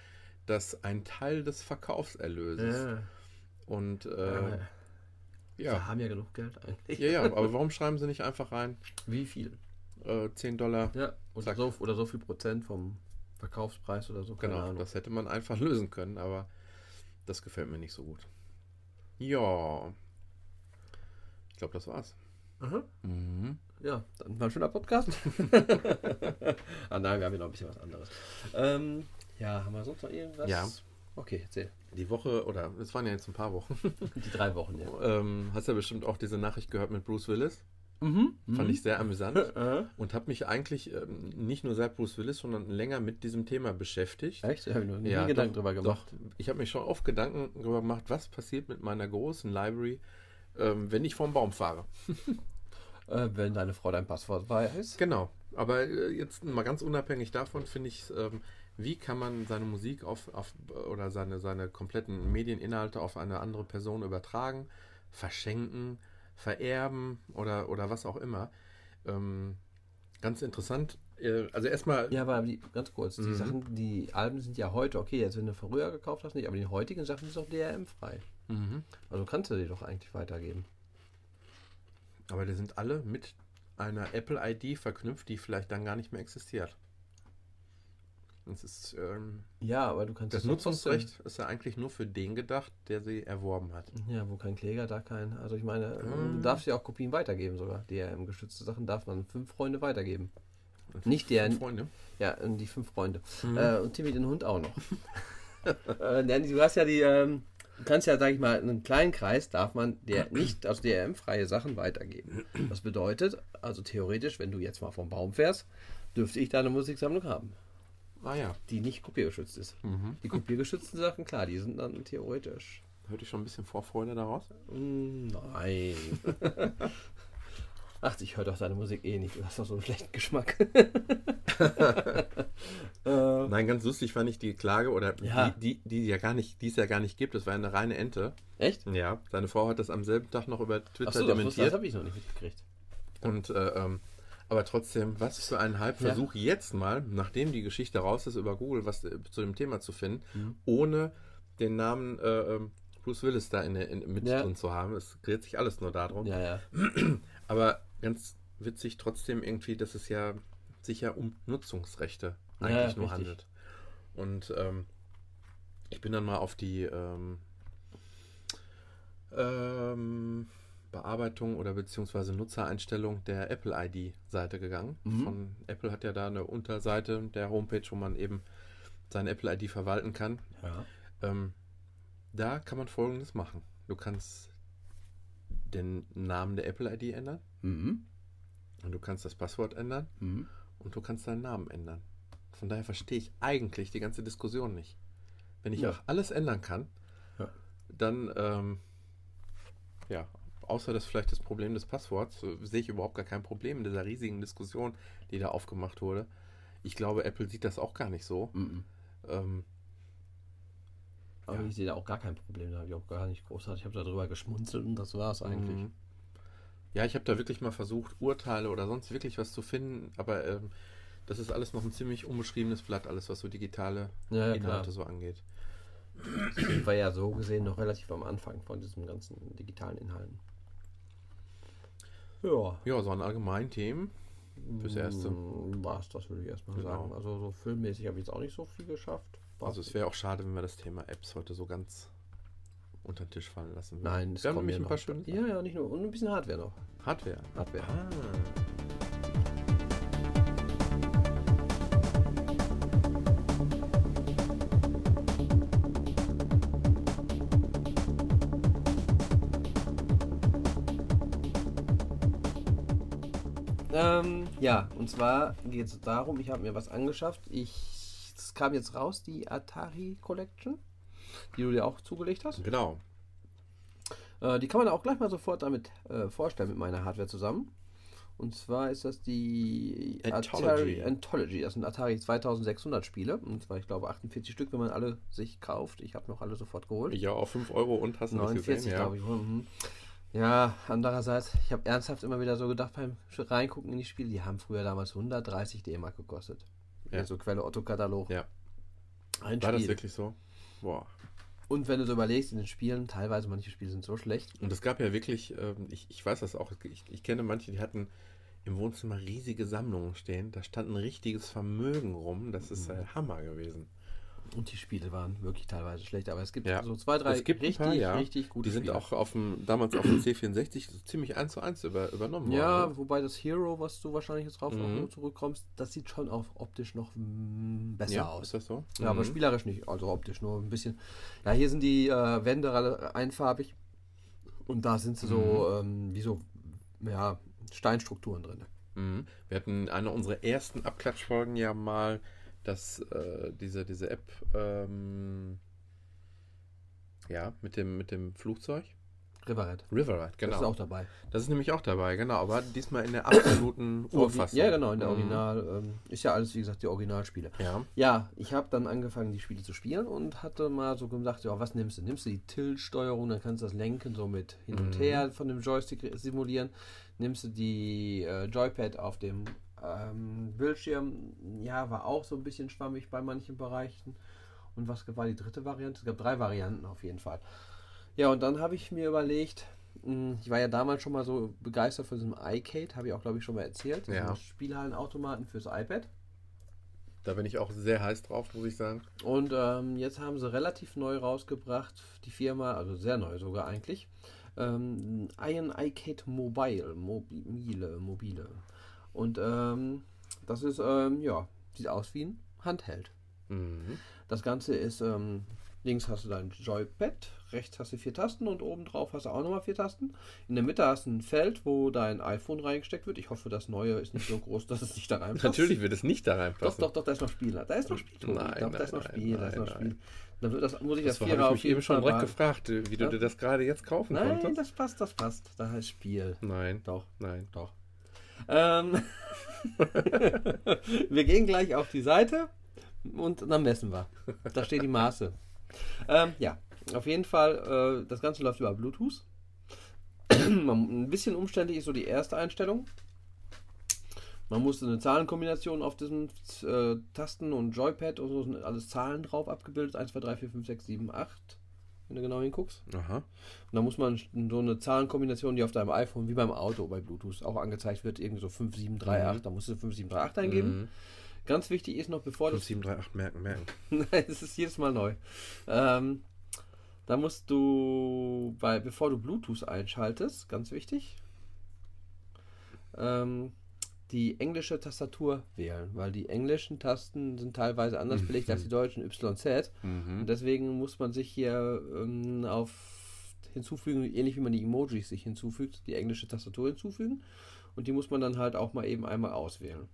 Speaker 2: dass ein Teil des Verkaufserlöses
Speaker 1: Ja.
Speaker 2: und äh,
Speaker 1: Äh, Wir
Speaker 2: ja.
Speaker 1: haben ja genug Geld eigentlich.
Speaker 2: ja, ja, aber warum schreiben sie nicht einfach rein
Speaker 1: Wie viel?
Speaker 2: äh, 10 Dollar?
Speaker 1: Ja, oder so, oder so viel Prozent vom Verkaufspreis oder so.
Speaker 2: Genau,
Speaker 1: Ahnung.
Speaker 2: das hätte man einfach lösen können, aber das gefällt mir nicht so gut. Ja, ich glaube, das war's.
Speaker 1: Aha.
Speaker 2: Mhm.
Speaker 1: Ja, dann war ein schöner Podcast. ah nein, wir haben hier noch ein bisschen was anderes. Ähm, ja, haben wir sonst noch irgendwas?
Speaker 2: Ja.
Speaker 1: Okay, erzähl.
Speaker 2: Die Woche, oder es waren ja jetzt ein paar Wochen,
Speaker 1: Die drei Wochen, ja.
Speaker 2: ähm, hast ja bestimmt auch diese Nachricht gehört mit Bruce Willis.
Speaker 1: Mhm.
Speaker 2: Fand ich sehr amüsant.
Speaker 1: Äh,
Speaker 2: und habe mich eigentlich ähm, nicht nur seit Bruce Willis, sondern länger mit diesem Thema beschäftigt.
Speaker 1: Echt? Ich habe noch nie
Speaker 2: Ja,
Speaker 1: Gedanken
Speaker 2: doch,
Speaker 1: drüber gemacht.
Speaker 2: Doch, ich habe mich schon oft Gedanken darüber gemacht, was passiert mit meiner großen Library, ähm, wenn ich vorm Baum fahre.
Speaker 1: Äh, wenn deine Frau dein Passwort weiß.
Speaker 2: Genau. Aber äh, jetzt mal ganz unabhängig davon finde ich, ähm, wie kann man seine Musik auf, auf oder seine, seine kompletten Medieninhalte auf eine andere Person übertragen? verschenken, vererben oder, oder was auch immer. Ähm, ganz interessant. Äh, also erstmal.
Speaker 1: Ja, aber die, ganz kurz, die
Speaker 2: Mhm.
Speaker 1: Sachen, die Alben sind ja heute, okay, jetzt wenn du früher gekauft hast, nicht, aber die heutigen Sachen sind doch DRM-frei.
Speaker 2: Mhm.
Speaker 1: Also kannst du die doch eigentlich weitergeben.
Speaker 2: Aber die sind alle mit einer Apple-ID verknüpft, die vielleicht dann gar nicht mehr existiert. Das ist, ähm,
Speaker 1: Ja, aber du kannst
Speaker 2: das
Speaker 1: doch trotzdem-
Speaker 2: Nutzungsrecht ist ja eigentlich nur für den gedacht, der sie erworben hat.
Speaker 1: Ja, wo kein Kläger, da kein. Also ich meine,
Speaker 2: Mhm.
Speaker 1: du darfst ja auch Kopien weitergeben sogar. DRM-geschützte Sachen darf man fünf Freunde weitergeben. Nicht der,
Speaker 2: Freunde.
Speaker 1: ja, die fünf Freunde.
Speaker 2: Mhm.
Speaker 1: Äh, und Timmy den Hund auch noch. äh, du hast ja die, ähm, du kannst ja, sag ich mal, in einem kleinen Kreis darf man der nicht, also DRM-freie Sachen weitergeben. Das bedeutet, also theoretisch, wenn du jetzt mal vom Baum fährst, dürfte ich deine Musiksammlung haben,
Speaker 2: Ah ja,
Speaker 1: die nicht kopiergeschützt ist.
Speaker 2: mhm.
Speaker 1: Die kopiergeschützten Sachen, klar, die sind dann theoretisch.
Speaker 2: hörte ich schon ein bisschen Vorfreude daraus.
Speaker 1: Mm, Nein. Ach, ich höre doch deine Musik eh nicht. Du hast doch so einen schlechten Geschmack. äh,
Speaker 2: Nein, ganz lustig fand ich die Klage oder
Speaker 1: Ja.
Speaker 2: die, die, die ja gar nicht, die es ja gar nicht gibt. Das war eine reine Ente.
Speaker 1: echt?
Speaker 2: Ja, seine Frau hat das am selben Tag noch über Twitter
Speaker 1: Achso, das, das
Speaker 2: dementiert.
Speaker 1: habe ich noch nicht mitgekriegt.
Speaker 2: Und äh, ähm, aber trotzdem, was für ein Hype.
Speaker 1: Ja.
Speaker 2: Versuch jetzt mal, nachdem die Geschichte raus ist, über Google was äh, zu dem Thema zu finden,
Speaker 1: Mhm.
Speaker 2: ohne den Namen äh, ähm, Bruce Willis da in, der- in, mit
Speaker 1: Ja.
Speaker 2: drin zu haben. Es dreht sich alles nur darum.
Speaker 1: Ja, ja.
Speaker 2: Aber ganz witzig trotzdem irgendwie, dass es ja sich ja um Nutzungsrechte
Speaker 1: Ja,
Speaker 2: eigentlich nur
Speaker 1: richtig.
Speaker 2: handelt. Und ähm, ich bin dann mal auf die ähm, ähm, Bearbeitung oder beziehungsweise Nutzereinstellung der Apple ID-Seite gegangen.
Speaker 1: Mhm.
Speaker 2: Von Apple hat ja da eine Unterseite der Homepage, wo man eben seine Apple ID verwalten kann.
Speaker 1: ja.
Speaker 2: Ähm, da kann man folgendes machen. Du kannst den Namen der Apple ID ändern
Speaker 1: Mhm.
Speaker 2: und du kannst das Passwort ändern
Speaker 1: Mhm.
Speaker 2: und du kannst deinen Namen ändern. Von daher verstehe ich eigentlich die ganze Diskussion nicht. Wenn ich
Speaker 1: Ja.
Speaker 2: auch alles ändern kann,
Speaker 1: Ja.
Speaker 2: dann, ähm, ja, außer das vielleicht das Problem des Passworts, sehe ich überhaupt gar kein Problem in dieser riesigen Diskussion, die da aufgemacht wurde. Ich glaube, Apple sieht das auch gar nicht so.
Speaker 1: Mhm.
Speaker 2: Ähm,
Speaker 1: Aber
Speaker 2: Ja.
Speaker 1: ich sehe da auch gar kein Problem. Da habe ich auch gar nicht großartig. Ich habe darüber geschmunzelt und das war es eigentlich.
Speaker 2: Mhm. Ja, ich habe da wirklich mal versucht, Urteile oder sonst wirklich was zu finden, aber ähm, das ist alles noch ein ziemlich unbeschriebenes Blatt, alles was so digitale
Speaker 1: Ja, ja,
Speaker 2: Inhalte
Speaker 1: klar.
Speaker 2: so angeht.
Speaker 1: Ich war ja so gesehen noch relativ am Anfang von diesen ganzen digitalen Inhalten. Ja.
Speaker 2: Ja, so an allgemeinen Themen. Fürs Erste.
Speaker 1: War es das, würde ich erstmal
Speaker 2: Genau.
Speaker 1: sagen. Also so filmmäßig habe ich jetzt auch nicht so viel geschafft. War's
Speaker 2: Also es wäre auch schade, wenn wir das Thema Apps heute so ganz unter den Tisch fallen lassen würden.
Speaker 1: Nein, es
Speaker 2: wir haben nämlich ein paar schöne
Speaker 1: Ja, ja, nicht nur. Und ein bisschen Hardware noch.
Speaker 2: Hardware.
Speaker 1: Hardware.
Speaker 2: Ah.
Speaker 1: Ja, und zwar geht es darum, ich habe mir was angeschafft. Ich, es kam jetzt raus, die Atari Collection, die du dir auch zugelegt hast.
Speaker 2: Genau.
Speaker 1: Äh, die kann man auch gleich mal sofort damit äh, vorstellen mit meiner Hardware zusammen. Und zwar ist das die
Speaker 2: Anthology.
Speaker 1: Atari Anthology. Das sind Atari 2600 Spiele. Und zwar, ich glaube, 48 Stück, wenn man alle sich kauft. Ich habe noch alle sofort geholt.
Speaker 2: Ja, auf 5 Euro und hast du das
Speaker 1: 49,
Speaker 2: gesehen? Ja.
Speaker 1: glaube ich. Mhm. Ja, andererseits, ich habe ernsthaft immer wieder so gedacht beim Reingucken in die Spiele, die haben früher damals 130 D-Mark gekostet.
Speaker 2: Ja.
Speaker 1: Also Quelle Otto-Katalog.
Speaker 2: Ja.
Speaker 1: Ein
Speaker 2: War das
Speaker 1: Spiel.
Speaker 2: wirklich so? Boah.
Speaker 1: Und wenn du so überlegst, in den Spielen, teilweise manche Spiele sind so schlecht.
Speaker 2: Und es gab ja wirklich, ähm, ich, ich weiß das auch, ich, ich kenne manche, die hatten im Wohnzimmer riesige Sammlungen stehen. Da stand ein richtiges Vermögen rum. Das ist äh, Hammer gewesen.
Speaker 1: Und die Spiele waren wirklich teilweise schlecht. Aber es gibt
Speaker 2: Ja.
Speaker 1: so zwei, drei richtig,
Speaker 2: paar, ja.
Speaker 1: richtig gute
Speaker 2: Die sind
Speaker 1: Spiele.
Speaker 2: auch auf dem, damals auf dem C64 so ziemlich eins zu eins über, übernommen
Speaker 1: Ja,
Speaker 2: worden.
Speaker 1: wobei das Hero, was du wahrscheinlich jetzt drauf
Speaker 2: Mhm.
Speaker 1: zurückkommst, das sieht schon auch optisch noch mm, besser
Speaker 2: ja,
Speaker 1: aus.
Speaker 2: ist das so?
Speaker 1: Ja, aber
Speaker 2: Mhm.
Speaker 1: spielerisch nicht, also optisch nur ein bisschen. Ja, hier sind die äh, Wände alle einfarbig und da sind sie so, ähm, wie so, ja, Steinstrukturen drin.
Speaker 2: Mhm. Wir hatten in einer unserer ersten Abklatschfolgen ja mal das, äh, diese, diese App, ähm, ja, mit dem, mit dem Flugzeug.
Speaker 1: Riverhead.
Speaker 2: Riverhead, genau.
Speaker 1: Das ist auch dabei.
Speaker 2: Das ist nämlich auch dabei, genau. Aber diesmal in der absoluten Urfassung.
Speaker 1: Ja, genau, in der
Speaker 2: Mhm.
Speaker 1: Original. Ähm, ist ja alles, wie gesagt, die Originalspiele.
Speaker 2: Ja.
Speaker 1: Ja, ich habe dann angefangen, die Spiele zu spielen und hatte mal so gedacht, ja, was nimmst du? Nimmst du die Tilt-Steuerung, dann kannst du das Lenken so mit hin und
Speaker 2: Mhm.
Speaker 1: her von dem Joystick simulieren. Nimmst du die äh, Joypad auf dem ähm, Bildschirm, ja, war auch so ein bisschen schwammig bei manchen Bereichen. Und was war die dritte Variante? Es gab drei Varianten auf jeden Fall. Ja, und dann habe ich mir überlegt, mh, ich war ja damals schon mal so begeistert von diesem iCade, habe ich auch, glaube ich, schon mal erzählt.
Speaker 2: Ja.
Speaker 1: Spielhallenautomaten fürs iPad.
Speaker 2: Da bin ich auch sehr heiß drauf, muss ich sagen.
Speaker 1: Und ähm, jetzt haben sie relativ neu rausgebracht, die Firma, also sehr neu sogar eigentlich, ähm, Iron iCade Mobile, mobile, mobile. Und ähm, das ist, ähm, ja, sieht aus wie ein Handheld.
Speaker 2: Mhm.
Speaker 1: Das Ganze ist, ähm, links hast du dein Joypad, rechts hast du vier Tasten und oben drauf hast du auch nochmal vier Tasten. In der Mitte hast du ein Feld, wo dein iPhone reingesteckt wird. Ich hoffe, das neue ist nicht so groß, dass es nicht da reinpasst.
Speaker 2: Natürlich wird es nicht da
Speaker 1: Doch,
Speaker 2: reinpassen.
Speaker 1: doch, doch, da ist noch Spiel. Da ist noch Spiel. Tobi.
Speaker 2: Nein,
Speaker 1: doch, da ist
Speaker 2: nein,
Speaker 1: noch Spiel, da ist
Speaker 2: nein,
Speaker 1: noch
Speaker 2: nein.
Speaker 1: Spiel. Dann wird das, muss ich
Speaker 2: Das
Speaker 1: das, Vierer
Speaker 2: ich
Speaker 1: auf
Speaker 2: mich eben schon direkt gefragt, wie du
Speaker 1: Ja?
Speaker 2: dir das gerade jetzt kaufen
Speaker 1: Nein,
Speaker 2: konntest.
Speaker 1: das passt, das passt. Da heißt Spiel.
Speaker 2: Nein,
Speaker 1: Doch,
Speaker 2: nein.
Speaker 1: doch. Ähm, wir gehen gleich auf die Seite und dann messen wir. Da steht die Maße. Ähm, ja, auf jeden Fall, äh, das Ganze läuft über Bluetooth. Ein bisschen umständlich ist so die erste Einstellung. Man musste eine Zahlenkombination auf diesen äh, Tasten und Joypad und so sind alles Zahlen drauf abgebildet. 1, 2, 3, 4, 5, 6, 7, 8. Wenn du genau hinguckst.
Speaker 2: Aha.
Speaker 1: Und da muss man so eine Zahlenkombination, die auf deinem iPhone wie beim Auto bei Bluetooth auch angezeigt wird, irgendwie so 5738.
Speaker 2: Mhm.
Speaker 1: Da musst du 5738 eingeben.
Speaker 2: Mhm.
Speaker 1: Ganz wichtig ist noch, bevor du.
Speaker 2: 5738 merken, merken.
Speaker 1: Nein, es ist jedes Mal neu. Ähm, da musst du, bei, bevor du Bluetooth einschaltest, ganz wichtig, ähm, die englische Tastatur wählen, weil die englischen Tasten sind teilweise anders
Speaker 2: Mhm.
Speaker 1: belegt als die deutschen YZ.
Speaker 2: Mhm.
Speaker 1: Und deswegen muss man sich hier ähm, auf hinzufügen, ähnlich wie man die Emojis sich hinzufügt, die englische Tastatur hinzufügen. Und die muss man dann halt auch mal eben einmal auswählen.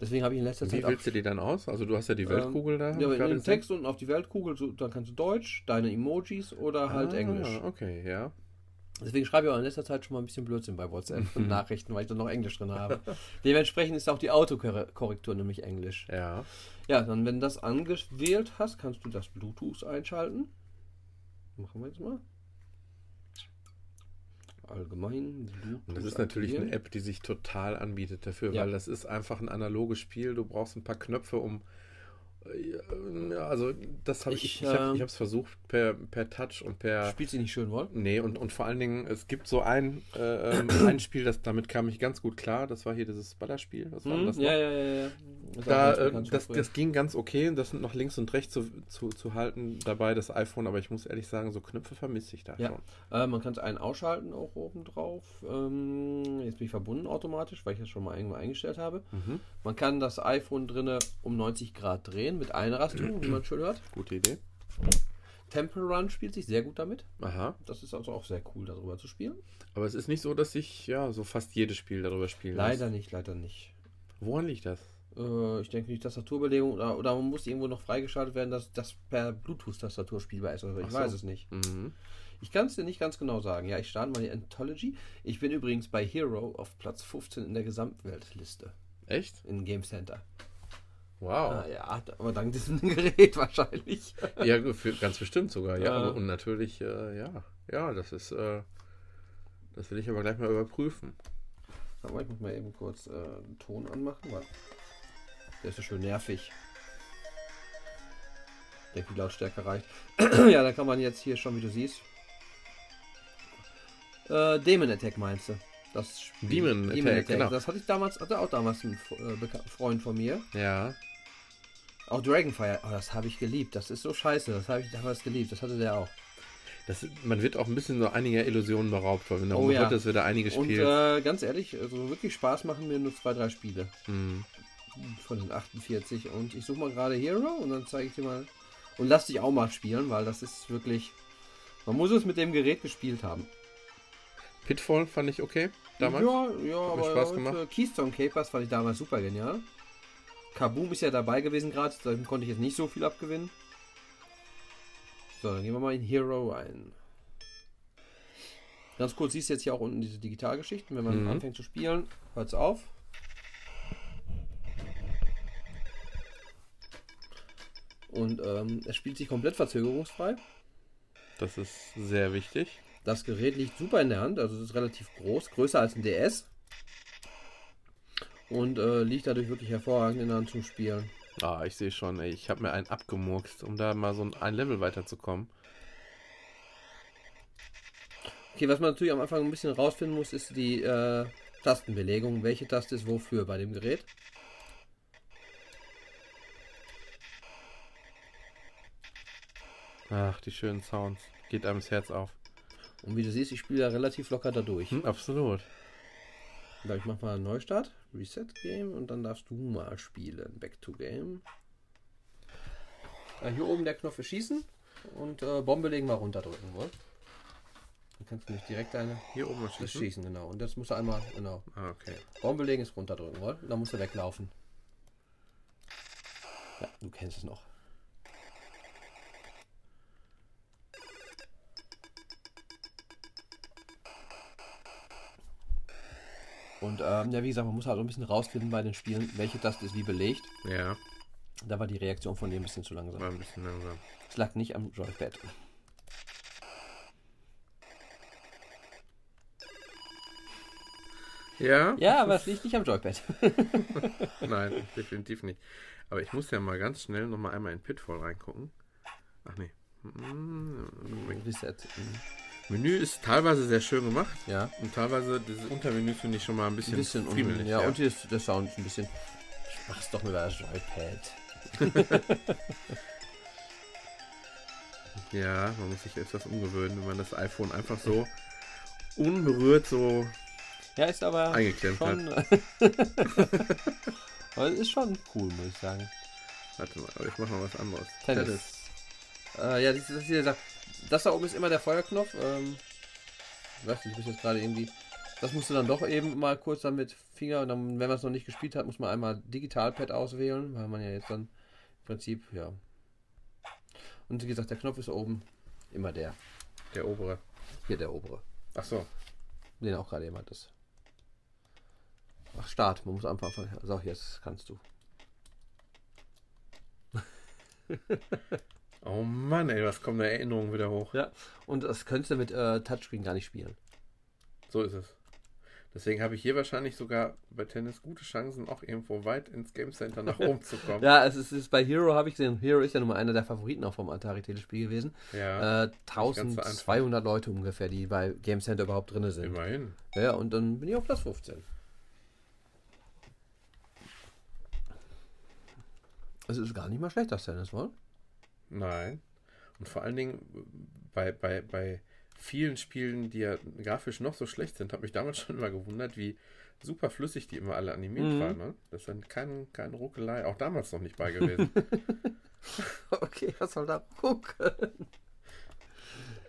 Speaker 1: Deswegen habe ich in letzter
Speaker 2: Wie
Speaker 1: Zeit
Speaker 2: wählst du die dann aus? Also du hast ja die Weltkugel da.
Speaker 1: ja, in den. Text unten auf die Weltkugel, so, dann kannst du Deutsch, deine Emojis oder halt
Speaker 2: ah,
Speaker 1: Englisch.
Speaker 2: Okay, ja.
Speaker 1: Deswegen schreibe ich auch in letzter Zeit schon mal ein bisschen Blödsinn bei WhatsApp und Nachrichten, weil ich da noch Englisch drin habe. Dementsprechend ist auch die Autokorrektur nämlich Englisch.
Speaker 2: Ja.
Speaker 1: Ja, dann wenn du das angewählt hast, kannst du das Bluetooth einschalten. Machen wir jetzt mal. Allgemein. Bluetooth
Speaker 2: Und das ist natürlich
Speaker 1: aktivieren.
Speaker 2: eine App, die sich total anbietet dafür,
Speaker 1: Ja.
Speaker 2: weil das ist einfach ein analoges Spiel. Du brauchst ein paar Knöpfe, um. Äh, ja, Also, das habe ich.
Speaker 1: Ich,
Speaker 2: Ich, habe es versucht per, per Touch und per.
Speaker 1: Spielt sie nicht schön wohl?
Speaker 2: Nee, und, und vor allen Dingen, es gibt so ein, äh, ähm, ein Spiel, das, damit kam ich ganz gut klar. Das war hier dieses Ballerspiel. Was war
Speaker 1: Mhm,
Speaker 2: das noch?
Speaker 1: ja, ja, ja, ja. Das
Speaker 2: Da, äh, das, das ging ganz okay, das nach links und rechts zu, zu, zu halten dabei, das iPhone, aber ich muss ehrlich sagen, so Knöpfe vermisse ich da
Speaker 1: Ja.
Speaker 2: schon.
Speaker 1: Äh, man kann es einen ausschalten auch oben drauf. Ähm, jetzt bin ich verbunden automatisch, weil ich das schon mal irgendwo eingestellt habe.
Speaker 2: Mhm.
Speaker 1: Man kann das iPhone drinne um 90 Grad drehen mit Einrastung, wie man schön hört.
Speaker 2: Gute Idee.
Speaker 1: Temple Run spielt sich sehr gut damit.
Speaker 2: Aha.
Speaker 1: Das ist also auch sehr cool, darüber zu spielen.
Speaker 2: Aber es ist nicht so, dass ich ja so fast jedes Spiel darüber spielen
Speaker 1: Leider
Speaker 2: muss.
Speaker 1: nicht, leider nicht.
Speaker 2: Woran liegt das?
Speaker 1: Äh, ich denke, die Tastaturbelegung oder, oder man muss irgendwo noch freigeschaltet werden, dass das per Bluetooth-Tastatur spielbar ist. Also ich
Speaker 2: so.
Speaker 1: weiß es nicht.
Speaker 2: Mhm.
Speaker 1: Ich kann es dir nicht ganz genau sagen. Ja, ich starte mal die Anthology. Ich bin übrigens bei Hero auf Platz 15 in der Gesamtweltliste
Speaker 2: Echt?
Speaker 1: in Game Center.
Speaker 2: Wow.
Speaker 1: Ah, ja, aber dank diesem Gerät wahrscheinlich.
Speaker 2: Ja, ganz bestimmt sogar, ja.
Speaker 1: Ja.
Speaker 2: Und, und natürlich, äh, ja. Ja, das ist, äh, das will ich aber gleich mal überprüfen.
Speaker 1: Aber ich muss mal eben kurz äh, den Ton anmachen, weil der ist so schön nervig. Ich denke, die Lautstärke reicht. ja, da kann man jetzt hier schon, wie du siehst. Äh, Demon Attack meinst du? Das Spiel.
Speaker 2: Demon Attack, genau.
Speaker 1: Das hatte ich damals, hatte auch damals ein äh, Freund von mir.
Speaker 2: Ja.
Speaker 1: Auch Dragonfire, oh, das habe ich geliebt. Das ist so scheiße, das habe ich damals geliebt. Das hatte der auch.
Speaker 2: Das, man wird auch ein bisschen so einiger Illusionen beraubt, weil wenn du
Speaker 1: Oh ja.
Speaker 2: heute wieder einige
Speaker 1: Und
Speaker 2: spielst.
Speaker 1: äh, ganz ehrlich, also wirklich Spaß machen mir nur zwei, drei Spiele.
Speaker 2: hm.
Speaker 1: von den 48 und ich suche mal gerade Hero und dann zeige ich dir mal und lass dich auch mal spielen, weil das ist wirklich man muss es mit dem Gerät gespielt haben.
Speaker 2: Pitfall fand ich okay damals.
Speaker 1: Ja, ja,
Speaker 2: Hat
Speaker 1: aber
Speaker 2: Spaß gemacht.
Speaker 1: Keystone Capers fand ich damals super genial. Kaboom ist ja dabei gewesen gerade, da konnte ich jetzt nicht so viel abgewinnen. So, dann gehen wir mal in Hero ein. Ganz kurz siehst du jetzt hier auch unten diese Digitalgeschichten. Wenn man
Speaker 2: Mhm.
Speaker 1: anfängt zu spielen, hört es auf. Und ähm, es spielt sich komplett verzögerungsfrei.
Speaker 2: Das ist sehr wichtig.
Speaker 1: Das Gerät liegt super in der Hand, also es ist relativ groß, größer als ein DS. Und äh, liegt dadurch wirklich hervorragend in der Hand zum Spielen.
Speaker 2: Ah, ich sehe schon, ey, ich habe mir einen abgemurkst, um da mal so ein, ein Level weiterzukommen.
Speaker 1: Okay, was man natürlich am Anfang ein bisschen rausfinden muss, ist die äh, Tastenbelegung. Welche Taste ist wofür bei dem Gerät?
Speaker 2: Ach, die schönen Sounds. Geht einem das Herz auf.
Speaker 1: Und wie du siehst, ich spiele da relativ locker dadurch.
Speaker 2: Hm, absolut.
Speaker 1: Ich mach mal einen Neustart, Reset Game und dann darfst du mal spielen. Back to Game. Äh, hier oben der Knopf für Schießen und äh, Bombe legen mal runterdrücken. Wohl. Dann kannst du nicht direkt eine
Speaker 2: Hier oben schießen.
Speaker 1: schießen, genau. Und das musst du einmal, genau.
Speaker 2: Ah, okay.
Speaker 1: Bombe legen ist runterdrücken, wohl. Und dann musst du weglaufen. Ja, du kennst es noch. Und ähm, ja, wie gesagt, man muss halt so ein bisschen rausfinden bei den Spielen, welche Taste ist wie belegt.
Speaker 2: Ja,
Speaker 1: Da war die Reaktion von dem ein bisschen zu langsam.
Speaker 2: war ein bisschen langsam.
Speaker 1: Es lag nicht am Joypad.
Speaker 2: Ja?
Speaker 1: Ja, aber es liegt nicht am Joypad.
Speaker 2: Nein, definitiv nicht. Aber ich muss ja mal ganz schnell noch mal einmal in Pitfall reingucken. Ach nee. Mm,
Speaker 1: Reset.
Speaker 2: Menü ist teilweise sehr schön gemacht
Speaker 1: Ja,
Speaker 2: und teilweise dieses Untermenü finde ich schon mal ein bisschen,
Speaker 1: ein bisschen
Speaker 2: friemelig.
Speaker 1: unruhig. Ja, und hier ist der Sound ist ein bisschen. Mach's doch mit das Joypad.
Speaker 2: ja, man muss sich etwas umgewöhnen, wenn man das iPhone einfach so unberührt so
Speaker 1: Ja, ist aber
Speaker 2: eingeklemmt hat.
Speaker 1: schon. aber es ist schon cool, muss ich sagen.
Speaker 2: Warte mal, aber ich mache mal was anderes.
Speaker 1: Tennis. Äh, ja, das, das, hier, das, da oben ist immer der Feuerknopf. Ähm, ich weiß nicht, ich muss jetzt gerade irgendwie. Das musst du dann doch eben mal kurz dann mit Finger und dann, wenn man es noch nicht gespielt hat, muss man einmal Digitalpad auswählen, weil man ja jetzt dann im Prinzip, ja. Und wie gesagt, der Knopf ist oben immer der.
Speaker 2: Der obere.
Speaker 1: Hier der obere.
Speaker 2: Ach so.
Speaker 1: Den auch gerade jemand ist. Ach, Start. Man muss Anfang. Also, jetzt kannst du.
Speaker 2: Oh Mann, ey, was kommen da Erinnerungen wieder hoch.
Speaker 1: Ja. Und das könntest du mit äh, Touchscreen gar nicht spielen.
Speaker 2: So ist es. Deswegen habe ich hier wahrscheinlich sogar bei Tennis gute Chancen, auch irgendwo weit ins Game Center nach oben zu kommen.
Speaker 1: Ja, es ist, es ist bei Hero, habe ich gesehen. Hero ist ja nun mal einer der Favoriten auch vom Atari-Telespiel gewesen.
Speaker 2: Ja,
Speaker 1: Äh, 1200 Leute ungefähr, die bei Game Center überhaupt drin sind.
Speaker 2: immerhin.
Speaker 1: Ja, und dann bin ich auf Platz 15. Es ist gar nicht mal schlecht, das Tennis, wohl?
Speaker 2: Nein. Und vor allen Dingen bei, bei, bei vielen Spielen, die ja grafisch noch so schlecht sind, habe mich damals schon immer gewundert, wie super flüssig die immer alle animiert
Speaker 1: Mhm.
Speaker 2: waren. Ne? Das ist dann kein, keine Ruckelei, auch damals noch nicht bei gewesen.
Speaker 1: Okay, was soll da gucken?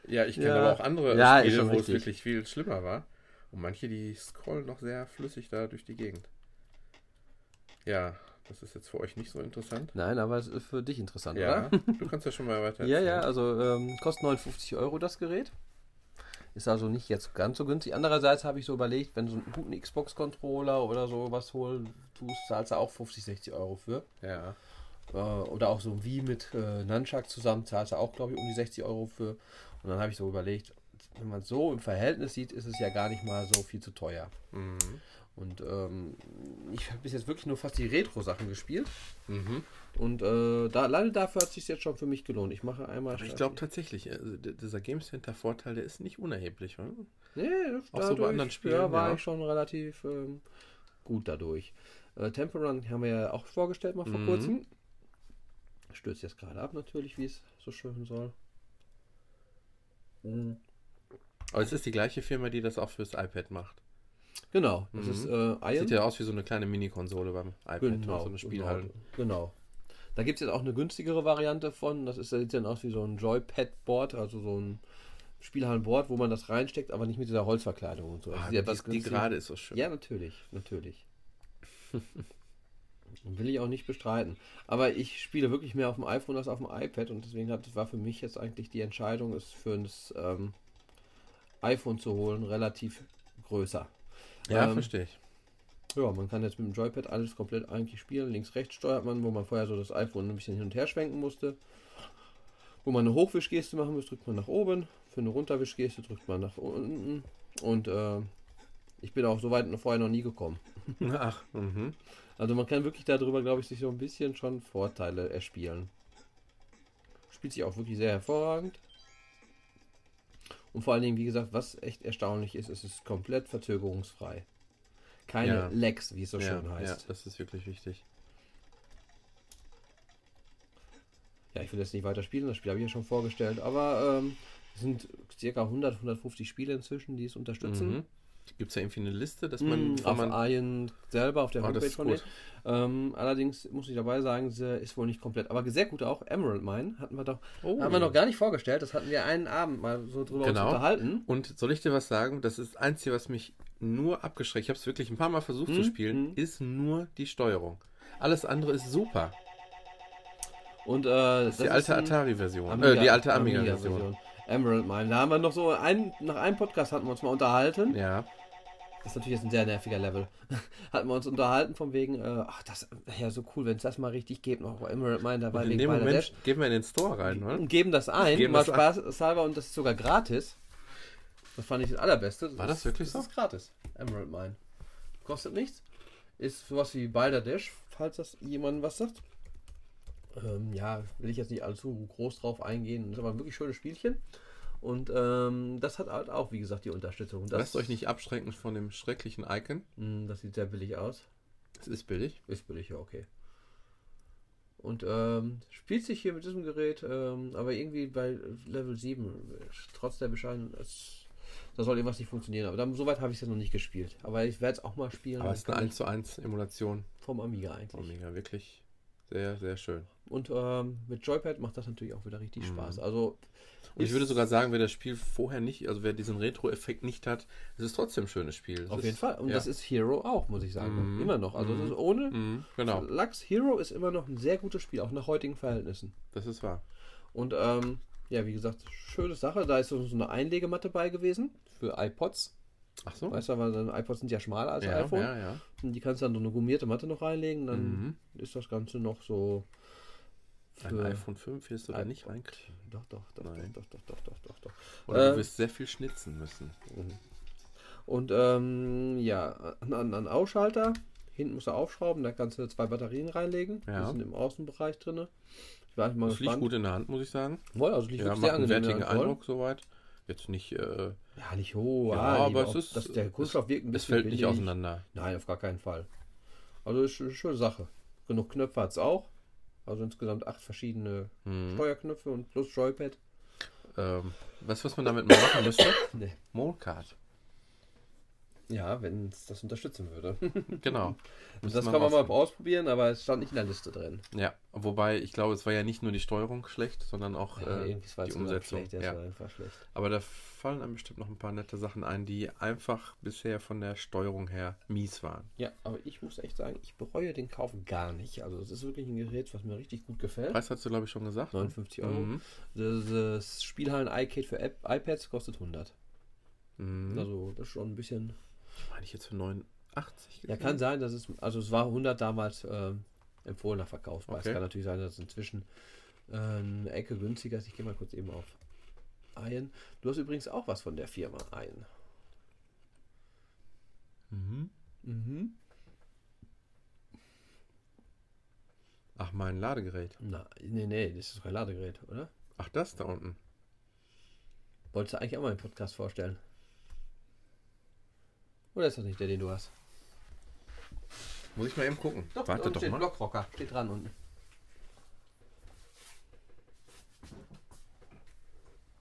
Speaker 2: ja, ich kenne
Speaker 1: Ja.
Speaker 2: aber auch andere
Speaker 1: Ja,
Speaker 2: Spiele, wo es wirklich viel schlimmer war. Und manche, die scrollen noch sehr flüssig da durch die Gegend. Ja, das ist jetzt für euch nicht so interessant.
Speaker 1: Nein, aber es ist für dich interessant,
Speaker 2: Ja,
Speaker 1: oder?
Speaker 2: du kannst ja schon mal weiter
Speaker 1: Ja, ja, also ähm, kostet 59 Euro das Gerät. Ist also nicht jetzt ganz so günstig. Andererseits habe ich so überlegt, wenn du so einen guten Xbox-Controller oder so was holen tust, zahlst du auch 50, 60 Euro für.
Speaker 2: Ja,
Speaker 1: Äh, oder auch so Wii mit äh, Nunchuck zusammen zahlst du auch, glaube ich, um die 60 Euro für. Und dann habe ich so überlegt, wenn man es so im Verhältnis sieht, ist es ja gar nicht mal so viel zu teuer.
Speaker 2: mhm.
Speaker 1: Und ähm, ich habe bis jetzt wirklich nur fast die Retro-Sachen gespielt.
Speaker 2: Mhm.
Speaker 1: Und äh, da, alleine dafür hat es sich jetzt schon für mich gelohnt. Ich mache einmal.
Speaker 2: Ich glaube tatsächlich, also dieser Game Center Vorteil, der ist nicht unerheblich. Oder?
Speaker 1: Nee,
Speaker 2: Auch so bei
Speaker 1: dadurch,
Speaker 2: anderen Spielen,
Speaker 1: Ja, war
Speaker 2: ja.
Speaker 1: ich schon relativ ähm, gut dadurch. Äh, Temple Run haben wir ja auch vorgestellt mal vor
Speaker 2: Mhm.
Speaker 1: kurzem. Stürzt jetzt gerade ab natürlich, wie es so schön soll. Mhm.
Speaker 2: Aber es ist die gleiche Firma, die das auch fürs iPad macht.
Speaker 1: Genau, das
Speaker 2: Mhm.
Speaker 1: ist äh.
Speaker 2: Sieht ja aus wie so eine kleine Mini-Konsole beim iPad.
Speaker 1: genau,
Speaker 2: so eine Spielhalle.
Speaker 1: Genau. Da gibt es jetzt auch eine günstigere Variante von. Das ist, sieht dann aus wie so ein Joypad-Board, also so ein Spielhallenboard, wo man das reinsteckt, aber nicht mit dieser Holzverkleidung und so.
Speaker 2: Ah, die, die gerade ist so schön.
Speaker 1: Ja, natürlich, natürlich. Will ich auch nicht bestreiten. Aber ich spiele wirklich mehr auf dem iPhone als auf dem iPad und deswegen hat, war für mich jetzt eigentlich die Entscheidung, es für das ähm, iPhone zu holen, relativ größer.
Speaker 2: Ja,
Speaker 1: Ähm,
Speaker 2: verstehe ich.
Speaker 1: Ja, man kann jetzt mit dem Joypad alles komplett eigentlich spielen. Links-rechts steuert man, wo man vorher so das iPhone ein bisschen hin und her schwenken musste. Wo man eine Hochwischgeste machen muss, drückt man nach oben. Für eine Runterwischgeste drückt man nach unten. Und äh, ich bin auch so weit noch vorher noch nie gekommen.
Speaker 2: Ach, mhm.
Speaker 1: Also man kann wirklich darüber, glaube ich, sich so ein bisschen schon Vorteile erspielen. Spielt sich auch wirklich sehr hervorragend. Und vor allen Dingen, wie gesagt, was echt erstaunlich ist, es ist komplett verzögerungsfrei. Keine
Speaker 2: Ja.
Speaker 1: Lags, wie es so
Speaker 2: ja,
Speaker 1: schön
Speaker 2: ja,
Speaker 1: heißt.
Speaker 2: das ist wirklich wichtig.
Speaker 1: Ja, ich will jetzt nicht weiter spielen, das Spiel habe ich ja schon vorgestellt, aber ähm, es sind circa 100, 150 Spiele inzwischen, die es unterstützen.
Speaker 2: Mhm. Gibt es ja irgendwie eine Liste, dass
Speaker 1: Man,
Speaker 2: man, wo
Speaker 1: auf
Speaker 2: man
Speaker 1: Iron selber auf der
Speaker 2: Oh,
Speaker 1: Homepage von denen. Ähm, allerdings muss ich dabei sagen, sie ist wohl nicht komplett. Aber sehr gut auch. Emerald Mine hatten wir doch
Speaker 2: Oh.
Speaker 1: haben wir noch gar nicht vorgestellt. Das hatten wir einen Abend mal so drüber
Speaker 2: Genau.
Speaker 1: unterhalten.
Speaker 2: Und soll ich dir was sagen? Das ist das Einzige, was mich nur abgeschreckt. Ich habe es wirklich ein paar Mal versucht zu
Speaker 1: Hm,
Speaker 2: spielen.
Speaker 1: hm.
Speaker 2: Ist nur die Steuerung. Alles andere ist super.
Speaker 1: Und äh,
Speaker 2: Das ist die alte Atari-Version.
Speaker 1: Amiga-
Speaker 2: Äh, die alte Amiga-Version.
Speaker 1: Amiga-Version. Emerald Mine. Da haben wir noch so ein, nach einem Podcast hatten wir uns mal unterhalten.
Speaker 2: ja.
Speaker 1: Das ist natürlich jetzt ein sehr nerviger Level. hatten wir uns unterhalten von wegen, äh, ach, das ja so cool, wenn es das mal richtig geht. Noch Emerald Mine dabei
Speaker 2: Und in dem Moment
Speaker 1: Bangladesch.
Speaker 2: gehen wir in den Store rein, oder?
Speaker 1: und geben das ein,
Speaker 2: Geben
Speaker 1: mal
Speaker 2: das
Speaker 1: Spaß halber und das ist sogar gratis. Das fand ich das allerbeste.
Speaker 2: War das
Speaker 1: ist-
Speaker 2: wirklich
Speaker 1: das
Speaker 2: so?
Speaker 1: ist gratis. Emerald Mine. Kostet nichts. Ist sowas wie Balderdash, falls das jemandem was sagt. Ähm, ja, will ich jetzt nicht allzu groß drauf eingehen. Ist aber ein wirklich schönes Spielchen. Und ähm, das hat halt auch, wie gesagt, die Unterstützung. Das,
Speaker 2: Lasst euch nicht abschrecken von dem schrecklichen Icon.
Speaker 1: Mh, Das sieht sehr billig aus.
Speaker 2: Es ist billig.
Speaker 1: Ist billig, ja, okay. Und ähm, spielt sich hier mit diesem Gerät, ähm, aber irgendwie bei Level 7, äh, trotz der Bescheinigung, es- da soll irgendwas nicht funktionieren. Aber dann, soweit habe ich es ja noch nicht gespielt. Aber ich werde es auch mal spielen.
Speaker 2: Aber es ist eine
Speaker 1: kann
Speaker 2: 1 zu 1 Emulation.
Speaker 1: vom Amiga eigentlich.
Speaker 2: Oh, mega, wirklich sehr, sehr schön.
Speaker 1: Und ähm, mit Joypad macht das natürlich auch wieder richtig
Speaker 2: Mhm.
Speaker 1: Spaß. Also
Speaker 2: Und ich würde sogar sagen, wer das Spiel vorher nicht, also wer diesen Retro-Effekt nicht hat, es ist trotzdem ein schönes Spiel. Es
Speaker 1: auf
Speaker 2: ist,
Speaker 1: jeden Fall. Und
Speaker 2: ja.
Speaker 1: das ist Hero auch, muss ich sagen.
Speaker 2: Mhm.
Speaker 1: Immer noch. Also
Speaker 2: Mhm.
Speaker 1: das ist ohne.
Speaker 2: Mhm, genau,
Speaker 1: Lux Hero ist immer noch ein sehr gutes Spiel, auch nach heutigen Verhältnissen.
Speaker 2: das ist wahr.
Speaker 1: Und ähm, ja, wie gesagt, schöne Sache. Da ist so eine Einlegematte bei gewesen für iPods.
Speaker 2: Ach so.
Speaker 1: Weißt du, weil dann iPods sind ja schmaler als
Speaker 2: ja,
Speaker 1: iPhone.
Speaker 2: ja, ja.
Speaker 1: Und die kannst du dann so eine gummierte Matte noch reinlegen. Dann
Speaker 2: Mhm.
Speaker 1: ist das Ganze noch so.
Speaker 2: Ein
Speaker 1: für-
Speaker 2: iPhone 5 wirst du da nicht reinkriegen.
Speaker 1: Doch, doch, doch,
Speaker 2: Nein.
Speaker 1: doch, doch, doch, doch, doch, doch.
Speaker 2: Oder
Speaker 1: Äh,
Speaker 2: du wirst sehr viel schnitzen müssen.
Speaker 1: Und ähm, ja, an, an, an Ausschalter. Hinten musst du aufschrauben, da kannst du zwei Batterien reinlegen.
Speaker 2: Ja.
Speaker 1: Die sind im Außenbereich drin. Ich war mal
Speaker 2: Das liegt
Speaker 1: gespannt.
Speaker 2: gut in der Hand, muss ich sagen.
Speaker 1: Wohl, also liegt
Speaker 2: Ja,
Speaker 1: wirklich
Speaker 2: macht
Speaker 1: sehr
Speaker 2: einen
Speaker 1: angenehm.
Speaker 2: wertigen
Speaker 1: voll.
Speaker 2: Eindruck soweit. Jetzt nicht, äh,
Speaker 1: Ja, nicht hoch.
Speaker 2: Ja,
Speaker 1: ah,
Speaker 2: aber es ist-
Speaker 1: dass der Kunststoff wirkt ein
Speaker 2: es
Speaker 1: bisschen
Speaker 2: fällt nicht
Speaker 1: billig.
Speaker 2: auseinander.
Speaker 1: Nein, auf gar keinen Fall. Also ist eine schöne Sache. Genug Knöpfe hat es auch. Also insgesamt acht verschiedene
Speaker 2: Hm.
Speaker 1: Steuerknöpfe und plus Joypad.
Speaker 2: Ähm, weißt du, was man damit mal machen müsste?
Speaker 1: Nee.
Speaker 2: Molcard.
Speaker 1: Ja, wenn es das unterstützen würde.
Speaker 2: Genau. Müsste
Speaker 1: das kann man mal ausprobieren, aber es stand nicht in der Liste drin.
Speaker 2: Ja, wobei ich glaube, es war ja nicht nur die Steuerung schlecht, sondern auch äh,
Speaker 1: irgendwie war
Speaker 2: die Umsetzung.
Speaker 1: Schlecht, ja.
Speaker 2: Ja.
Speaker 1: es war einfach schlecht.
Speaker 2: Aber da fallen einem bestimmt noch ein paar nette Sachen ein, die einfach bisher von der Steuerung her mies waren.
Speaker 1: Ja, aber ich muss echt sagen, ich bereue den Kauf gar nicht. Also es ist wirklich ein Gerät, was mir richtig gut gefällt.
Speaker 2: Preis hast du, glaube ich, schon gesagt. ne?
Speaker 1: 59 Euro.
Speaker 2: Mhm.
Speaker 1: Das, das Spielhallen iCade für App iPads kostet 100.
Speaker 2: Mhm.
Speaker 1: Also das ist schon ein bisschen
Speaker 2: meine ich jetzt für 89?
Speaker 1: Ja, kann sein, dass es, also es war 100 damals ähm, empfohlener Verkaufspreis.
Speaker 2: Okay.
Speaker 1: Es kann natürlich sein, dass es inzwischen äh, eine Ecke günstiger ist. Ich gehe mal kurz eben auf Ein. Du hast übrigens auch was von der Firma Ein.
Speaker 2: Mhm.
Speaker 1: Mhm.
Speaker 2: Ach, mein Ladegerät.
Speaker 1: Na, nee, nee, das ist kein Ladegerät, oder?
Speaker 2: Ach, das da unten.
Speaker 1: Wolltest du eigentlich auch mal einen Podcast vorstellen? Oder ist das nicht der, den du hast?
Speaker 2: Muss ich mal eben gucken.
Speaker 1: da
Speaker 2: Warte doch
Speaker 1: steht
Speaker 2: mal.
Speaker 1: Blockrocker. Steht dran unten.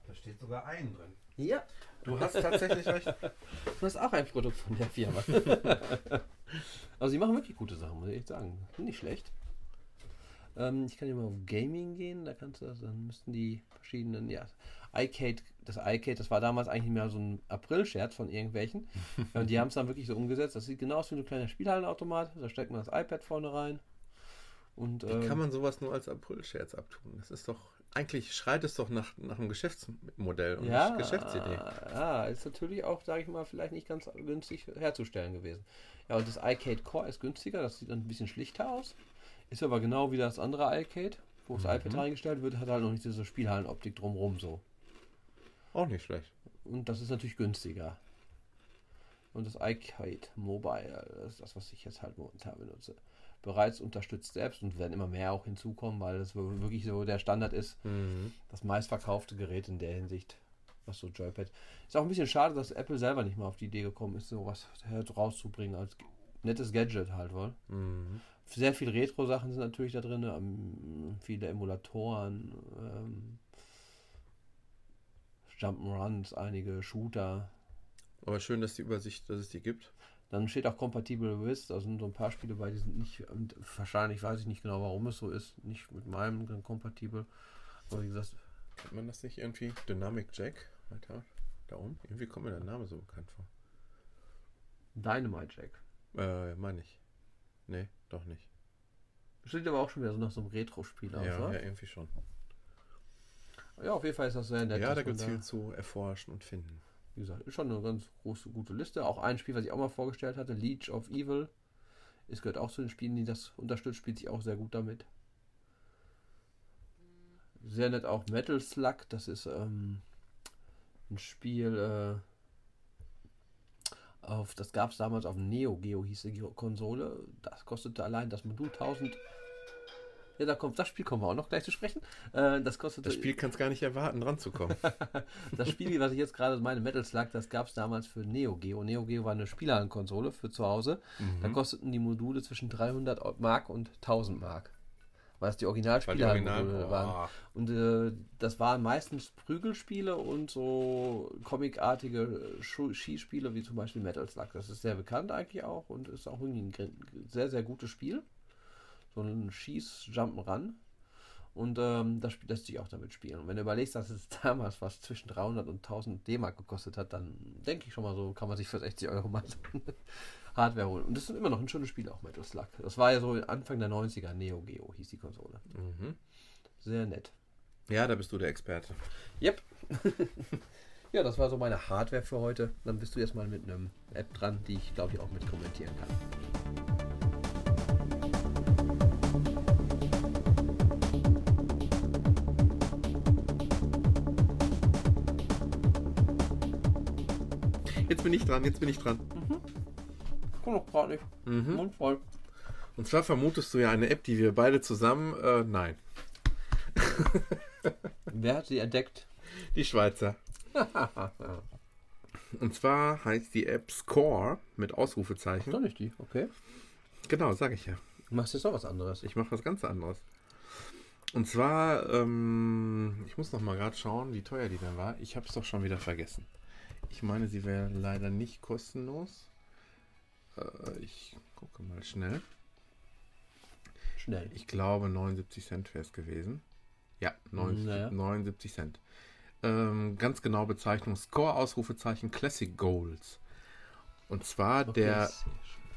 Speaker 3: Da steht sogar ein drin.
Speaker 1: Ja,
Speaker 2: Du hast tatsächlich recht.
Speaker 1: du hast auch ein Produkt von der Firma. also sie machen wirklich gute Sachen, muss ich echt sagen. Nicht schlecht. Ähm, ich kann hier mal auf Gaming gehen, da kannst du das, dann müssten die verschiedenen, ja, iCade, das iCade, das war damals eigentlich mehr so ein April-Scherz von irgendwelchen. Und die haben es dann wirklich so umgesetzt. Das sieht genau aus wie ein kleiner Spielhallenautomat. Da steckt man das iPad vorne rein. Und
Speaker 2: Wie
Speaker 1: ähm,
Speaker 2: kann man sowas nur als April-Scherz abtun? Das ist doch eigentlich schreit es doch nach, nach einem Geschäftsmodell und
Speaker 1: Ja,
Speaker 2: nicht Geschäftsidee.
Speaker 1: ja, ist natürlich auch, sage ich mal, vielleicht nicht ganz günstig herzustellen gewesen. Ja, und das iCade Core ist günstiger, das sieht dann ein bisschen schlichter aus. Ist aber genau wie das andere iCade, wo das iPad reingestellt wird, hat halt noch nicht diese Spielhallenoptik drumrum so.
Speaker 2: Auch nicht schlecht.
Speaker 1: Und das ist natürlich günstiger. Und das iCade Mobile, das ist das, was ich jetzt halt momentan benutze. Bereits unterstützt selbst und werden immer mehr auch hinzukommen, weil das wirklich so der Standard ist.
Speaker 2: Mhm.
Speaker 1: Das meistverkaufte Gerät in der Hinsicht, was so Joypad. Ist auch ein bisschen schade, dass Apple selber nicht mal auf die Idee gekommen ist, sowas rauszubringen als nettes Gadget halt wohl.
Speaker 2: Mhm.
Speaker 1: Sehr viel Retro-Sachen sind natürlich da drin, ähm, viele Emulatoren, ähm, Jump'n'Runs, einige Shooter.
Speaker 2: Aber schön, dass die Übersicht, dass es die gibt.
Speaker 1: Dann steht auch Compatible with, da sind so ein paar Spiele bei, die sind nicht, wahrscheinlich weiß ich nicht genau, warum es so ist, nicht mit meinem dann kompatibel. Aber wie gesagt,
Speaker 2: Kennt man das nicht irgendwie? Dynamic Jack? Weiter da oben? Irgendwie kommt mir der Name so bekannt vor.
Speaker 1: Dynamite Jack.
Speaker 2: Äh, meine ich. Nee, doch nicht.
Speaker 1: Steht aber auch schon wieder so nach so einem Retro-Spiel aus,
Speaker 2: ja,
Speaker 1: oder?
Speaker 2: ja, irgendwie schon.
Speaker 1: Ja, auf jeden Fall ist das sehr nett.
Speaker 2: ja, da gibt es viel zu erforschen und finden.
Speaker 1: Wie gesagt, ist schon eine ganz große, gute Liste. Auch ein Spiel, was ich auch mal vorgestellt hatte, Leech of Evil. Es gehört auch zu den Spielen, die das unterstützt, spielt sich auch sehr gut damit. Sehr nett auch Metal Slug, das ist ähm, ein Spiel, äh, auf, das gab es damals auf dem Neo Geo, hieß die Konsole. Das kostete allein das Modul 1000. Ja, da kommt das Spiel, kommen wir auch noch gleich zu sprechen. Äh, das kostete.
Speaker 2: Das Spiel kann es gar nicht erwarten, dran zu kommen.
Speaker 1: Das Spiel, was ich jetzt gerade meine, Metal Slug, das gab es damals für Neo Geo. Neo Geo war eine Spielhallenkonsole für zu Hause. Da kosteten die Module zwischen 300 Mark und 1000 Mark. Weil es die Originalspielhallenmodule
Speaker 2: Original-
Speaker 1: waren.
Speaker 2: Oh.
Speaker 1: Und äh, das waren meistens Prügelspiele und so comicartige Skispiele, wie zum Beispiel Metal Slug. Das ist sehr bekannt eigentlich auch und ist auch irgendwie ein sehr, sehr gutes Spiel. So ein Schieß-Jumpen-Run. Und ähm, das lässt sich auch damit spielen. Und wenn du überlegst, dass es damals was zwischen 300 und 1000 D-Mark gekostet hat, dann denke ich schon mal so, kann man sich für 60 Euro mal Hardware holen. Und das sind immer noch ein schönes Spiel, auch Metal Slug. Das war ja so Anfang der 90er, Neo Geo hieß die Konsole.
Speaker 2: Mhm.
Speaker 1: Sehr nett.
Speaker 2: Ja, da bist du der Experte.
Speaker 1: Yep. ja, das war so meine Hardware für heute. Dann bist du jetzt mal mit einem App dran, die ich glaube ich auch mit kommentieren kann.
Speaker 2: Bin ich dran, jetzt bin ich dran.
Speaker 1: Komm noch gerade nicht.
Speaker 2: Mhm.
Speaker 1: Mund voll.
Speaker 2: Und zwar vermutest du ja eine App, die wir beide zusammen. Äh, nein,
Speaker 1: Wer hat sie entdeckt?
Speaker 2: die Schweizer. Und zwar heißt die App Score mit Ausrufezeichen.
Speaker 1: Doch nicht die, okay.
Speaker 2: Genau, sage ich ja.
Speaker 1: Du machst jetzt noch was anderes.
Speaker 2: Ich mache was ganz anderes. Und zwar, ähm, ich muss noch mal gerade schauen, wie teuer die denn war. Ich habe es doch schon wieder vergessen. Ich meine, sie wäre leider nicht kostenlos. Äh, ich gucke mal schnell.
Speaker 1: Schnell.
Speaker 2: Ich glaube, 79 Cent wäre es gewesen. Ja, 79,
Speaker 1: Naja.
Speaker 2: 79 Cent. Ähm, ganz genau Bezeichnung Score Ausrufezeichen Classic Goals. Und zwar der,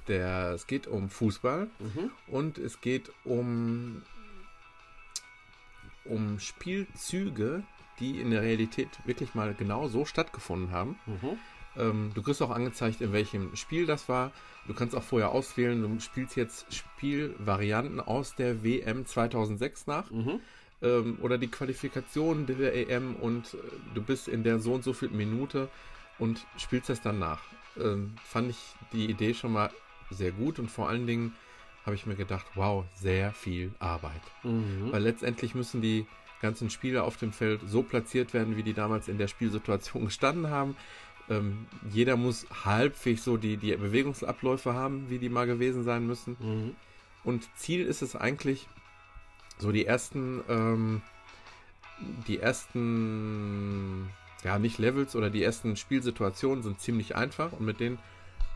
Speaker 2: der, es geht um Fußball
Speaker 1: Mhm.
Speaker 2: und es geht um, um Spielzüge, die in der Realität wirklich mal genau so stattgefunden haben.
Speaker 1: Mhm.
Speaker 2: Ähm, du kriegst auch angezeigt, in welchem Spiel das war. Du kannst auch vorher auswählen, du spielst jetzt Spielvarianten aus der WM 2006 nach
Speaker 1: Mhm.
Speaker 2: ähm, oder die Qualifikation der EM und äh, du bist in der so und so viel Minute und spielst das dann nach. Ähm, fand ich die Idee schon mal sehr gut und vor allen Dingen habe ich mir gedacht, wow, sehr viel Arbeit.
Speaker 1: Mhm.
Speaker 2: Weil letztendlich müssen die ganzen Spieler auf dem Feld so platziert werden, wie die damals in der Spielsituation gestanden haben. Ähm, jeder muss halbwegs so die, die Bewegungsabläufe haben, wie die mal gewesen sein müssen.
Speaker 1: Mhm.
Speaker 2: Und Ziel ist es eigentlich, so die ersten, ähm, die ersten, ja, nicht Levels oder die ersten Spielsituationen sind ziemlich einfach und mit denen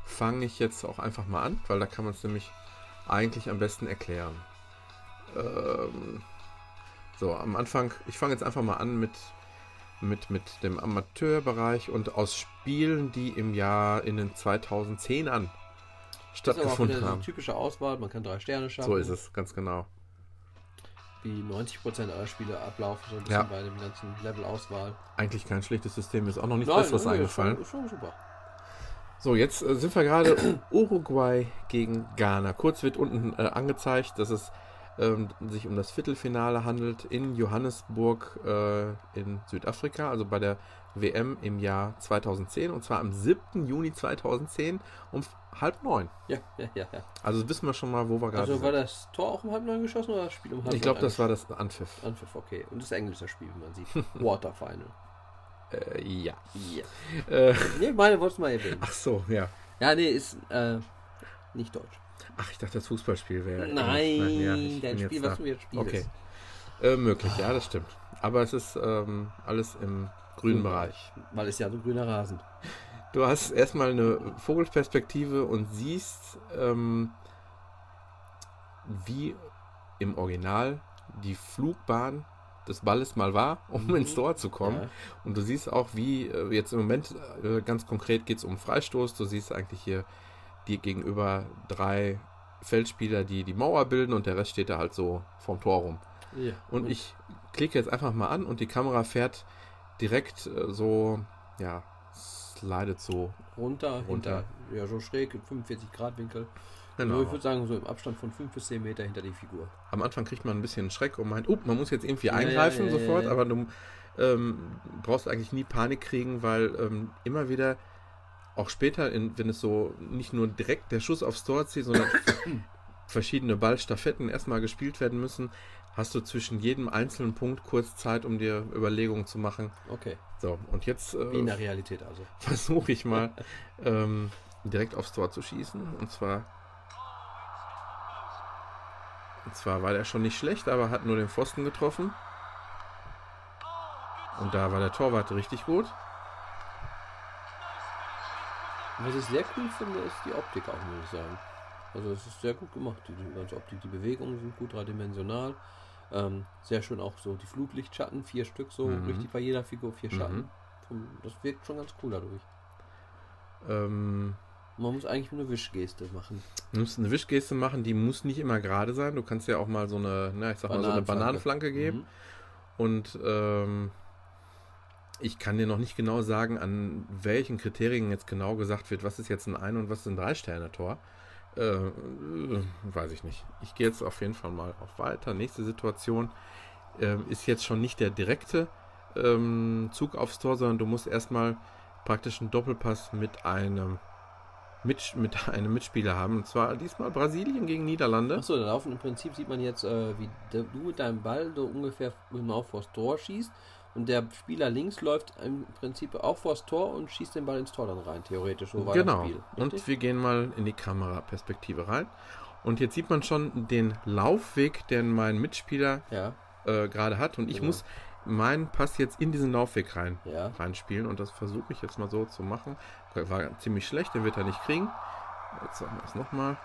Speaker 2: fange ich jetzt auch einfach mal an, weil da kann man es nämlich eigentlich am besten erklären. Ähm, so, am Anfang, ich fange jetzt einfach mal an mit, mit, mit dem Amateurbereich und aus Spielen, die im Jahr in den 2010ern
Speaker 1: Das ist aber auch
Speaker 2: stattgefunden
Speaker 1: so
Speaker 2: haben.
Speaker 1: eine typische Auswahl. Man kann drei Sterne schaffen.
Speaker 2: So ist es, ganz genau.
Speaker 1: wie 90% aller Spiele ablaufen, so ein bisschen
Speaker 2: Ja.
Speaker 1: bei dem ganzen Level-Auswahl.
Speaker 2: Eigentlich kein schlechtes System, ist auch noch nichts Besseres eingefallen.
Speaker 1: Ist schon, schon super.
Speaker 2: So, jetzt äh, sind wir gerade Uruguay gegen Ghana. Kurz wird unten äh, angezeigt, dass es ähm, sich um das Viertelfinale handelt in Johannesburg äh, in Südafrika, also bei der WM im Jahr 2010 und zwar am 7. Juni 2010 um halb neun.
Speaker 1: Ja, ja, ja. ja.
Speaker 2: Also wissen wir schon mal, wo wir gerade
Speaker 1: Also war
Speaker 2: sind.
Speaker 1: das Tor auch um halb neun geschossen oder das Spiel um halb
Speaker 2: Ich glaube,
Speaker 1: neun
Speaker 2: das war das Anpfiff.
Speaker 1: Anpfiff, okay. Und das ist englischer Spiel, wie man sieht. Quarterfinal.
Speaker 2: Äh, ja.
Speaker 1: Ja.
Speaker 2: Äh,
Speaker 1: Nee, meine wolltest du mal erwähnen.
Speaker 2: ach so, ja.
Speaker 1: Ja, nee, ist äh, nicht deutsch.
Speaker 2: Ach, ich dachte, das Fußballspiel wäre.
Speaker 1: Nein,
Speaker 2: ja, ich
Speaker 1: dein Spiel,
Speaker 2: jetzt
Speaker 1: was
Speaker 2: da.
Speaker 1: du jetzt spielst.
Speaker 2: Okay. Äh, möglich, ja, das stimmt. Aber es ist ähm, alles im grünen Bereich.
Speaker 1: Weil es ja so grüner Rasen.
Speaker 2: Du hast erstmal eine Vogelperspektive und siehst, ähm, wie im Original die Flugbahn des Balles mal war, um
Speaker 1: Mhm.
Speaker 2: ins Tor zu kommen.
Speaker 1: Ja.
Speaker 2: Und du siehst auch, wie äh, jetzt im Moment äh, ganz konkret geht es um Freistoß. Du siehst eigentlich hier dir gegenüber drei Feldspieler, die die Mauer bilden und der Rest steht da halt so vorm Tor rum.
Speaker 1: Ja.
Speaker 2: Und ich klicke jetzt einfach mal an und die Kamera fährt direkt äh, so, ja, slidet so.
Speaker 1: runter,
Speaker 2: Runter.
Speaker 1: Hinter, ja, so schräg, 45 Grad Winkel.
Speaker 2: Genau.
Speaker 1: Also ich würde sagen, so im Abstand von 5 bis 10 Meter hinter die Figur.
Speaker 2: Am Anfang kriegt man ein bisschen Schreck und meint, oh, man muss jetzt irgendwie eingreifen
Speaker 1: ja, ja,
Speaker 2: sofort, aber du ähm, brauchst eigentlich nie Panik kriegen, weil ähm, immer wieder, auch später, in, wenn es so nicht nur direkt der Schuss aufs Tor zieht, sondern verschiedene Ballstaffetten erstmal gespielt werden müssen, hast du zwischen jedem einzelnen Punkt kurz Zeit, um dir Überlegungen zu machen.
Speaker 1: Okay,
Speaker 2: So, und jetzt
Speaker 1: wie in
Speaker 2: äh,
Speaker 1: der Realität also.
Speaker 2: versuche ich mal ähm, direkt aufs Tor zu schießen. Und zwar. Und zwar war der schon nicht schlecht, aber hat nur den Pfosten getroffen. Und da war der Torwart richtig gut.
Speaker 1: Und Was ich sehr cool finde, ist die Optik auch, muss ich sagen. Also es ist sehr gut gemacht, die, die ganze Optik. Die Bewegungen sind gut dreidimensional. Ähm, sehr schön auch so die Flutlichtschatten, vier Stück so,
Speaker 2: Mhm.
Speaker 1: richtig bei jeder Figur vier
Speaker 2: Mhm.
Speaker 1: Schatten. Vom- Das wirkt schon ganz cool dadurch.
Speaker 2: Ähm,
Speaker 1: Man muss eigentlich nur eine Wischgeste machen.
Speaker 2: du musst eine Wischgeste machen, die muss nicht immer gerade sein. Du kannst ja auch mal so eine, na, ich sag mal, so eine
Speaker 1: Bananenflanke.
Speaker 2: Bananenflanke geben.
Speaker 1: Mhm.
Speaker 2: Und ähm, ich kann dir noch nicht genau sagen, an welchen Kriterien jetzt genau gesagt wird, was ist jetzt ein Ein- und was ist ein Drei-Sterne-Tor. Äh, äh, weiß ich nicht. Ich gehe jetzt auf jeden Fall mal auf weiter. Nächste Situation ähm, ist jetzt schon nicht der direkte ähm, Zug aufs Tor, sondern du musst erstmal praktisch einen Doppelpass mit einem, mit, mit einem Mitspieler haben. Und zwar diesmal Brasilien gegen Niederlande.
Speaker 1: Achso, da laufen im Prinzip sieht man jetzt, äh, wie du mit deinem Ball so ungefähr genau vors Tor schießt und der Spieler links läuft im Prinzip auch vors Tor und schießt den Ball ins Tor dann rein, theoretisch. So war
Speaker 2: genau.
Speaker 1: das Spiel.
Speaker 2: Und wir gehen mal in die Kameraperspektive rein. Und jetzt sieht man schon den Laufweg, den mein Mitspieler
Speaker 1: ja,
Speaker 2: äh, gerade hat. Und ich
Speaker 1: Genau.
Speaker 2: muss meinen Pass jetzt in diesen Laufweg rein,
Speaker 1: ja.
Speaker 2: reinspielen. Und das versuche ich jetzt mal so zu machen. War ziemlich schlecht, den wird er nicht kriegen. Jetzt sagen wir es nochmal.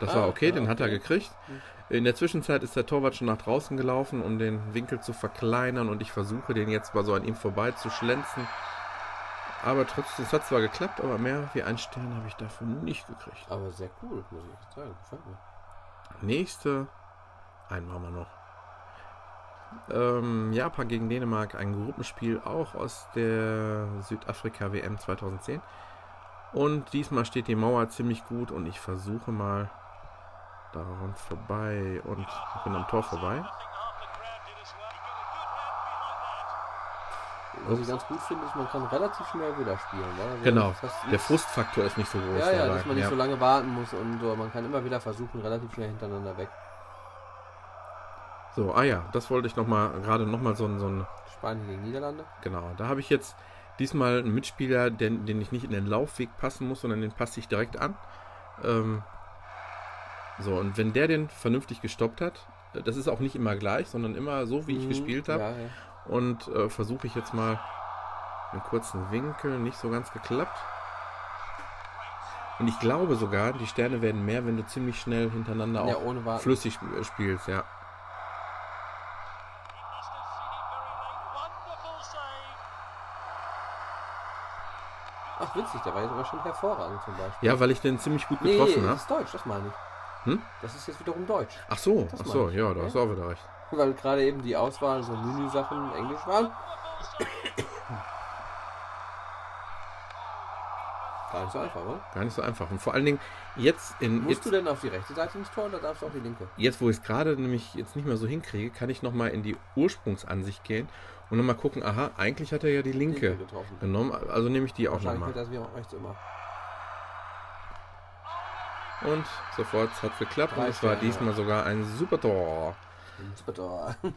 Speaker 2: Das
Speaker 1: Ah,
Speaker 2: war okay,
Speaker 1: ja,
Speaker 2: den hat er
Speaker 1: okay.
Speaker 2: gekriegt. In der Zwischenzeit ist der Torwart schon nach draußen gelaufen, um den Winkel zu verkleinern und ich versuche den jetzt mal so an ihm vorbei zu schlenzen. Aber trotzdem, es hat zwar geklappt, aber mehr wie ein Stern habe ich dafür nicht gekriegt.
Speaker 1: Aber sehr cool, muss ich echt sagen. Gefällt mir.
Speaker 2: Nächste, einen machen wir noch. Ähm, Japan gegen Dänemark, ein Gruppenspiel auch aus der Südafrika WM 2010. Und diesmal steht die Mauer ziemlich gut und ich versuche mal daran vorbei und bin am Tor vorbei.
Speaker 1: Was ich ganz gut finde, ist, man kann relativ schnell wieder spielen. Also
Speaker 2: Genau, der Frustfaktor ist nicht so groß.
Speaker 1: Ja, ja,
Speaker 2: dabei.
Speaker 1: dass man nicht
Speaker 2: Ja.
Speaker 1: so lange warten muss und so. Man kann immer wieder versuchen, relativ schnell hintereinander weg.
Speaker 2: So, ah ja, das wollte ich noch mal gerade noch mal so ein, so ein
Speaker 1: Spanien gegen Niederlande.
Speaker 2: Genau, da habe ich jetzt diesmal einen Mitspieler, den, den ich nicht in den Laufweg passen muss, sondern den passe ich direkt an. Ähm, so, und wenn der den vernünftig gestoppt hat, äh, das ist auch nicht immer gleich, sondern immer so, wie ich
Speaker 1: Mhm,
Speaker 2: gespielt habe.
Speaker 1: Ja, ja.
Speaker 2: Und äh, versuche ich jetzt mal einen kurzen Winkel, nicht so ganz geklappt. Und ich glaube sogar, die Sterne werden mehr, wenn du ziemlich schnell hintereinander
Speaker 1: ja,
Speaker 2: auch flüssig sp- spielst, ja.
Speaker 1: Ach, witzig, der war jetzt aber schon hervorragend zum Beispiel.
Speaker 2: Ja, weil ich den ziemlich gut
Speaker 1: nee,
Speaker 2: getroffen
Speaker 1: das
Speaker 2: habe.
Speaker 1: ist Deutsch, das meine ich.
Speaker 2: Hm?
Speaker 1: Das ist jetzt wiederum Deutsch.
Speaker 2: Ach so,
Speaker 1: Das
Speaker 2: ach so,
Speaker 1: ich,
Speaker 2: ja, da hast du auch wieder recht.
Speaker 1: Weil gerade eben die Auswahl so Menü-Sachen Englisch waren. Gar nicht so einfach, oder?
Speaker 2: Gar nicht so einfach. Und vor allen Dingen, jetzt, in,
Speaker 1: Musst
Speaker 2: jetzt,
Speaker 1: du denn auf die rechte Seite ins Tor oder darfst du auf die linke?
Speaker 2: jetzt wo ich es gerade nämlich jetzt nicht mehr so hinkriege, kann ich nochmal in die Ursprungsansicht gehen und nochmal gucken, aha, eigentlich hat er ja die linke
Speaker 1: getroffen.
Speaker 2: genommen, also nehme ich die auch
Speaker 1: Wahrscheinlich
Speaker 2: nochmal.
Speaker 1: wird das wie auch rechts immer.
Speaker 2: Und sofort hat es geklappt und es war diesmal sogar ein super Tor.
Speaker 1: Super Tor.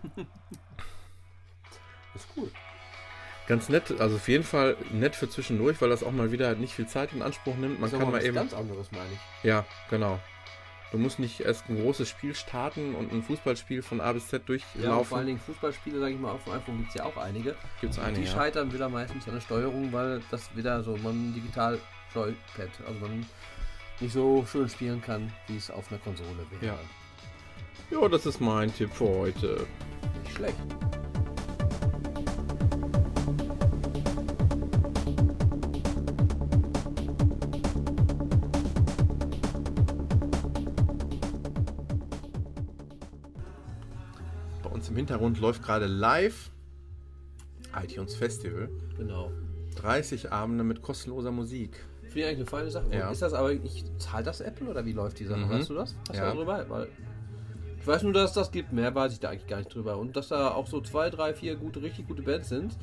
Speaker 1: ist cool.
Speaker 2: Ganz nett, also auf jeden Fall nett für zwischendurch, weil das auch mal wieder nicht viel Zeit in Anspruch nimmt. Man
Speaker 1: ist
Speaker 2: kann mal eben.
Speaker 1: ganz anderes, meine ich.
Speaker 2: Ja, genau. Du musst nicht erst ein großes Spiel starten und ein Fußballspiel von A bis Z
Speaker 1: Ja, und vor allen
Speaker 2: durchlaufen.
Speaker 1: Dingen Fußballspiele, sage ich mal, auf dem iPhone gibt es ja auch einige.
Speaker 2: Gibt's
Speaker 1: Und
Speaker 2: einige.
Speaker 1: die
Speaker 2: Ja.
Speaker 1: scheitern wieder meistens an der Steuerung, weil das wieder so man digital Joypad, also man nicht so schön spielen kann, wie es auf einer Konsole wäre.
Speaker 2: Ja. ja, das ist mein Tipp für heute.
Speaker 1: Nicht schlecht.
Speaker 2: Bei uns im Hintergrund läuft gerade live iTunes Festival.
Speaker 1: Genau.
Speaker 2: 30 Abende mit kostenloser Musik.
Speaker 1: Finde ich eigentlich eine feine Sache.
Speaker 2: Ja.
Speaker 1: Ist das aber nicht, zahlt das Apple oder wie läuft die Sache?
Speaker 2: Mhm.
Speaker 1: Weißt du das? Hast
Speaker 2: Ja.
Speaker 1: du darüber? Weil ich weiß nur, dass es das gibt. Mehr weiß ich da eigentlich gar nicht drüber. Und dass da auch so zwei, drei, vier gute, richtig gute Bands sind.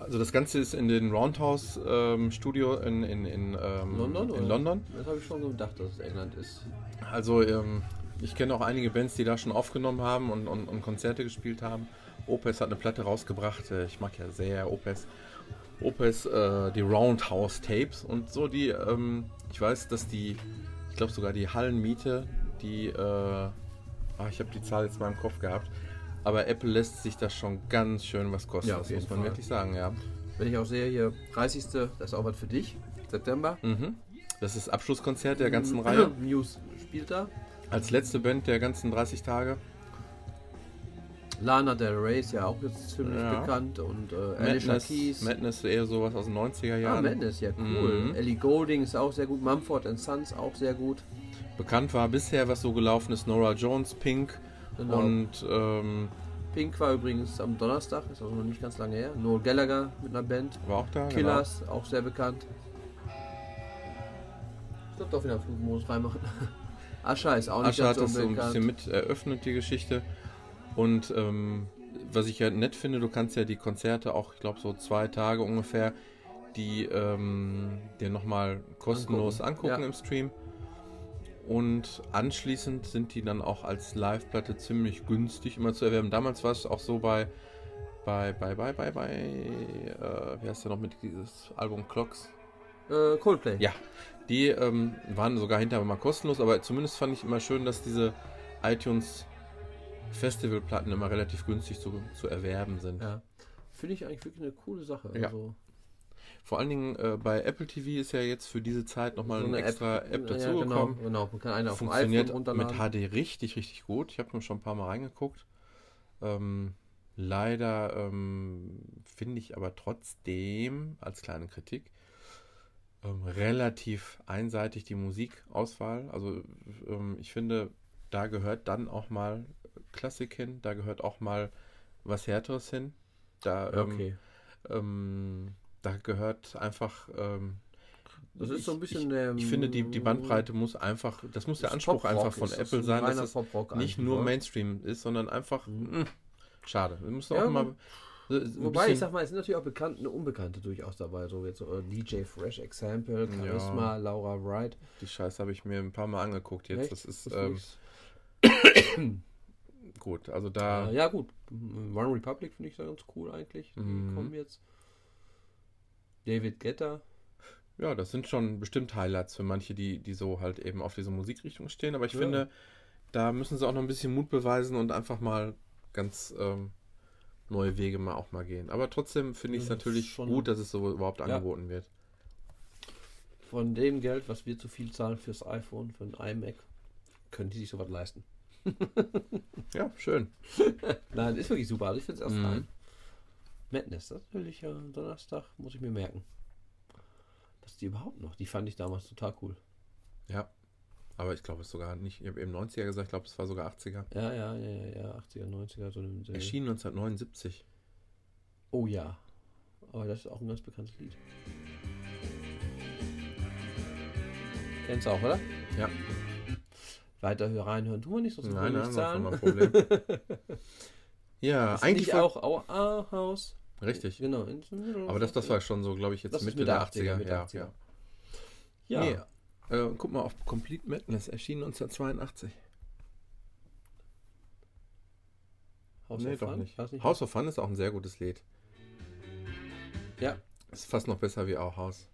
Speaker 2: Also das Ganze ist in den Roundhouse ähm, Studio in, in, in, ähm,
Speaker 1: London?
Speaker 2: in? London.
Speaker 1: Das habe ich schon gedacht, dass es England ist.
Speaker 2: Also ähm, ich kenne auch einige Bands, die da schon aufgenommen haben und, und, und Konzerte gespielt haben. Opus hat eine Platte rausgebracht. Äh, Ich mag ja sehr Opus. Opus, äh, die Roundhouse Tapes und so die. Ähm, ich weiß, dass die, ich glaube sogar die Hallenmiete, die, äh, ah, ich habe die Zahl jetzt mal im Kopf gehabt. Aber Apple lässt sich das schon ganz schön was kosten.
Speaker 1: Ja,
Speaker 2: das muss man
Speaker 1: Fall.
Speaker 2: wirklich sagen, ja.
Speaker 1: Wenn ich auch sehe, hier 30. Das ist auch was für dich. September.
Speaker 2: Mhm. Das ist das Abschlusskonzert der ganzen Reihe.
Speaker 1: Muse spielt da.
Speaker 2: Als letzte Band der ganzen 30 Tage.
Speaker 1: Lana Del Rey ist ja auch jetzt ziemlich
Speaker 2: Ja.
Speaker 1: bekannt. Und äh, Alicia
Speaker 2: Madness,
Speaker 1: Keys.
Speaker 2: Madness eher sowas aus den 90er
Speaker 1: Ah,
Speaker 2: Jahren.
Speaker 1: Madness, ja cool.
Speaker 2: Mhm.
Speaker 1: Ellie Golding ist auch sehr gut. Mumford Sons auch sehr gut.
Speaker 2: Bekannt war bisher, was so gelaufen ist, Nora Jones, Pink
Speaker 1: Genau.
Speaker 2: und ähm,
Speaker 1: Pink war übrigens am Donnerstag, ist also noch nicht ganz lange her. Noel Gallagher mit einer Band.
Speaker 2: war auch da.
Speaker 1: Killers, auch sehr bekannt. Ich glaube doch wieder Flugmodus reinmachen. Ascha ist auch
Speaker 2: Genau.
Speaker 1: nicht
Speaker 2: Ascha hat das so ein bisschen mit eröffnet, die Geschichte. Und ähm, was ich ja nett finde, du kannst ja die Konzerte auch, ich glaube, so zwei Tage ungefähr, die ähm, dir nochmal kostenlos
Speaker 1: Angucken,
Speaker 2: angucken,
Speaker 1: ja.
Speaker 2: im Stream. Und anschließend sind die dann auch als Live-Platte ziemlich günstig immer zu erwerben. Damals war es auch so bei, bei, bei, bei, bei, bei, äh, wie heißt der noch mit dieses Album Clocks?
Speaker 1: Äh, Coldplay.
Speaker 2: Ja, die ähm, waren sogar hinterher mal kostenlos, aber zumindest fand ich immer schön, dass diese iTunes Festivalplatten immer relativ günstig zu, zu erwerben sind.
Speaker 1: Ja. Finde ich eigentlich wirklich eine coole Sache.
Speaker 2: Ja.
Speaker 1: Also,
Speaker 2: Vor allen Dingen äh, bei Apple TV ist ja jetzt für diese Zeit nochmal
Speaker 1: so
Speaker 2: eine
Speaker 1: eine
Speaker 2: extra App,
Speaker 1: Ja, genau,
Speaker 2: dazugekommen.
Speaker 1: genau. Man kann eine auf dem
Speaker 2: Funktioniert mit. HD richtig, richtig gut. Ich habe mir schon ein paar Mal reingeguckt. Ähm, leider ähm, finde ich aber trotzdem, als kleine Kritik, ähm, relativ einseitig die Musikauswahl. Also ähm, ich finde, da gehört dann auch mal Klassik hin, da gehört auch mal was Härteres hin. Da, ähm,
Speaker 1: Okay.
Speaker 2: ähm, da gehört einfach. Ähm,
Speaker 1: Das ist
Speaker 2: ich-
Speaker 1: so ein bisschen.
Speaker 2: Ich, ich finde, die, die Bandbreite muss einfach. Das muss der Anspruch einfach von Apple
Speaker 1: ein
Speaker 2: sein, dass es nicht nur
Speaker 1: oder?
Speaker 2: Mainstream ist, sondern einfach. Mh, schade. Wir müssen
Speaker 1: Ja,
Speaker 2: auch mal.
Speaker 1: Wobei, ich sag mal, es sind natürlich auch bekannte, Unbekannte durchaus dabei. So jetzt so, äh, DJ Fresh Example,
Speaker 2: Ja.
Speaker 1: Charisma, Laura Wright.
Speaker 2: die Scheiße habe ich mir ein paar Mal angeguckt jetzt.
Speaker 1: Echt?
Speaker 2: Das ist ähm,
Speaker 1: ist-
Speaker 2: gut. Also da.
Speaker 1: Äh, ja, gut. One Republic finde ich da ganz cool eigentlich. Die
Speaker 2: Mhm.
Speaker 1: kommen jetzt. David Guetta.
Speaker 2: Ja, das sind schon bestimmt Highlights für manche, die, die so halt eben auf diese Musikrichtung stehen. Aber ich
Speaker 1: Ja.
Speaker 2: finde, da müssen sie auch noch ein bisschen Mut beweisen und einfach mal ganz ähm, neue Wege mal auch mal gehen. Aber trotzdem finde ich es natürlich
Speaker 1: schon-
Speaker 2: gut, dass es so überhaupt
Speaker 1: Ja.
Speaker 2: angeboten wird.
Speaker 1: Von dem Geld, was wir zu viel zahlen fürs iPhone, für ein iMac, können die sich sowas leisten.
Speaker 2: Ja, schön.
Speaker 1: Nein, ist wirklich super. Also ich finde es erst
Speaker 2: Mhm.
Speaker 1: rein. Madness, das will ich ja Donnerstag, muss ich mir merken. Dass die überhaupt noch, die fand ich damals total cool.
Speaker 2: Ja. Aber ich glaube es sogar nicht. Ich habe eben 90er gesagt, ich glaube es war sogar 80er.
Speaker 1: Ja, ja, ja, ja, ja 80er, 90er. So eine,
Speaker 2: Erschien 1979.
Speaker 1: Oh ja. Aber das ist auch ein ganz bekanntes Lied. Kennst du auch, oder?
Speaker 2: Ja.
Speaker 1: Weiter hör reinhören tun wir nicht, sonst
Speaker 2: Nein, nein,
Speaker 1: nicht zahlen.
Speaker 2: Problem. ja,
Speaker 1: Ist
Speaker 2: eigentlich war,
Speaker 1: auch Our Haus.
Speaker 2: Richtig.
Speaker 1: Genau.
Speaker 2: Aber das, das war schon so, glaube ich, jetzt
Speaker 1: Das
Speaker 2: Mitte
Speaker 1: Mitte
Speaker 2: der
Speaker 1: 80er,
Speaker 2: 80er.
Speaker 1: Mitte
Speaker 2: ja,
Speaker 1: 80er.
Speaker 2: ja.
Speaker 1: Ja.
Speaker 2: Nee, äh, guck mal auf Complete Madness, erschien 1982.
Speaker 1: House
Speaker 2: nee,
Speaker 1: of
Speaker 2: doch
Speaker 1: Fun?
Speaker 2: nicht.
Speaker 1: Nicht
Speaker 2: House of Fun ist auch ein sehr gutes Lied.
Speaker 1: Ja.
Speaker 2: Ist fast noch besser wie auch Haus.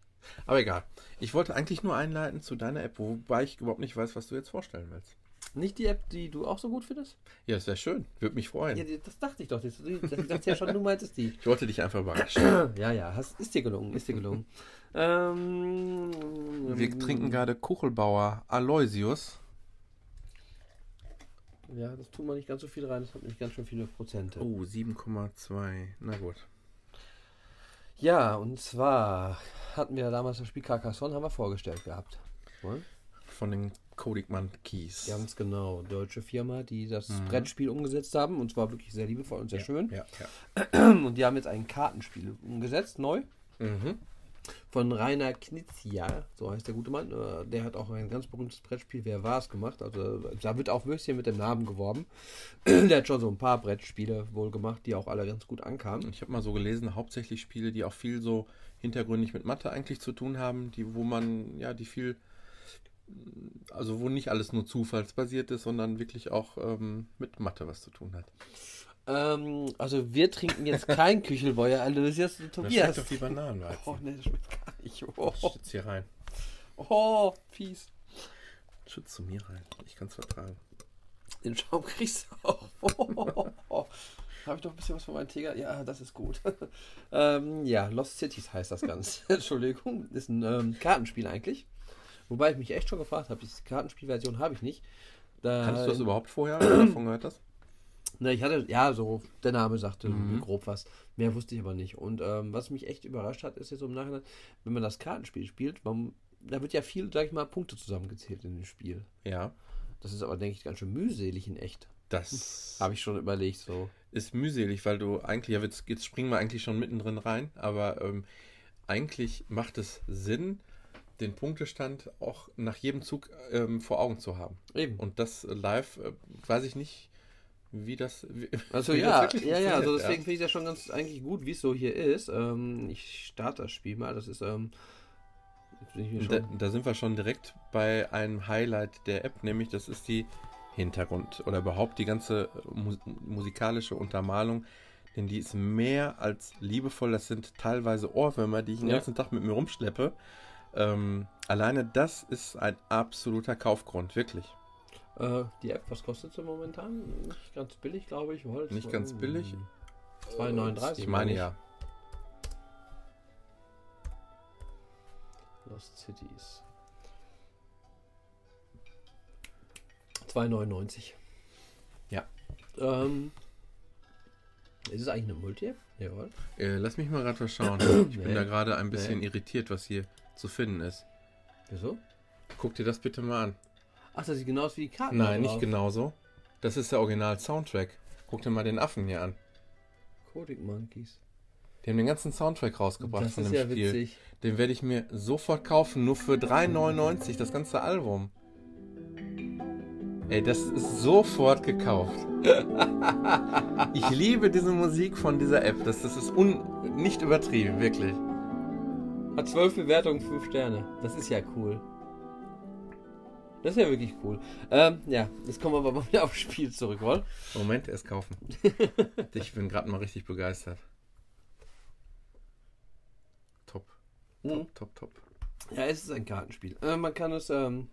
Speaker 2: Aber egal. Ich wollte eigentlich nur einleiten zu deiner App, wobei ich überhaupt nicht weiß, was du jetzt vorstellen willst.
Speaker 1: Nicht die App, die du auch so gut findest?
Speaker 2: Ja, das wäre schön. Würde mich freuen.
Speaker 1: Ja, das dachte ich doch. Das, das dachte ja schon, du meintest die.
Speaker 2: Ich wollte dich einfach überraschen.
Speaker 1: Ja, ja, hast, ist dir gelungen, ist dir gelungen. ähm,
Speaker 2: Wir trinken gerade Kuchelbauer Aloysius.
Speaker 1: Ja, das tut man nicht ganz so viel rein, das hat nicht ganz schön viele Prozente.
Speaker 2: Oh, 7,2. Na gut.
Speaker 1: Ja, und zwar hatten wir damals das Spiel Carcassonne, haben wir vorgestellt gehabt. Wohl?
Speaker 2: Von den Kodik Keys.
Speaker 1: Ganz genau, deutsche Firma, die das
Speaker 2: Mhm.
Speaker 1: Brettspiel umgesetzt haben und zwar wirklich sehr liebevoll und sehr schön.
Speaker 2: Ja, ja.
Speaker 1: Und die haben jetzt ein Kartenspiel umgesetzt, neu,
Speaker 2: Mhm.
Speaker 1: Von Rainer Knizia, so heißt der gute Mann. Äh, Der hat auch ein ganz berühmtes Brettspiel, Wer war es gemacht. Also da wird auch Würstchen mit dem Namen geworben. Der hat schon so ein paar Brettspiele wohl gemacht, die auch alle ganz gut ankamen.
Speaker 2: Ich habe mal so gelesen, hauptsächlich Spiele, die auch viel so hintergründig mit Mathe eigentlich zu tun haben, die, wo man, ja, die viel, also wo nicht alles nur zufallsbasiert ist, sondern wirklich auch ähm, mit Mathe was zu tun hat.
Speaker 1: Ähm, also wir trinken jetzt kein Küchelbeuer Aloysius und
Speaker 2: Das schmeckt
Speaker 1: Tobias.
Speaker 2: doch wie Bananenweizen.
Speaker 1: Oh ne, das schmeckt gar nicht. Oh,
Speaker 2: Das schützt hier rein.
Speaker 1: oh fies.
Speaker 2: Schützt zu mir rein. Ich kann es vertragen.
Speaker 1: Den Schaum kriegst du auch. Oh, Habe ich doch ein bisschen was von meinem Tiger? Ja, das ist gut. ähm, ja, Lost Cities heißt das Ganze. Entschuldigung, ist ein ähm, Kartenspiel eigentlich. Wobei ich mich echt schon gefragt habe, die Kartenspielversion habe ich nicht. Da,
Speaker 2: Kannst du das überhaupt vorher, davon gehört hast?
Speaker 1: Ne, ich hatte, ja, so, der Name sagte
Speaker 2: Mhm.
Speaker 1: grob was. Mehr wusste ich aber nicht. Und ähm, was mich echt überrascht hat, ist jetzt im Nachhinein, wenn man das Kartenspiel spielt, man, da wird ja viel, sag ich mal, Punkte zusammengezählt in dem Spiel.
Speaker 2: Ja.
Speaker 1: Das ist aber, denke ich, ganz schön mühselig in echt.
Speaker 2: Das
Speaker 1: Habe ich schon überlegt, so.
Speaker 2: ist mühselig, weil du eigentlich, ja, jetzt, jetzt springen wir eigentlich schon mittendrin rein, aber ähm, eigentlich macht es Sinn, den Punktestand auch nach jedem Zug ähm, vor Augen zu haben.
Speaker 1: Eben.
Speaker 2: Und das live, äh, weiß ich nicht, wie das. Wie,
Speaker 1: Also
Speaker 2: wie
Speaker 1: ja,
Speaker 2: das
Speaker 1: ja, ja, also deswegen finde ich das schon ganz eigentlich gut, wie es so hier ist. Ähm, ich starte das Spiel mal. Das ist, ähm,
Speaker 2: Da, da sind wir schon direkt bei einem Highlight der App, nämlich das ist die Hintergrund oder überhaupt die ganze äh, mu musikalische Untermalung. Denn die ist mehr als liebevoll. Das sind teilweise Ohrwürmer, die ich den
Speaker 1: Ja.
Speaker 2: ganzen Tag mit mir rumschleppe. Ähm, alleine das ist ein absoluter Kaufgrund, wirklich.
Speaker 1: Äh, die App, was kostet sie momentan? Nicht ganz billig, glaube ich. Wohl,
Speaker 2: Nicht ganz billig.
Speaker 1: 2,39.
Speaker 2: Ich meine ja.
Speaker 1: Lost Cities. 2,99.
Speaker 2: Ja.
Speaker 1: Ähm, ist es eigentlich eine Multi-App? Jawohl.
Speaker 2: Äh, lass mich mal gerade was schauen. Ich bin
Speaker 1: Nee.
Speaker 2: da gerade ein bisschen
Speaker 1: Nee.
Speaker 2: irritiert, was hier zu finden ist.
Speaker 1: Wieso?
Speaker 2: Guck dir das bitte mal an.
Speaker 1: Ach, das sieht genauso wie die Karten
Speaker 2: Nein, nicht genauso. Das ist der Original-Soundtrack. Guck dir mal den Affen hier an.
Speaker 1: Coding Monkeys.
Speaker 2: Die haben den ganzen Soundtrack rausgebracht
Speaker 1: Das
Speaker 2: von dem
Speaker 1: ja
Speaker 2: Spiel.
Speaker 1: witzig.
Speaker 2: Den werde ich mir sofort kaufen, nur für 3,99 das ganze Album. Ey, das ist sofort gekauft. ich liebe diese Musik von dieser App. Das, das ist un nicht übertrieben, wirklich.
Speaker 1: Hat 12 Bewertungen, 5 Sterne. Das ist ja cool. Das ist ja wirklich cool. Ähm, ja, jetzt kommen wir aber mal wieder aufs Spiel zurück, wohl?
Speaker 2: Moment, erst kaufen. ich bin gerade mal richtig begeistert. Top.
Speaker 1: Mhm.
Speaker 2: Top, top, top.
Speaker 1: Ja, es ist ein Kartenspiel. Äh, man kann es ähm,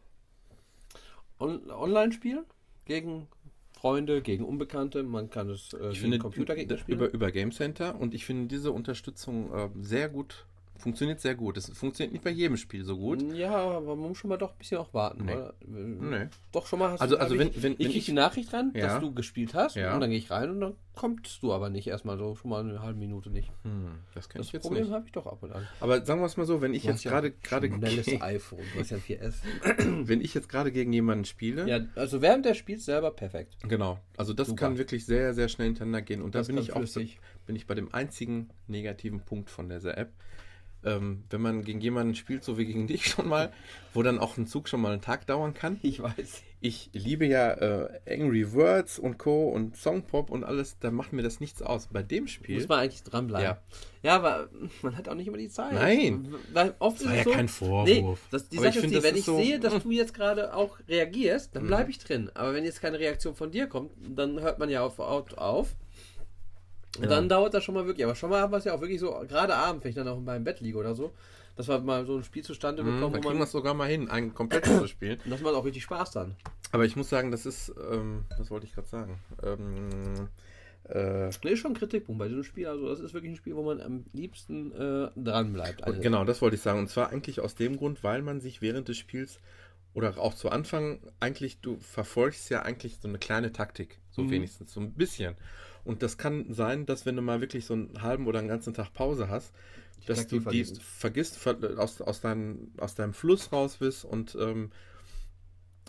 Speaker 1: on online spielen. Gegen Freunde, gegen Unbekannte. Man kann es äh,
Speaker 2: Ich
Speaker 1: gegen
Speaker 2: finde
Speaker 1: Computergegner spielen.
Speaker 2: über, über Game Center und ich finde diese Unterstützung äh, sehr gut Funktioniert sehr gut. Das funktioniert nicht bei jedem Spiel so gut.
Speaker 1: Ja, aber man muss schon mal doch ein bisschen auch warten.
Speaker 2: Nee.
Speaker 1: Oder?
Speaker 2: Nee.
Speaker 1: Doch schon mal hast
Speaker 2: Also-
Speaker 1: du,
Speaker 2: also
Speaker 1: hab
Speaker 2: wenn-
Speaker 1: ich,
Speaker 2: wenn-
Speaker 1: ich
Speaker 2: wenn
Speaker 1: krieg
Speaker 2: ich-
Speaker 1: die Nachricht ran,
Speaker 2: Ja.
Speaker 1: dass du gespielt hast
Speaker 2: Ja.
Speaker 1: und dann gehe ich rein und dann kommst du aber nicht erstmal so schon mal eine halbe Minute nicht.
Speaker 2: Hm, das
Speaker 1: Das
Speaker 2: ich jetzt
Speaker 1: Problem habe ich doch ab und an.
Speaker 2: Aber sagen wir es mal so, wenn ich jetzt
Speaker 1: hast ja
Speaker 2: gerade gerade
Speaker 1: schnelles iPhone, du hast ja ein 4S.
Speaker 2: wenn ich jetzt gerade gegen jemanden spiele,
Speaker 1: Ja, also während der spielt selber perfekt.
Speaker 2: genau. Also das
Speaker 1: Super.
Speaker 2: kann wirklich sehr sehr schnell hintereinander gehen und da
Speaker 1: Das
Speaker 2: bin
Speaker 1: kann
Speaker 2: ich auch
Speaker 1: flüssig.
Speaker 2: bin ich bei dem einzigen negativen Punkt von dieser App. Ähm, wenn man gegen jemanden spielt, so wie gegen dich schon mal, wo dann auch ein Zug schon mal einen Tag dauern kann.
Speaker 1: Ich weiß.
Speaker 2: Ich liebe ja äh, Angry Words und Co. und Songpop und alles, da macht mir das nichts aus. Bei dem Spiel.
Speaker 1: Muss man eigentlich dranbleiben.
Speaker 2: Ja.
Speaker 1: Ja. aber man hat auch nicht immer die Zeit.
Speaker 2: Nein.
Speaker 1: Weil oft
Speaker 2: Das war
Speaker 1: ist
Speaker 2: ja
Speaker 1: so,
Speaker 2: kein Vorwurf.
Speaker 1: Nee, das, die
Speaker 2: Aber ich
Speaker 1: Sache ist
Speaker 2: finde,
Speaker 1: die, wenn
Speaker 2: ist
Speaker 1: ich
Speaker 2: so-
Speaker 1: sehe, dass du jetzt gerade auch reagierst,
Speaker 2: Mhm.
Speaker 1: dann bleibe ich drin. Aber wenn jetzt keine Reaktion von dir kommt, dann hört man ja auf. auf, auf. Und
Speaker 2: Ja.
Speaker 1: dann dauert das schon mal wirklich. Aber schon mal haben wir es ja auch wirklich so, gerade abends, wenn ich dann auch in meinem Bett liege oder so, dass wir mal so ein Spiel zustande
Speaker 2: Mhm,
Speaker 1: bekommen,
Speaker 2: da
Speaker 1: wo
Speaker 2: kriegen wir es sogar mal hin, ein komplettes zu spielen.
Speaker 1: und das macht auch richtig Spaß dann.
Speaker 2: Aber ich muss sagen, das ist, ähm, was wollte ich gerade sagen? Ähm, äh,
Speaker 1: Das ist schon ein Kritikpunkt bei diesem Spiel. Also, das ist wirklich ein Spiel, wo man am liebsten äh, dran bleibt.
Speaker 2: Und genau, das wollte ich sagen. Und zwar eigentlich aus dem Grund, weil man sich während des Spiels oder auch zu Anfang eigentlich, du verfolgst ja eigentlich so eine kleine Taktik. So
Speaker 1: Mhm.
Speaker 2: wenigstens, so ein bisschen. Und das kann sein, dass wenn du mal wirklich so einen halben oder einen ganzen Tag Pause hast, dass
Speaker 1: Taktik
Speaker 2: du die
Speaker 1: vergisst.
Speaker 2: vergisst, ver aus, aus, deinem, aus deinem Fluss raus bist und ähm,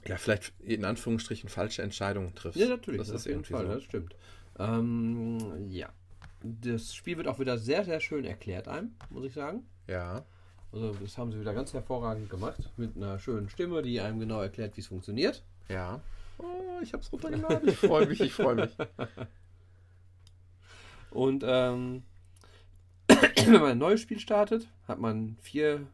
Speaker 2: ja, vielleicht in Anführungsstrichen falsche Entscheidungen triffst.
Speaker 1: Ja, natürlich,
Speaker 2: Das ist irgendwie
Speaker 1: Fall,
Speaker 2: so.
Speaker 1: das stimmt. Ähm, ja. Das Spiel wird auch wieder sehr, sehr schön erklärt einem, muss ich sagen.
Speaker 2: Ja.
Speaker 1: Also das haben sie wieder ganz hervorragend gemacht, mit einer schönen Stimme, die einem genau erklärt, wie es funktioniert.
Speaker 2: Ja. Oh, ich hab's runtergeladen. Ich freue mich, ich freue mich.
Speaker 1: Und ähm, wenn man ein neues Spiel startet, hat man vier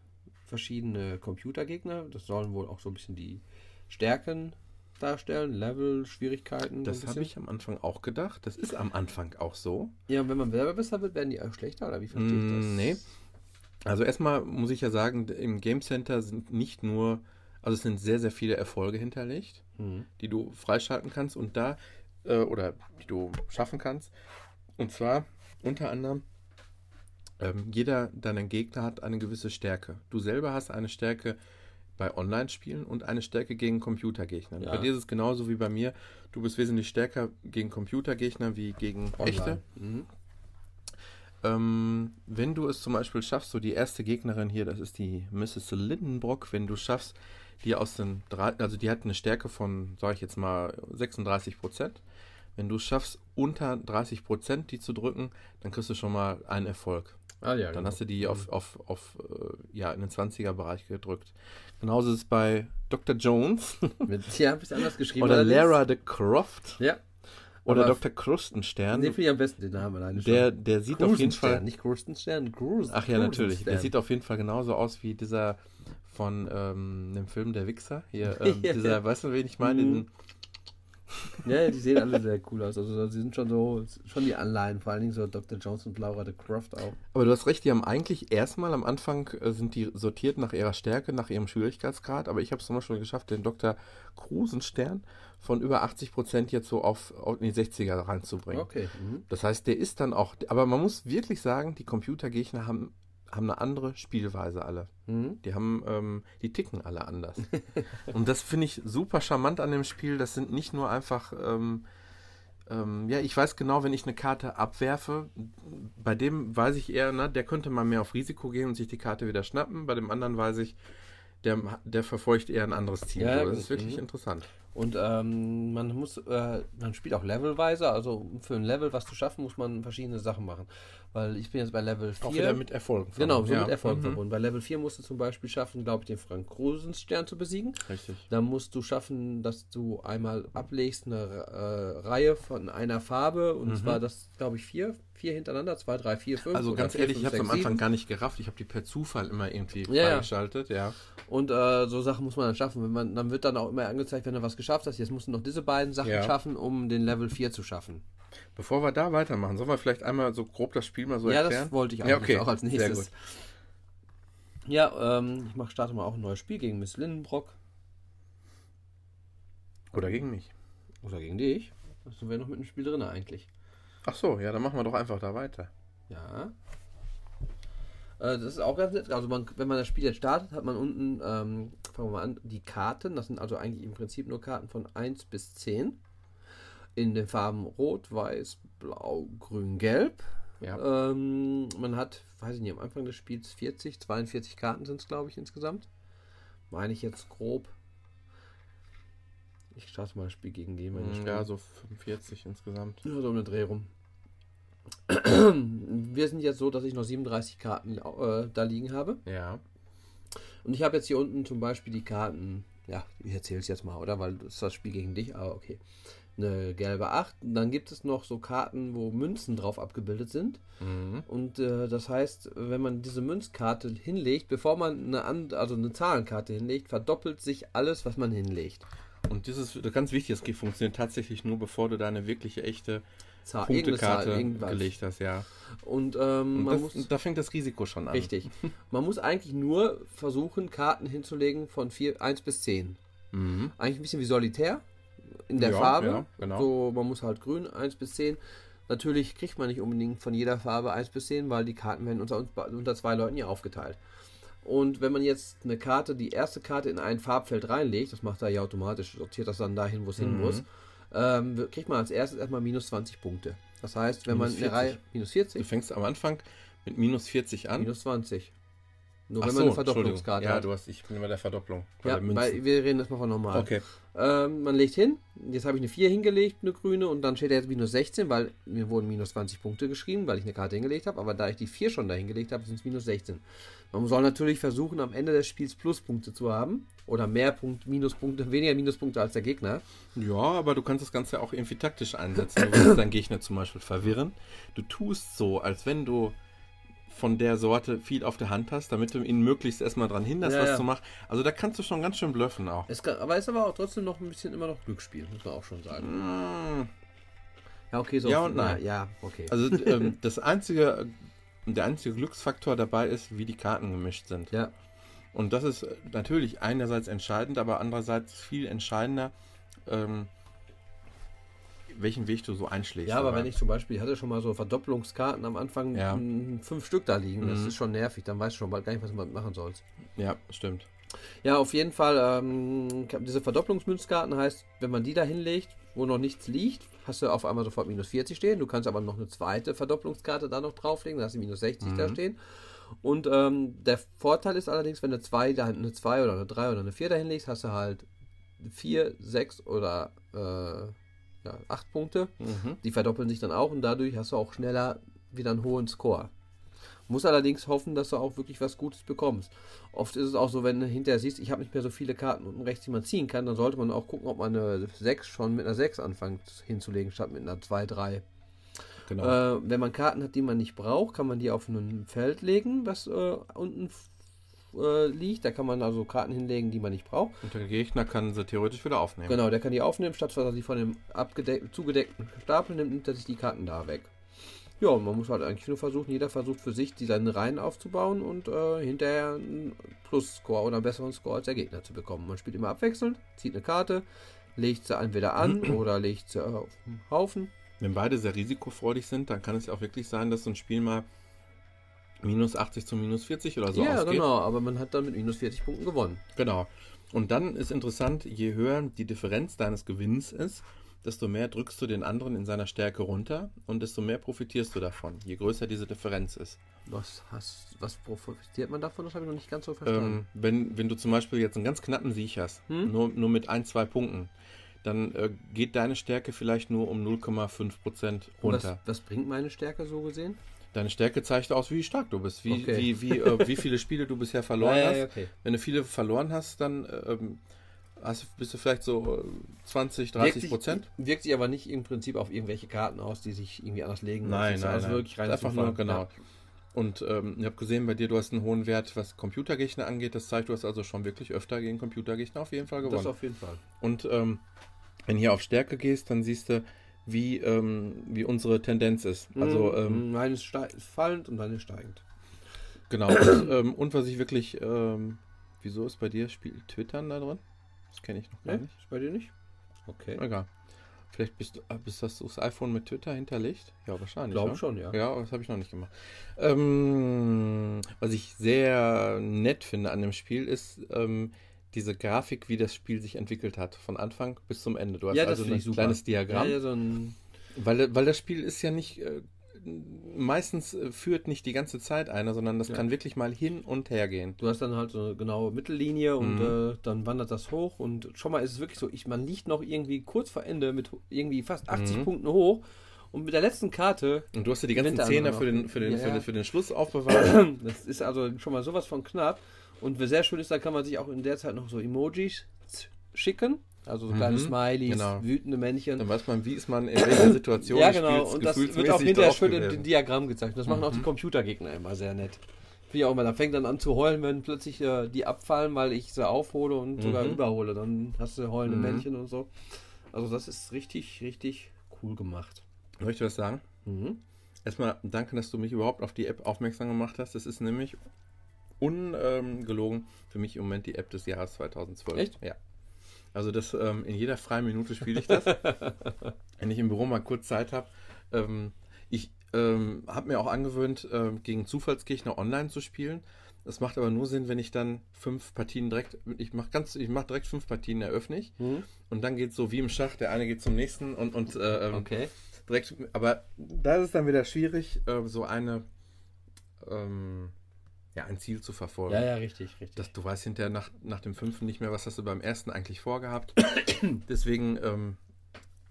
Speaker 1: verschiedene Computergegner. Das sollen wohl auch so ein bisschen die Stärken darstellen, Level, Schwierigkeiten.
Speaker 2: Das habe ich am Anfang auch gedacht. Das ist am Anfang auch so.
Speaker 1: Ja, und wenn man selber besser wird, werden die auch schlechter, oder wie verstehe ich das?
Speaker 2: Mm, nee. Also erstmal muss ich ja sagen, im Game Center sind nicht nur, also es sind sehr, sehr viele Erfolge hinterlegt,
Speaker 1: Hm.
Speaker 2: die du freischalten kannst und da, äh, oder die du schaffen kannst. Und zwar unter anderem, ähm, jeder deiner Gegner hat eine gewisse Stärke. Du selber hast eine Stärke bei Online-Spielen und eine Stärke gegen Computergegner.
Speaker 1: Ja.
Speaker 2: Bei dir ist es genauso wie bei mir. Du bist wesentlich stärker gegen Computergegner wie gegen echte.
Speaker 1: Online. Mhm.
Speaker 2: Ähm, wenn du es zum Beispiel schaffst, so die erste Gegnerin hier, das ist die Mrs. Lindenbrock, wenn du schaffst, die aus den drei, also die hat eine Stärke von, sag ich jetzt mal, 36 Prozent. Wenn du es schaffst, unter 30 Prozent die zu drücken, dann kriegst du schon mal einen Erfolg.
Speaker 1: Ah, ja,
Speaker 2: Dann
Speaker 1: genau.
Speaker 2: hast du die auf, auf, auf äh, ja, in den 20er-Bereich gedrückt. Genauso ist es bei Dr. Jones
Speaker 1: Mit, ja, ein bisschen anders geschrieben.
Speaker 2: oder. Lara de Croft
Speaker 1: Ja.
Speaker 2: oder
Speaker 1: Aber-
Speaker 2: Dr. Krustenstern.
Speaker 1: Den finde ich am besten, den Namen alleine schon.
Speaker 2: Der, der sieht auf jeden Fall.
Speaker 1: Nicht Krustenstern, Grus.
Speaker 2: Ach ja, natürlich. Der sieht auf jeden Fall genauso aus wie dieser von ähm, dem Film Der Wichser. Hier, ähm,
Speaker 1: Ja.
Speaker 2: dieser, weißt du, wen ich meine?
Speaker 1: Mhm. Ja, ja, die sehen alle sehr cool aus. Also sie sind schon so, schon die Anleihen, vor allen Dingen so Dr. Jones und Laura de Croft auch.
Speaker 2: Aber du hast recht, die haben eigentlich erstmal am Anfang äh, sind die sortiert nach ihrer Stärke, nach ihrem Schwierigkeitsgrad. Aber ich habe es zum Beispiel geschafft, den Dr. Krusenstern von über 80 Prozent jetzt so auf, auf in die 60er reinzubringen.
Speaker 1: Okay. Mhm.
Speaker 2: Das heißt, der ist dann auch. Aber man muss wirklich sagen, die Computergegner haben, haben eine andere Spielweise alle.
Speaker 1: Mhm.
Speaker 2: Die haben, ähm, die ticken alle anders. Und das finde ich super charmant an dem Spiel. Das sind nicht nur einfach, ähm, ähm, ja, ich weiß genau, wenn ich eine Karte abwerfe, bei dem weiß ich eher, na, der könnte mal mehr auf Risiko gehen und sich die Karte wieder schnappen. Bei dem anderen weiß ich, der, der verfolgt eher ein anderes Ziel.
Speaker 1: Ja,
Speaker 2: so, das ist wirklich
Speaker 1: Mhm.
Speaker 2: interessant.
Speaker 1: Und ähm, man muss, äh, man spielt auch levelweise, also für ein Level was zu schaffen, muss man verschiedene Sachen machen. Weil ich bin jetzt bei Level 4.
Speaker 2: Auch wieder mit Erfolgen.
Speaker 1: Genau, so
Speaker 2: ja.
Speaker 1: mit Erfolg
Speaker 2: Mhm.
Speaker 1: verbunden. Bei Level 4 musst du zum Beispiel schaffen, glaube ich, den Frank Krusensstern zu besiegen.
Speaker 2: Richtig.
Speaker 1: Dann musst du schaffen, dass du einmal ablegst eine äh, Reihe von einer Farbe. Und zwar das, glaube ich, vier, vier hintereinander, zwei, drei, vier, fünf.
Speaker 2: Also ganz
Speaker 1: vier,
Speaker 2: ehrlich,
Speaker 1: fünf,
Speaker 2: ich habe es am Anfang
Speaker 1: sieben.
Speaker 2: gar nicht gerafft. Ich habe die per Zufall immer irgendwie
Speaker 1: Ja, ja.
Speaker 2: freigeschaltet. Ja.
Speaker 1: Und äh, so Sachen muss man dann schaffen. Wenn man, dann wird dann auch immer angezeigt, wenn du was geschafft hast. Jetzt musst du noch diese beiden Sachen
Speaker 2: Ja.
Speaker 1: schaffen, um den Level 4 zu schaffen.
Speaker 2: Bevor wir da weitermachen, sollen wir vielleicht einmal so grob das Spiel mal so
Speaker 1: ja,
Speaker 2: erklären?
Speaker 1: das wollte ich
Speaker 2: Ja,
Speaker 1: eigentlich
Speaker 2: okay.
Speaker 1: auch als nächstes. Ja, ähm, ich mach, starte mal auch ein neues Spiel gegen Miss Lindenbrock.
Speaker 2: Oder gegen mich.
Speaker 1: Oder gegen dich. Sind wir noch mit dem Spiel drin eigentlich.
Speaker 2: Ach so, ja, dann machen wir doch einfach da weiter.
Speaker 1: Ja. Äh, das ist auch ganz nett. Also man, wenn man das Spiel jetzt startet, hat man unten, ähm, fangen wir mal an, die Karten. Das sind also eigentlich im Prinzip nur Karten von 1 bis 10. In den Farben Rot, Weiß, Blau, Grün, Gelb.
Speaker 2: Ja.
Speaker 1: Ähm, man hat, weiß ich nicht, am Anfang des Spiels 40, 42 Karten sind es, glaube ich, insgesamt. Meine ich jetzt grob. Ich starte mal das Spiel gegen
Speaker 2: Mm,
Speaker 1: ich.
Speaker 2: Ja, so 45 insgesamt.
Speaker 1: Ja, so um den Dreh rum. Wir sind jetzt so, dass ich noch 37 Karten äh, da liegen habe.
Speaker 2: Ja.
Speaker 1: Und ich habe jetzt hier unten zum Beispiel die Karten. Ja, ich erzähle es jetzt mal, oder? Weil das ist das Spiel gegen dich, aber okay. Eine gelbe 8. Und dann gibt es noch so Karten, wo Münzen drauf abgebildet sind.
Speaker 2: Mhm.
Speaker 1: Und äh, das heißt, wenn man diese Münzkarte hinlegt, bevor man eine, also eine Zahlenkarte hinlegt, verdoppelt sich alles, was man hinlegt.
Speaker 2: Und dieses ganz wichtig, das funktioniert tatsächlich nur, bevor du deine wirkliche echte
Speaker 1: Zahl,
Speaker 2: Punktekarte
Speaker 1: Zahl,
Speaker 2: gelegt hast, ja.
Speaker 1: Und, ähm,
Speaker 2: Und das,
Speaker 1: muss.
Speaker 2: da fängt das Risiko schon an.
Speaker 1: Richtig. Man muss eigentlich nur versuchen, Karten hinzulegen von 4, 1 bis 10.
Speaker 2: Mhm.
Speaker 1: Eigentlich ein bisschen wie solitär in der
Speaker 2: Ja,
Speaker 1: Farbe.
Speaker 2: ja, genau.
Speaker 1: So, man muss halt grün 1 bis 10. Natürlich kriegt man nicht unbedingt von jeder Farbe 1 bis 10, weil die Karten werden unter, unter zwei Leuten hier aufgeteilt. Und wenn man jetzt eine Karte, die erste Karte in ein Farbfeld reinlegt, das macht er ja automatisch, sortiert das dann dahin, wo es hin
Speaker 2: Mhm.
Speaker 1: muss, ähm, kriegt man als erstes erstmal minus 20 Punkte. Das heißt, wenn
Speaker 2: Minus
Speaker 1: man eine
Speaker 2: 40.
Speaker 1: Reihe. Minus 40?
Speaker 2: Du fängst am Anfang mit minus 40 an.
Speaker 1: Minus 20. Nur
Speaker 2: Ach
Speaker 1: wenn
Speaker 2: so,
Speaker 1: man eine. Verdopplungskarte
Speaker 2: Ja,
Speaker 1: hat.
Speaker 2: du hast, ich bin bei der Verdopplung. Bei
Speaker 1: Ja,
Speaker 2: der
Speaker 1: weil wir reden erstmal von normal.
Speaker 2: okay.
Speaker 1: Ähm, man legt hin. Jetzt habe ich eine 4 hingelegt, eine grüne, und dann steht da jetzt minus 16, weil mir wurden minus 20 Punkte geschrieben, weil ich eine Karte hingelegt habe. Aber da ich die 4 schon da hingelegt habe, sind es minus 16. Man soll natürlich versuchen, am Ende des Spiels Pluspunkte zu haben. Oder mehr Punkt, Minuspunkte, weniger Minuspunkte als der Gegner.
Speaker 2: Ja, aber du kannst das Ganze auch irgendwie taktisch einsetzen. Du willst deinen Gegner zum Beispiel verwirren. Du tust so, als wenn du von der Sorte viel auf der Hand hast, damit du ihn möglichst erstmal dran hinderst,
Speaker 1: Ja,
Speaker 2: was
Speaker 1: ja.
Speaker 2: zu machen. Also da kannst du schon ganz schön bluffen auch.
Speaker 1: Es kann, aber es ist aber auch trotzdem noch ein bisschen immer noch Glücksspiel, muss man auch schon sagen.
Speaker 2: Mm,
Speaker 1: Ja, okay, so.
Speaker 2: Ja und nein.
Speaker 1: Ja, okay.
Speaker 2: Also ähm, das einzige, der einzige Glücksfaktor dabei ist, wie die Karten gemischt sind.
Speaker 1: ja.
Speaker 2: Und das ist natürlich einerseits entscheidend, aber andererseits viel entscheidender, ähm, welchen Weg du so einschlägst.
Speaker 1: Ja, aber
Speaker 2: dabei.
Speaker 1: wenn ich zum Beispiel, ich hatte schon mal so Verdopplungskarten am Anfang
Speaker 2: Ja.
Speaker 1: m, fünf Stück da liegen, das
Speaker 2: Mhm.
Speaker 1: ist schon nervig, dann weißt du schon bald gar nicht, was du machen sollst.
Speaker 2: Ja, stimmt.
Speaker 1: Ja, auf jeden Fall, ähm, diese Verdopplungsmünzkarten heißt, wenn man die da hinlegt, wo noch nichts liegt, hast du auf einmal sofort minus 40 stehen. Du kannst aber noch eine zweite Verdopplungskarte da noch drauflegen, da hast du minus 60 da
Speaker 2: Mhm.
Speaker 1: stehen. Und ähm, der Vorteil ist allerdings, wenn du zwei, da eine 2 oder eine 3 oder eine 4 da hinlegst, hast du halt 4, 6 oder äh, ja, 8 Punkte.
Speaker 2: Mhm.
Speaker 1: Die verdoppeln sich dann auch und dadurch hast du auch schneller wieder einen hohen Score. Muss allerdings hoffen, dass du auch wirklich was Gutes bekommst. Oft ist es auch so, wenn du hinterher siehst, ich habe nicht mehr so viele Karten unten rechts, die man ziehen kann, dann sollte man auch gucken, ob man eine 6 schon mit einer 6 anfängt hinzulegen, statt mit einer 2, 3.
Speaker 2: Genau.
Speaker 1: Äh, wenn man Karten hat, die man nicht braucht, kann man die auf ein Feld legen, was äh, unten äh, liegt. Da kann man also Karten hinlegen, die man nicht braucht.
Speaker 2: Und der Gegner kann sie theoretisch wieder aufnehmen.
Speaker 1: Genau, der kann die aufnehmen, statt dass er sie von dem zugedeckten Stapel nimmt, nimmt er sich die Karten da weg. Ja, und man muss halt eigentlich nur versuchen, jeder versucht für sich die seine Reihen aufzubauen und äh, hinterher einen Plus-Score oder einen besseren Score als der Gegner zu bekommen. Man spielt immer abwechselnd, zieht eine Karte, legt sie entweder an oder legt sie auf den Haufen.
Speaker 2: Wenn beide sehr risikofreudig sind, dann kann es ja auch wirklich sein, dass so ein Spiel mal minus 80 zu minus 40 oder so
Speaker 1: ja,
Speaker 2: ausgeht.
Speaker 1: genau, aber man hat dann mit minus 40 Punkten gewonnen.
Speaker 2: Genau. Und dann ist interessant, je höher die Differenz deines Gewinns ist, desto mehr drückst du den anderen in seiner Stärke runter und desto mehr profitierst du davon, je größer diese Differenz ist.
Speaker 1: Was, hast, was profitiert man davon? Das habe ich noch nicht ganz so verstanden.
Speaker 2: Ähm, wenn, wenn du zum Beispiel jetzt einen ganz knappen Sieg hast,
Speaker 1: Hm?
Speaker 2: nur, nur mit ein, zwei Punkten, dann äh, geht deine Stärke vielleicht nur um 0,5 Prozent
Speaker 1: Und was,
Speaker 2: runter.
Speaker 1: was bringt meine Stärke so gesehen?
Speaker 2: Deine Stärke zeigt aus, wie stark du bist, wie,
Speaker 1: Okay.
Speaker 2: wie, wie, äh, wie viele Spiele du bisher verloren
Speaker 1: Ja, ja,
Speaker 2: hast.
Speaker 1: okay.
Speaker 2: Wenn du viele verloren hast, dann ähm, hast, bist du vielleicht so äh, 20, 30 Prozent.
Speaker 1: Wirkt, wirkt sich aber nicht im Prinzip auf irgendwelche Karten aus, die sich irgendwie anders legen.
Speaker 2: Nein,
Speaker 1: Das
Speaker 2: nein,
Speaker 1: also
Speaker 2: nein.
Speaker 1: wirklich rein
Speaker 2: Einfach
Speaker 1: Zufall.
Speaker 2: nur, genau.
Speaker 1: Ja.
Speaker 2: Und ähm, ich habe gesehen, bei dir, du hast einen hohen Wert, was Computergegner angeht. Das zeigt, du hast also schon wirklich öfter gegen Computergegner auf jeden Fall
Speaker 1: Das
Speaker 2: gewonnen.
Speaker 1: auf jeden Fall.
Speaker 2: Und ähm, wenn du hier auf Stärke gehst, dann siehst du, wie, ähm, wie unsere Tendenz ist. Also, ähm,
Speaker 1: Mhm, meine ist fallend und meine ist steigend.
Speaker 2: genau. Und, ähm, und was ich wirklich, ähm, wieso ist bei dir Spiel Twittern da drin? Das kenne ich noch gar
Speaker 1: Ne?
Speaker 2: nicht.
Speaker 1: Ist bei dir nicht? Okay.
Speaker 2: Egal. Vielleicht bist du, ah, bist das, das iPhone mit Twitter hinterlegt? Ja, wahrscheinlich.
Speaker 1: Glaub
Speaker 2: ne?
Speaker 1: schon, ja.
Speaker 2: Ja, aber das habe ich noch nicht gemacht. Ähm, was ich sehr nett finde an dem Spiel ist ähm, diese Grafik, wie das Spiel sich entwickelt hat. Von Anfang bis zum Ende. Du hast
Speaker 1: Ja,
Speaker 2: also ein kleines Diagramm.
Speaker 1: Ja, ja, so ein,
Speaker 2: Weil, weil das Spiel ist ja nicht. Äh, meistens äh, führt nicht die ganze Zeit einer, sondern das
Speaker 1: Ja.
Speaker 2: kann wirklich mal hin und her gehen.
Speaker 1: du hast dann halt so eine genaue Mittellinie und
Speaker 2: Mhm.
Speaker 1: äh, dann wandert das hoch und schon mal ist es wirklich so, ich, man liegt noch irgendwie kurz vor Ende mit irgendwie fast 80
Speaker 2: Mhm.
Speaker 1: Punkten hoch und mit der letzten Karte,
Speaker 2: Und du hast ja die ganzen Zehner für den, für, den,
Speaker 1: Ja,
Speaker 2: für, den, für den Schluss aufbewahrt.
Speaker 1: das ist also schon mal sowas von knapp und was sehr schön ist, da kann man sich auch in der Zeit noch so Emojis schicken, also so kleine
Speaker 2: Mhm.
Speaker 1: Smileys,
Speaker 2: Genau.
Speaker 1: wütende Männchen.
Speaker 2: Dann weiß man, wie ist man in welcher Situation
Speaker 1: Ja, genau. Und das wird auch hinterher schön in
Speaker 2: gewesen.
Speaker 1: dem Diagramm gezeigt. Das machen auch die Computergegner immer sehr nett. Finde ich auch immer. Da fängt dann an zu heulen, wenn plötzlich äh, die abfallen, weil ich sie aufhole und sogar
Speaker 2: Mhm.
Speaker 1: überhole. Dann hast du heulende
Speaker 2: Mhm.
Speaker 1: Männchen und so. Also das ist richtig, richtig cool gemacht.
Speaker 2: Ich dir was sagen?
Speaker 1: Mhm.
Speaker 2: Erstmal danke, dass du mich überhaupt auf die App aufmerksam gemacht hast. Das ist nämlich ungelogen für mich im Moment die App des Jahres 2012.
Speaker 1: Echt?
Speaker 2: Ja. Also das ähm, in jeder freien Minute spiele ich das. Wenn ich im Büro mal kurz Zeit habe. Ähm, ich ähm, habe mir auch angewöhnt, ähm, gegen Zufallsgegner online zu spielen. Das macht aber nur Sinn, wenn ich dann fünf Partien direkt, ich mache ganz, ich mache direkt fünf Partien, eröffne ich.
Speaker 1: Mhm.
Speaker 2: Und dann geht es so wie im Schach, der eine geht zum nächsten und, und äh, ähm,
Speaker 1: Okay.
Speaker 2: direkt, aber da ist es dann wieder schwierig, äh, so eine, ähm, ja, ein Ziel zu verfolgen.
Speaker 1: Ja, ja, richtig, richtig.
Speaker 2: Das, du weißt hinterher nach, nach dem fünften nicht mehr, was hast du beim ersten eigentlich vorgehabt. Deswegen ähm,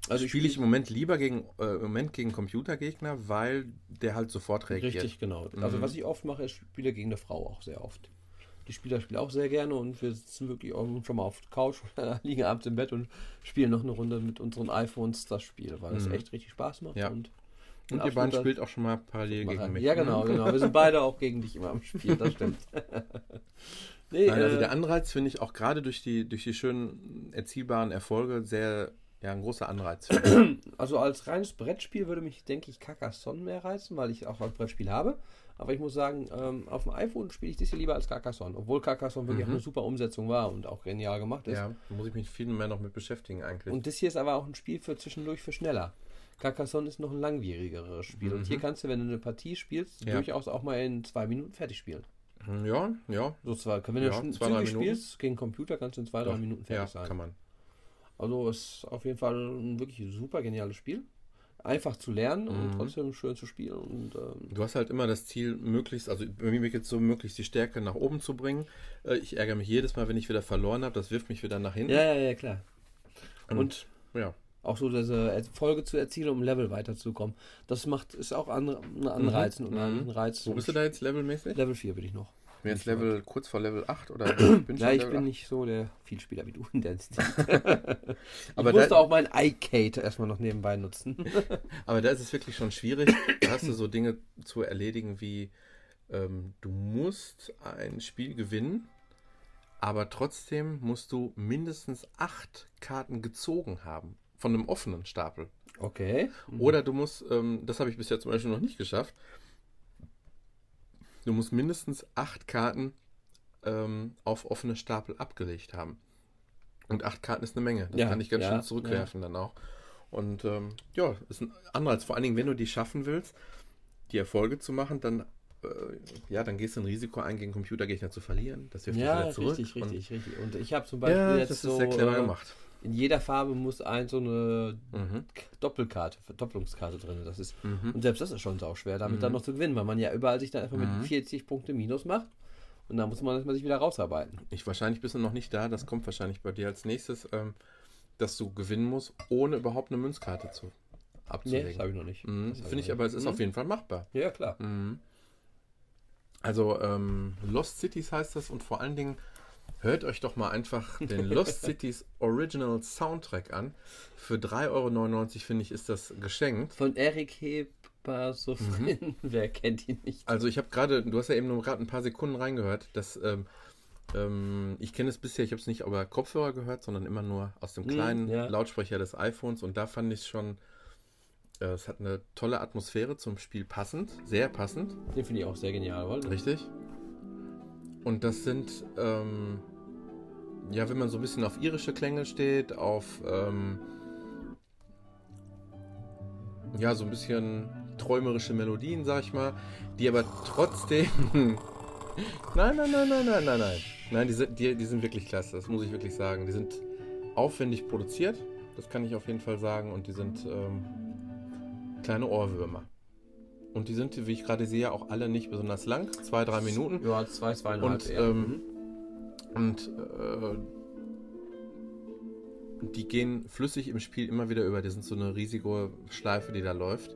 Speaker 1: Also ich
Speaker 2: spiele ich im Moment lieber gegen, äh, im Moment gegen Computergegner, weil der halt sofort reagiert.
Speaker 1: Richtig, genau. Also
Speaker 2: Mhm.
Speaker 1: was ich oft mache, ist spiele gegen eine Frau auch sehr oft. Die Spieler spielen auch sehr gerne und wir sitzen wirklich auch schon mal auf der Couch oder liegen abends im Bett und spielen noch eine Runde mit unseren iPhones das Spiel, weil es
Speaker 2: Mhm.
Speaker 1: echt richtig Spaß macht.
Speaker 2: Ja.
Speaker 1: Und,
Speaker 2: Und ihr beiden spielt auch schon mal parallel gegen mich.
Speaker 1: Ja, genau,
Speaker 2: Mhm.
Speaker 1: genau. Wir sind beide auch gegen dich immer am Spiel, das stimmt. nee,
Speaker 2: Nein, also
Speaker 1: äh,
Speaker 2: der Anreiz finde ich auch gerade durch die, durch die schönen erzielbaren Erfolge sehr, ja, ein großer Anreiz.
Speaker 1: Also als reines Brettspiel würde mich, denke ich, Carcassonne mehr reizen, weil ich auch ein Brettspiel habe. Aber ich muss sagen, ähm, auf dem iPhone spiele ich das hier lieber als Carcassonne. Obwohl Carcassonne wirklich
Speaker 2: Mhm.
Speaker 1: auch eine super Umsetzung war und auch genial gemacht ist.
Speaker 2: ja, da muss ich mich viel mehr noch mit beschäftigen eigentlich.
Speaker 1: Und das hier ist aber auch ein Spiel für zwischendurch für schneller. Carcassonne ist noch ein langwierigeres Spiel. Und
Speaker 2: Mhm.
Speaker 1: hier kannst du, wenn du eine Partie spielst,
Speaker 2: Ja.
Speaker 1: durchaus auch mal in zwei Minuten fertig spielen.
Speaker 2: ja, ja,
Speaker 1: So zwar, wenn
Speaker 2: Ja,
Speaker 1: du schon
Speaker 2: zwei,
Speaker 1: spielst, gegen Computer kannst du in zwei, drei Minuten
Speaker 2: ja,
Speaker 1: fertig sein.
Speaker 2: kann man.
Speaker 1: Also es ist auf jeden Fall ein wirklich super geniales Spiel. Einfach zu lernen und
Speaker 2: Mhm.
Speaker 1: trotzdem schön zu spielen. Und ähm,
Speaker 2: Du hast halt immer das Ziel, möglichst, also bei mir geht es so, möglichst die Stärke nach oben zu bringen. Äh, Ich ärgere mich jedes Mal, wenn ich wieder verloren habe. Das wirft mich wieder nach hinten.
Speaker 1: ja, ja, ja, klar.
Speaker 2: und,
Speaker 1: und-
Speaker 2: ja.
Speaker 1: Auch so diese Erfolge zu erzielen, um Level weiterzukommen. Das macht, ist auch an, ein Anreiz. und ein
Speaker 2: Mhm. Wo bist du da jetzt levelmäßig?
Speaker 1: Level 4 bin ich noch.
Speaker 2: Ich bin jetzt Level, kurz vor Level 8 oder bin schon
Speaker 1: Ja, ich bin
Speaker 2: 8?
Speaker 1: nicht so der Vielspieler wie du in der Hinsicht.
Speaker 2: Aber
Speaker 1: ich musste auch mein iCade erstmal noch nebenbei nutzen.
Speaker 2: Aber da ist es wirklich schon schwierig. Da hast du so Dinge zu erledigen wie, ähm, du musst ein Spiel gewinnen, aber trotzdem musst du mindestens acht Karten gezogen haben. Von einem offenen Stapel.
Speaker 1: Okay.
Speaker 2: Oder du musst, ähm, das habe ich bisher zum Beispiel noch nicht geschafft, du musst mindestens acht Karten ähm, auf offene Stapel abgelegt haben. Und acht Karten ist eine Menge. Das
Speaker 1: Ja,
Speaker 2: kann ich ganz
Speaker 1: ja,
Speaker 2: schön zurückwerfen dann auch. Und ähm, ja, ist ein Anreiz. Vor allen Dingen, wenn du die schaffen willst, die Erfolge zu machen, dann, äh, ja, dann gehst du ein Risiko ein, gegen Computergegner zu verlieren. Das wirft dich
Speaker 1: Ja,
Speaker 2: wieder zurück.
Speaker 1: richtig,
Speaker 2: Und,
Speaker 1: richtig, richtig. Und ich habe zum Beispiel
Speaker 2: ja,
Speaker 1: jetzt
Speaker 2: das
Speaker 1: so.
Speaker 2: ist sehr clever
Speaker 1: äh,
Speaker 2: gemacht.
Speaker 1: In jeder Farbe muss ein so eine
Speaker 2: Mhm.
Speaker 1: Doppelkarte, Verdopplungskarte drin. Das ist,
Speaker 2: Mhm.
Speaker 1: und selbst das ist schon sau schwer, damit
Speaker 2: Mhm.
Speaker 1: dann noch zu gewinnen, weil man ja überall sich dann einfach
Speaker 2: Mhm.
Speaker 1: mit 40 Punkte Minus macht. Und dann muss man erstmal sich wieder rausarbeiten.
Speaker 2: Ich wahrscheinlich bist du noch nicht da, das kommt wahrscheinlich bei dir als nächstes, ähm, dass du gewinnen musst, ohne überhaupt eine Münzkarte zu
Speaker 1: Nee,
Speaker 2: abzulegen.
Speaker 1: das habe ich noch nicht.
Speaker 2: Mhm, Finde ich aber, es ist
Speaker 1: Mhm.
Speaker 2: auf jeden Fall machbar.
Speaker 1: Ja, klar.
Speaker 2: Mhm. Also ähm, Lost Cities heißt das und vor allen Dingen hört euch doch mal einfach den Lost Cities Original Soundtrack an. Für 3,99 Euro finde ich, ist das geschenkt.
Speaker 1: Von Erik Heber Sofrin, wer kennt ihn nicht?
Speaker 2: Also ich habe gerade, du hast ja eben nur gerade ein paar Sekunden reingehört, dass ähm, ähm, ich kenne es bisher, ich habe es nicht über Kopfhörer gehört, sondern immer nur aus dem
Speaker 1: Hm,
Speaker 2: kleinen
Speaker 1: ja.
Speaker 2: Lautsprecher des iPhones und da fand ich es schon, äh, es hat eine tolle Atmosphäre zum Spiel passend, sehr passend,
Speaker 1: Den finde ich auch sehr genial, oder?
Speaker 2: richtig. Und das sind, ähm, ja, wenn man so ein bisschen auf irische Klänge steht, auf, ähm, ja, so ein bisschen träumerische Melodien, sag ich mal, die aber trotzdem. nein, nein, nein, nein, nein, nein, nein. Nein, die sind, die, die sind wirklich klasse, das muss ich wirklich sagen. Die sind aufwendig produziert, das kann ich auf jeden Fall sagen, und die sind ähm, kleine Ohrwürmer. Und die sind, wie ich gerade sehe, auch alle nicht besonders lang, zwei, drei Minuten.
Speaker 1: Ja, zwei, zweieinhalb.
Speaker 2: Und, ähm,
Speaker 1: Mhm.
Speaker 2: Und äh, die gehen flüssig im Spiel immer wieder über. Die sind so eine riesige Schleife, die da läuft.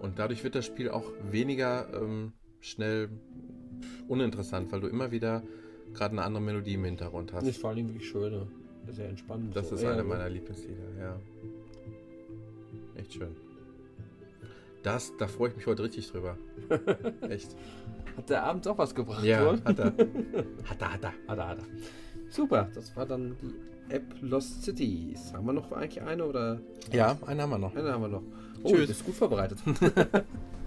Speaker 2: Und dadurch wird das Spiel auch weniger ähm, schnell uninteressant, weil du immer wieder gerade eine andere Melodie im Hintergrund hast.
Speaker 1: Das ist vor allem wirklich schön. ne? Sehr entspannend.
Speaker 2: Das
Speaker 1: so.
Speaker 2: ist
Speaker 1: Ja,
Speaker 2: eine
Speaker 1: ja.
Speaker 2: meiner Lieblingslieder, ja. Echt schön. Das, da freue ich mich heute richtig drüber. Echt.
Speaker 1: Hat der Abend auch was gebracht?
Speaker 2: Ja,
Speaker 1: wohl?
Speaker 2: hat er. Hat er, hat er.
Speaker 1: Hat er, hat er. Super, das war dann die App Lost Cities. Haben wir noch eigentlich eine oder?
Speaker 2: Ja, einen haben wir noch.
Speaker 1: Eine haben wir noch. Oh,
Speaker 2: Tschüss.
Speaker 1: du bist gut vorbereitet.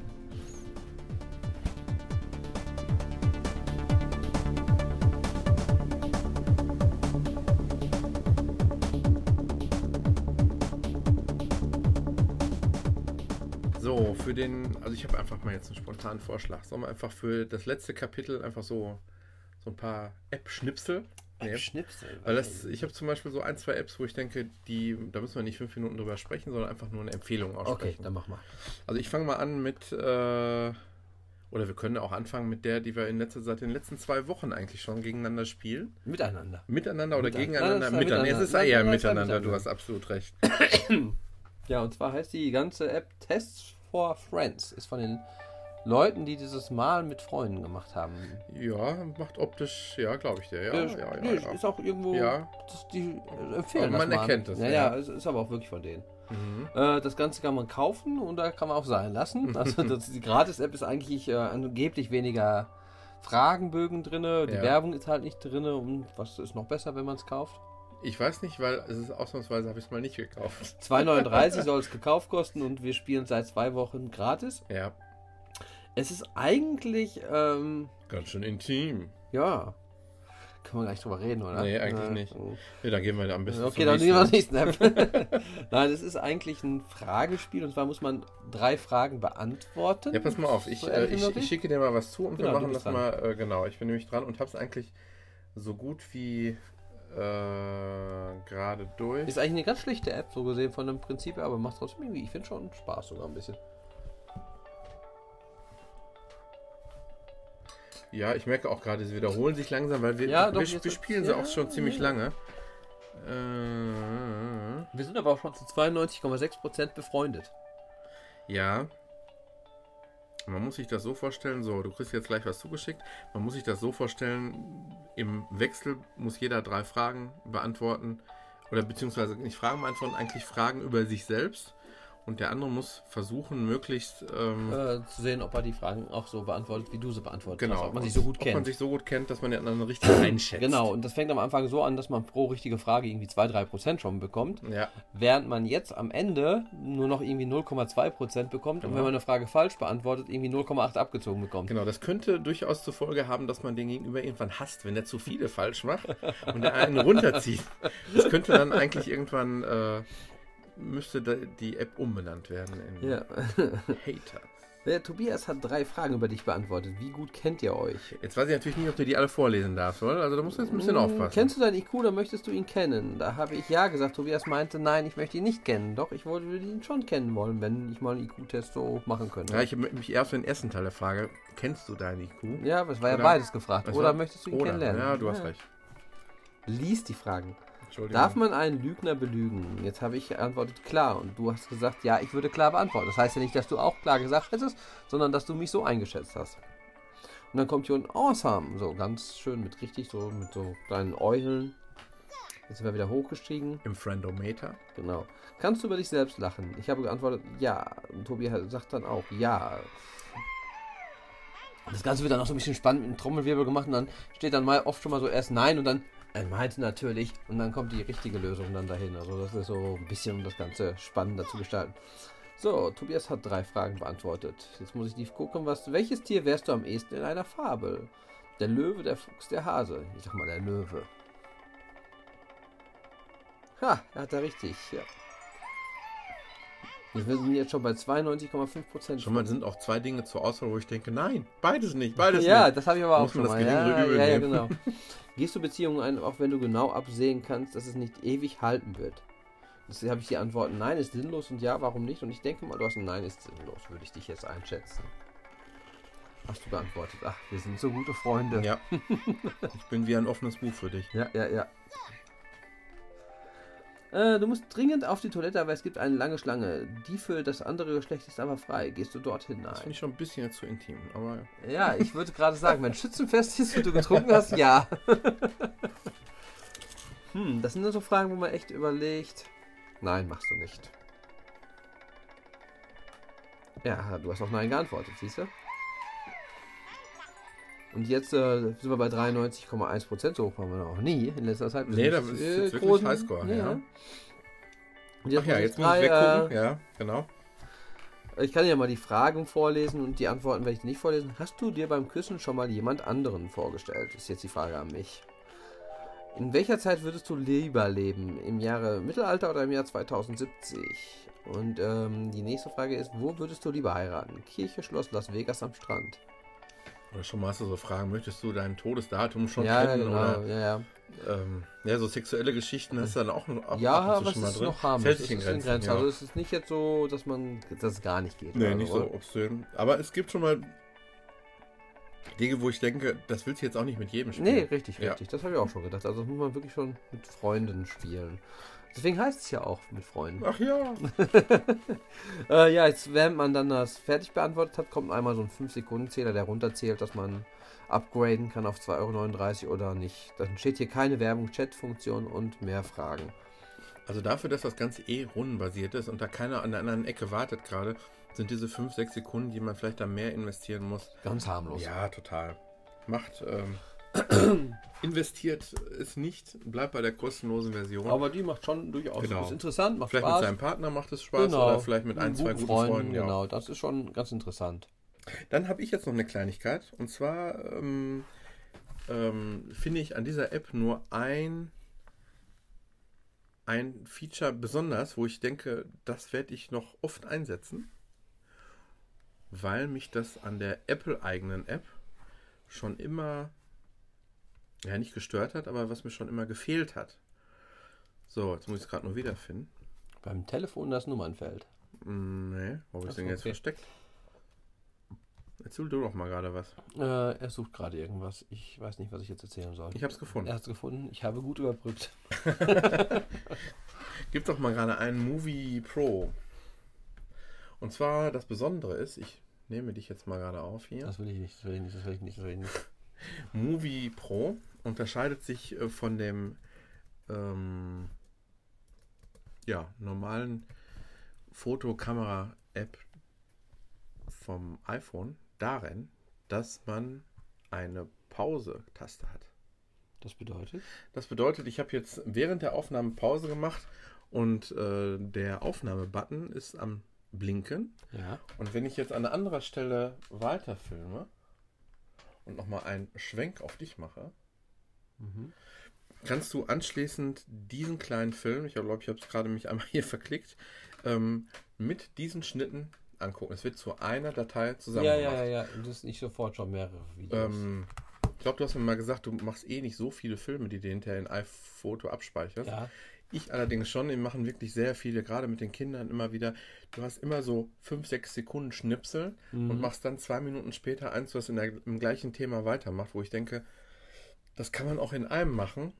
Speaker 2: also ich habe einfach mal jetzt einen spontanen Vorschlag. Sollen wir einfach für das letzte Kapitel einfach so, so ein paar App-Schnipsel nehmen?
Speaker 1: Schnipsel.
Speaker 2: Weil das, ich habe zum Beispiel so ein, zwei Apps, wo ich denke, die, da müssen wir nicht fünf Minuten drüber sprechen, sondern einfach nur eine Empfehlung
Speaker 1: Okay,
Speaker 2: aussprechen.
Speaker 1: dann mach mal.
Speaker 2: Also ich fange mal an mit, äh, oder wir können auch anfangen mit der, die wir in letzter, seit den letzten zwei Wochen eigentlich schon gegeneinander spielen.
Speaker 1: Miteinander.
Speaker 2: Miteinander oder
Speaker 1: Miteinander.
Speaker 2: gegeneinander?
Speaker 1: Nein, ja
Speaker 2: Miteinander. Es ist
Speaker 1: miteinander.
Speaker 2: eher
Speaker 1: Nein, ja
Speaker 2: miteinander, du
Speaker 1: miteinander.
Speaker 2: hast absolut recht.
Speaker 1: Ja, und zwar heißt die ganze App Tests for Friends. Ist von den Leuten, die dieses Mal mit Freunden gemacht haben.
Speaker 2: Ja, macht optisch, ja, glaube ich dir. Ja, ja, ja,
Speaker 1: nee,
Speaker 2: ja.
Speaker 1: Ist auch irgendwo.
Speaker 2: Ja.
Speaker 1: Das, die empfehlen
Speaker 2: man
Speaker 1: das
Speaker 2: erkennt es,
Speaker 1: Ja,
Speaker 2: ja.
Speaker 1: ja, es ist aber auch wirklich von denen.
Speaker 2: Mhm.
Speaker 1: Äh, das Ganze kann man kaufen und da kann man auch sein lassen. Also das, die Gratis-App ist eigentlich äh, angeblich weniger Fragenbögen drin. Die
Speaker 2: Ja.
Speaker 1: Werbung ist halt nicht drin. Und was ist noch besser, wenn man es kauft?
Speaker 2: Ich weiß nicht, weil es ist ausnahmsweise, habe ich es mal nicht gekauft.
Speaker 1: 2,39 soll es gekauft kosten und wir spielen seit zwei Wochen gratis.
Speaker 2: Ja,
Speaker 1: Es ist eigentlich, ähm,
Speaker 2: ganz schön intim.
Speaker 1: ja, man gar nicht drüber reden, oder?
Speaker 2: Nee, eigentlich
Speaker 1: Ja.
Speaker 2: nicht. Ja, dann gehen wir am besten
Speaker 1: Okay, dann nehmen wir
Speaker 2: nächsten.
Speaker 1: App. Nein, es ist eigentlich ein Fragespiel und zwar muss man drei Fragen beantworten.
Speaker 2: Ja, pass mal auf, ich,
Speaker 1: So
Speaker 2: äh, ich, ich schicke dir mal was zu und
Speaker 1: Genau,
Speaker 2: wir machen das mal, äh, genau, ich bin nämlich dran und habe es eigentlich so gut wie äh, gerade durch.
Speaker 1: Ist eigentlich eine ganz schlichte App, so gesehen von dem Prinzip her, aber macht trotzdem irgendwie, ich finde schon Spaß sogar ein bisschen.
Speaker 2: Ja, ich merke auch gerade, sie wiederholen sich langsam, weil wir,
Speaker 1: Ja, doch,
Speaker 2: wir, wir spielen sie
Speaker 1: ja,
Speaker 2: auch schon ziemlich
Speaker 1: ja.
Speaker 2: lange. Äh,
Speaker 1: Wir sind aber auch schon zu 92,6% befreundet.
Speaker 2: Ja. Man muss sich das so vorstellen, so, du kriegst jetzt gleich was zugeschickt. Man muss sich das so vorstellen, im Wechsel muss jeder drei Fragen beantworten. Oder beziehungsweise nicht Fragen beantworten, eigentlich Fragen über sich selbst. Und der andere muss versuchen, möglichst. Ähm,
Speaker 1: Äh, zu sehen, ob er die Fragen auch so beantwortet, wie du sie beantwortet
Speaker 2: genau.
Speaker 1: hast. Ob man sich so gut
Speaker 2: ob man
Speaker 1: kennt.
Speaker 2: sich so gut kennt, dass man den anderen richtig einschätzt.
Speaker 1: Genau, und das fängt am Anfang so an, dass man pro richtige Frage irgendwie 2-3% schon bekommt.
Speaker 2: Ja,
Speaker 1: Während man jetzt am Ende nur noch irgendwie 0,2% bekommt und
Speaker 2: Genau.
Speaker 1: wenn man eine Frage falsch beantwortet, irgendwie 0,8 abgezogen bekommt.
Speaker 2: genau. Das könnte durchaus zur Folge haben, dass man den Gegenüber irgendwann hasst, wenn der zu viele falsch macht und der einen runterzieht. Das könnte dann eigentlich irgendwann. Äh, müsste die App umbenannt werden in
Speaker 1: Ja.
Speaker 2: Hater.
Speaker 1: Der Tobias hat drei Fragen über dich beantwortet. Wie gut kennt ihr euch?
Speaker 2: Jetzt weiß ich natürlich nicht, ob du die alle vorlesen darfst, oder? Also da musst du jetzt ein bisschen
Speaker 1: Hm,
Speaker 2: aufpassen.
Speaker 1: Kennst du deinen IQ oder möchtest du ihn kennen? Da habe ich ja gesagt. Tobias meinte, nein, ich möchte ihn nicht kennen. Doch, ich wollte ihn schon kennen wollen, wenn ich mal einen IQ-Test so machen könnte.
Speaker 2: Ja, ich habe mich erst für den ersten Teil der Frage, kennst du deinen IQ?
Speaker 1: Ja, aber es war ja
Speaker 2: Oder-
Speaker 1: beides gefragt. Oder
Speaker 2: war-
Speaker 1: möchtest du ihn
Speaker 2: Oder?
Speaker 1: kennenlernen?
Speaker 2: Ja, du hast recht.
Speaker 1: Lies die Fragen.
Speaker 2: Entschuldigung.
Speaker 1: Darf man einen Lügner belügen? Jetzt habe ich geantwortet klar und du hast gesagt, ja, ich würde klar beantworten. Das heißt ja nicht, dass du auch klar gesagt hättest, sondern dass du mich so eingeschätzt hast. Und dann kommt hier ein Awesome, so ganz schön mit richtig so mit so kleinen Eulen. Jetzt sind wir wieder hochgestiegen.
Speaker 2: Im Friendometer.
Speaker 1: Genau. Kannst du über dich selbst lachen? Ich habe geantwortet, ja. Und Tobi sagt dann auch, ja. Das Ganze wird dann auch so ein bisschen spannend mit einem Trommelwirbel gemacht und dann steht dann mal oft schon mal so erst Nein und dann er meinte natürlich und dann kommt die richtige Lösung dann dahin. Also das ist so ein bisschen, um das Ganze spannender zu gestalten. So, Tobias hat drei Fragen beantwortet. Jetzt muss ich die gucken, was, welches Tier wärst du am ehesten in einer Fabel? Der Löwe, der Fuchs, der Hase. Ich sag mal, der Löwe. Ha, er hat da richtig, ja. Wir sind jetzt schon bei 92,5 Prozent.
Speaker 2: Schon mal sind auch zwei Dinge zur Auswahl, wo ich denke, nein, beides nicht, beides
Speaker 1: Ja,
Speaker 2: nicht.
Speaker 1: das habe ich aber auch schon mal. Ja, ja, ja, genau. Gehst du Beziehungen ein, auch wenn du genau absehen kannst, dass es nicht ewig halten wird? Das habe ich die Antwort, nein ist sinnlos und ja, warum nicht? Und ich denke mal, du hast ein Nein ist sinnlos, würde ich dich jetzt einschätzen. Hast du beantwortet. Ach, wir sind so gute Freunde.
Speaker 2: Ja. Ich bin wie ein offenes Buch für dich.
Speaker 1: Ja, ja, ja. Äh, du musst dringend auf die Toilette, aber es gibt eine lange Schlange. Die für das andere Geschlecht ist aber frei. Gehst du dorthin?
Speaker 2: Das finde
Speaker 1: Nein.
Speaker 2: ich schon ein bisschen zu intim. Aber
Speaker 1: Ja, ich würde gerade sagen, wenn Schützenfest ist und du getrunken hast, ja. hm, das sind nur so Fragen, wo man echt überlegt. Nein, machst du nicht. Ja, du hast auf Nein geantwortet, siehst du? Und jetzt äh, sind wir bei 93,1%. So hoch waren wir noch nie in letzter Zeit.
Speaker 2: Nee,
Speaker 1: sind,
Speaker 2: da ist jetzt wirklich
Speaker 1: großen-
Speaker 2: Highscore, ja.
Speaker 1: Und
Speaker 2: Ach ja, jetzt muss ich weggucken.
Speaker 1: äh,
Speaker 2: ja, genau.
Speaker 1: ich kann ja mal die Fragen vorlesen und die Antworten werde ich nicht vorlesen. Hast du dir beim Küssen schon mal jemand anderen vorgestellt? Ist jetzt die Frage an mich. In welcher Zeit würdest du lieber leben? Im Jahre Mittelalter oder im Jahr 2070? Und ähm, die nächste Frage ist, wo würdest du lieber heiraten? Kirche, Schloss, Las Vegas am Strand?
Speaker 2: Oder schon mal hast du so Fragen, möchtest du dein Todesdatum schon
Speaker 1: ja,
Speaker 2: kennen?
Speaker 1: genau.
Speaker 2: Oder,
Speaker 1: Ja, ja.
Speaker 2: ähm, ja, so sexuelle Geschichten hast du dann auch noch ab,
Speaker 1: ja,
Speaker 2: ab
Speaker 1: aber es
Speaker 2: schon mal
Speaker 1: ist
Speaker 2: drin.
Speaker 1: noch harmlos. Es ist
Speaker 2: in Grenzen.
Speaker 1: Grenzen.
Speaker 2: ja.
Speaker 1: Also es ist nicht jetzt so, dass man, dass es gar nicht geht.
Speaker 2: Nee, nicht
Speaker 1: oder?
Speaker 2: so obszön. Aber es gibt schon mal Dinge, wo ich denke, das willst du jetzt auch nicht mit jedem spielen.
Speaker 1: Nee, richtig,
Speaker 2: Ja.
Speaker 1: richtig. Das habe ich auch schon gedacht. Also das muss man wirklich schon mit Freunden spielen. Deswegen heißt es ja auch mit Freunden.
Speaker 2: Ach ja.
Speaker 1: Äh, ja, jetzt, wenn man dann das fertig beantwortet hat, kommt einmal so ein 5-Sekunden-Zähler, der runterzählt, dass man upgraden kann auf 2,39 Euro oder nicht. Dann steht hier keine Werbung, Chat-Funktion und mehr Fragen.
Speaker 2: Also dafür, dass das Ganze eh rundenbasiert ist und da keiner an der anderen Ecke wartet gerade, sind diese 5, 6 Sekunden, die man vielleicht da mehr investieren muss.
Speaker 1: Ganz harmlos.
Speaker 2: Ja, total. Macht, ähm, investiert es nicht, bleibt bei der kostenlosen Version.
Speaker 1: Aber die macht schon durchaus.
Speaker 2: Genau.
Speaker 1: Ist interessant, macht
Speaker 2: vielleicht mit
Speaker 1: Spaß.
Speaker 2: seinem Partner macht es Spaß
Speaker 1: Genau.
Speaker 2: oder vielleicht mit ein, zwei
Speaker 1: guten
Speaker 2: Freunden. ja.
Speaker 1: Genau, das ist schon ganz interessant.
Speaker 2: Dann habe ich jetzt noch eine Kleinigkeit. Und zwar ähm, ähm, finde ich an dieser App nur ein, ein Feature besonders, wo ich denke, das werde ich noch oft einsetzen, weil mich das an der Apple-eigenen App schon immer, ja nicht gestört hat, aber was mir schon immer gefehlt hat. So, jetzt muss ich es gerade nur wiederfinden.
Speaker 1: Beim Telefon das Nummernfeld.
Speaker 2: Hm, Nee, wo habe ich
Speaker 1: Ach
Speaker 2: denn
Speaker 1: so,
Speaker 2: jetzt
Speaker 1: okay.
Speaker 2: versteckt? Erzähl du doch mal gerade was.
Speaker 1: Äh, er sucht gerade irgendwas. Ich weiß nicht, was ich jetzt erzählen soll.
Speaker 2: Ich habe es gefunden.
Speaker 1: Er hat es gefunden. Ich habe gut überbrückt.
Speaker 2: Gib doch mal gerade einen Movie Pro. Und zwar das Besondere ist, ich nehme dich jetzt mal gerade auf hier.
Speaker 1: Das will ich nicht, das will ich nicht, das will ich nicht, das will ich nicht.
Speaker 2: Movie Pro unterscheidet sich äh, von dem ähm, ja, normalen Fotokamera-App vom iPhone darin, dass man eine Pause-Taste hat.
Speaker 1: Das bedeutet?
Speaker 2: Das bedeutet, ich habe jetzt während der Aufnahme Pause gemacht und äh, der Aufnahmebutton ist am Blinken.
Speaker 1: Ja.
Speaker 2: Und wenn ich jetzt an anderer Stelle weiterfilme und nochmal einen Schwenk auf dich mache,
Speaker 1: Mhm.
Speaker 2: kannst du anschließend diesen kleinen Film, ich glaube, ich habe es gerade mich einmal hier verklickt, ähm, mit diesen Schnitten angucken. Es wird zu einer Datei zusammen
Speaker 1: Ja,
Speaker 2: gemacht.
Speaker 1: ja, ja, ja. Und das ist nicht sofort schon mehrere Videos.
Speaker 2: Ähm, ich glaube, du hast mir mal gesagt, du machst eh nicht so viele Filme, die du hinterher in iPhoto abspeicherst.
Speaker 1: ja.
Speaker 2: Ich allerdings schon, die machen wirklich sehr viele, gerade mit den Kindern immer wieder. Du hast immer so 5, 6 Sekunden Schnipsel
Speaker 1: Mhm.
Speaker 2: und machst dann zwei Minuten später eins, was in der, im gleichen Thema weitermacht, wo ich denke, das kann man auch in einem machen.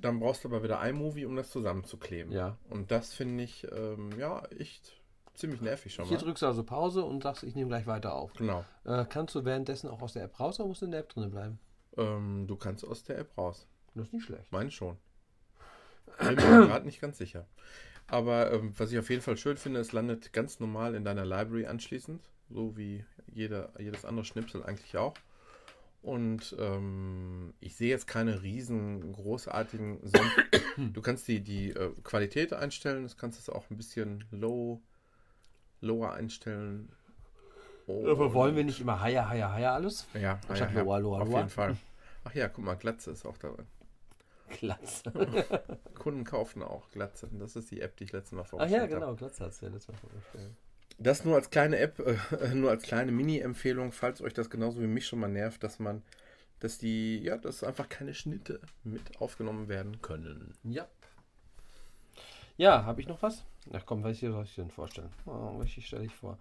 Speaker 2: Dann brauchst du aber wieder iMovie, um das zusammenzukleben.
Speaker 1: Ja.
Speaker 2: Und das finde ich, ähm, ja, echt ziemlich nervig schon
Speaker 1: Hier
Speaker 2: mal.
Speaker 1: drückst du also Pause und sagst, ich nehme gleich weiter auf.
Speaker 2: Genau.
Speaker 1: Äh, kannst du währenddessen auch aus der App raus oder musst du in der App drin bleiben?
Speaker 2: Ähm, du kannst aus der App raus.
Speaker 1: Das ist nicht schlecht.
Speaker 2: Mein schon. Bin mir gerade nicht ganz sicher. Aber ähm, was ich auf jeden Fall schön finde, es landet ganz normal in deiner Library anschließend, so wie jeder, jedes andere Schnipsel eigentlich auch. Und ähm, ich sehe jetzt keine riesen großartigen Son Du kannst die, die äh, Qualität einstellen, das kannst du auch ein bisschen low, lower einstellen.
Speaker 1: Aber wollen wir nicht immer Haya, Haya, Haya alles?
Speaker 2: Ja, ja, ja,
Speaker 1: Loa, Loa,
Speaker 2: auf jeden Fall. Ach ja, guck mal, Glatze ist auch da drin.
Speaker 1: Glatze.
Speaker 2: Kunden kaufen auch Glatze. Das ist die App, die ich letztes Mal
Speaker 1: Ach
Speaker 2: vorgestellt
Speaker 1: ja,
Speaker 2: habe.
Speaker 1: genau, Glatze hat es ja letztes Mal vorgestellt.
Speaker 2: Das nur als kleine App, äh, nur als kleine Mini-Empfehlung, falls euch das genauso wie mich schon mal nervt, dass man, dass die, ja, dass einfach keine Schnitte mit aufgenommen werden können.
Speaker 1: Ja. Ja, habe ich noch was? Ach komm, welche soll ich denn vorstellen? Oh, welche stelle ich vor?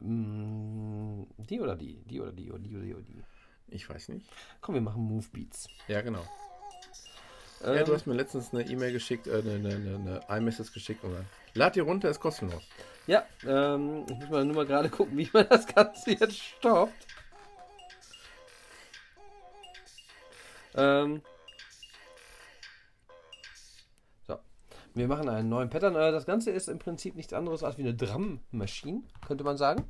Speaker 1: Mm, die oder die? Die oder die oder die oder die oder die?
Speaker 2: Ich weiß nicht.
Speaker 1: Komm, wir machen Move Beats.
Speaker 2: Ja, genau.
Speaker 1: Ähm,
Speaker 2: ja, du hast mir letztens eine E-Mail geschickt, äh, eine, eine, eine, iMessage geschickt dann, lad dir runter, ist kostenlos.
Speaker 1: ja, ähm, ich muss mal nur mal gerade gucken, wie man das Ganze jetzt stoppt. Ähm, so, wir machen einen neuen Pattern. Äh, Das Ganze ist im Prinzip nichts anderes als wie eine Drum-Maschine, könnte man sagen.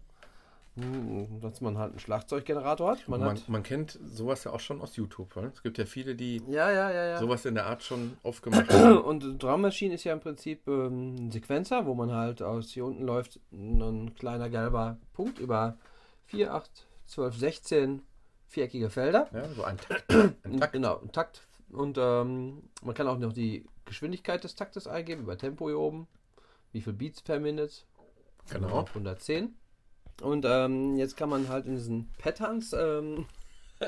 Speaker 1: Hm, Dass man halt einen Schlagzeuggenerator hat. Man
Speaker 2: Man,
Speaker 1: hat
Speaker 2: man kennt sowas ja auch schon aus YouTube. Ne? Es gibt ja viele, die
Speaker 1: ja, ja, ja,
Speaker 2: sowas in der Art schon oft gemacht haben.
Speaker 1: Und Drum Machine ist ja im Prinzip ähm, ein Sequenzer, wo man halt aus hier unten läuft ein kleiner gelber Punkt über 4, 8, 12, 16 viereckige Felder.
Speaker 2: Ja, so ein Takt. Ein Takt.
Speaker 1: Genau, ein Takt. Und ähm, man kann auch noch die Geschwindigkeit des Taktes eingeben, über Tempo hier oben. Wie viel Beats per Minute?
Speaker 2: Genau.
Speaker 1: 110. Und ähm, jetzt kann man halt in diesen Patterns ähm,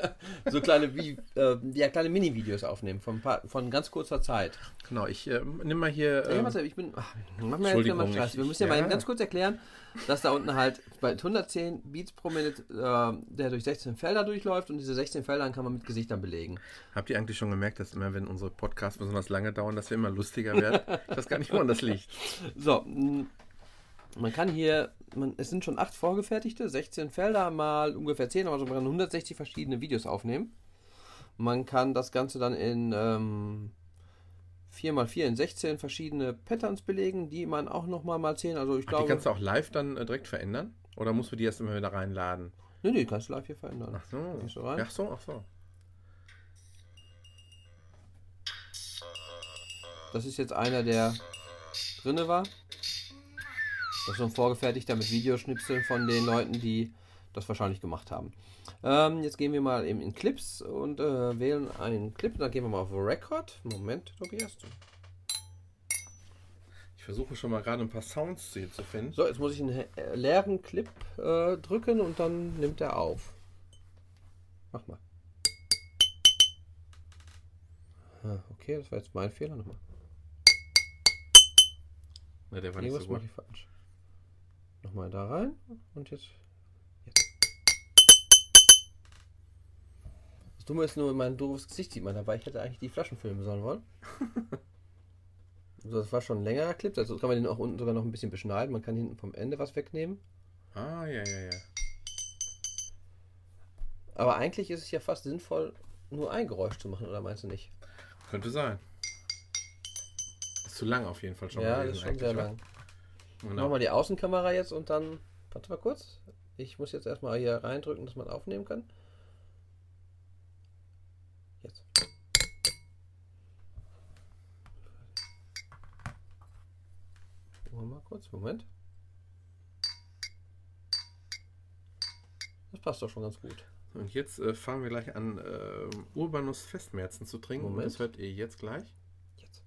Speaker 1: so kleine, wie, äh, ja, kleine Mini-Videos aufnehmen von, paar, von ganz kurzer Zeit.
Speaker 2: Genau, ich äh, nimm mal hier.
Speaker 1: Ja,
Speaker 2: ähm,
Speaker 1: warte, ich bin. Ach, mach mir jetzt mal Stress. Wir müssen ja,
Speaker 2: ja.
Speaker 1: mal ganz kurz erklären, dass da unten halt bei 110 Beats pro Minute äh, der durch 16 Felder durchläuft und diese 16 Felder kann man mit Gesichtern belegen.
Speaker 2: Habt ihr eigentlich schon gemerkt, dass immer, wenn unsere Podcasts besonders lange dauern, dass wir immer lustiger werden? ich weiß gar nicht, woran das liegt.
Speaker 1: So, man kann hier, man, es sind schon 8 vorgefertigte, 16 Felder mal ungefähr 10, also man kann 160 verschiedene Videos aufnehmen. Man kann das Ganze dann in ähm, 4x4 in 16 verschiedene Patterns belegen, die man auch nochmal mal 10, also ich
Speaker 2: Ach, die
Speaker 1: glaube.
Speaker 2: kannst du auch live dann äh, direkt verändern? Oder musst du die erst immer wieder reinladen?
Speaker 1: Nee, nee, kannst du live hier verändern.
Speaker 2: Ach so.
Speaker 1: Gehst du rein?
Speaker 2: Ach so, ach so.
Speaker 1: Das ist jetzt einer, der drinne war. Das ist so ein vorgefertigter mit Videoschnipseln von den Leuten, die das wahrscheinlich gemacht haben. Ähm, jetzt gehen wir mal eben in Clips und äh, wählen einen Clip. Dann gehen wir mal auf Record. Moment, Tobias.
Speaker 2: Ich versuche schon mal gerade ein paar Sounds hier zu finden.
Speaker 1: So, jetzt muss ich einen äh, leeren Clip äh, drücken und dann nimmt er auf. Mach mal. Ah, Okay, das war jetzt mein Fehler. Nochmal.
Speaker 2: Ne, der war nicht so
Speaker 1: Irgendwas
Speaker 2: gut.
Speaker 1: mache ich falsch. Nochmal da rein und jetzt. jetzt. Das Dumme ist nur, mein doofes Gesicht sieht man dabei. Ich hätte eigentlich die Flaschen filmen sollen wollen. so, das war schon ein längerer Clip. Also kann man den auch unten sogar noch ein bisschen beschneiden. Man kann hinten vom Ende was wegnehmen.
Speaker 2: Ah, ja, ja, ja.
Speaker 1: Aber eigentlich ist es ja fast sinnvoll, nur ein Geräusch zu machen, oder meinst du nicht?
Speaker 2: Könnte sein. Ist zu lang auf jeden Fall schon.
Speaker 1: ja,
Speaker 2: gewesen
Speaker 1: ist schon sehr lang.
Speaker 2: Wa?
Speaker 1: Machen
Speaker 2: Genau.
Speaker 1: wir die Außenkamera jetzt und dann. Warte mal kurz. Ich muss jetzt erstmal hier reindrücken, dass man aufnehmen kann. Jetzt. Mal kurz. Moment. Das passt doch schon ganz gut.
Speaker 2: Und jetzt äh, fangen wir gleich an, äh, Urbanus Festmärzen zu trinken.
Speaker 1: Moment.
Speaker 2: Das hört ihr jetzt gleich.
Speaker 1: Jetzt.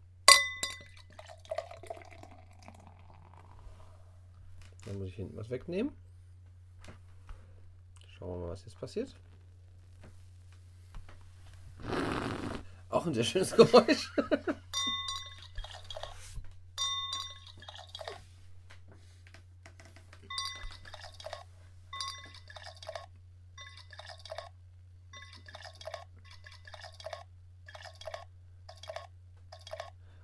Speaker 1: Dann muss ich hinten was wegnehmen. Schauen wir mal, was jetzt passiert. Auch ein sehr schönes Geräusch.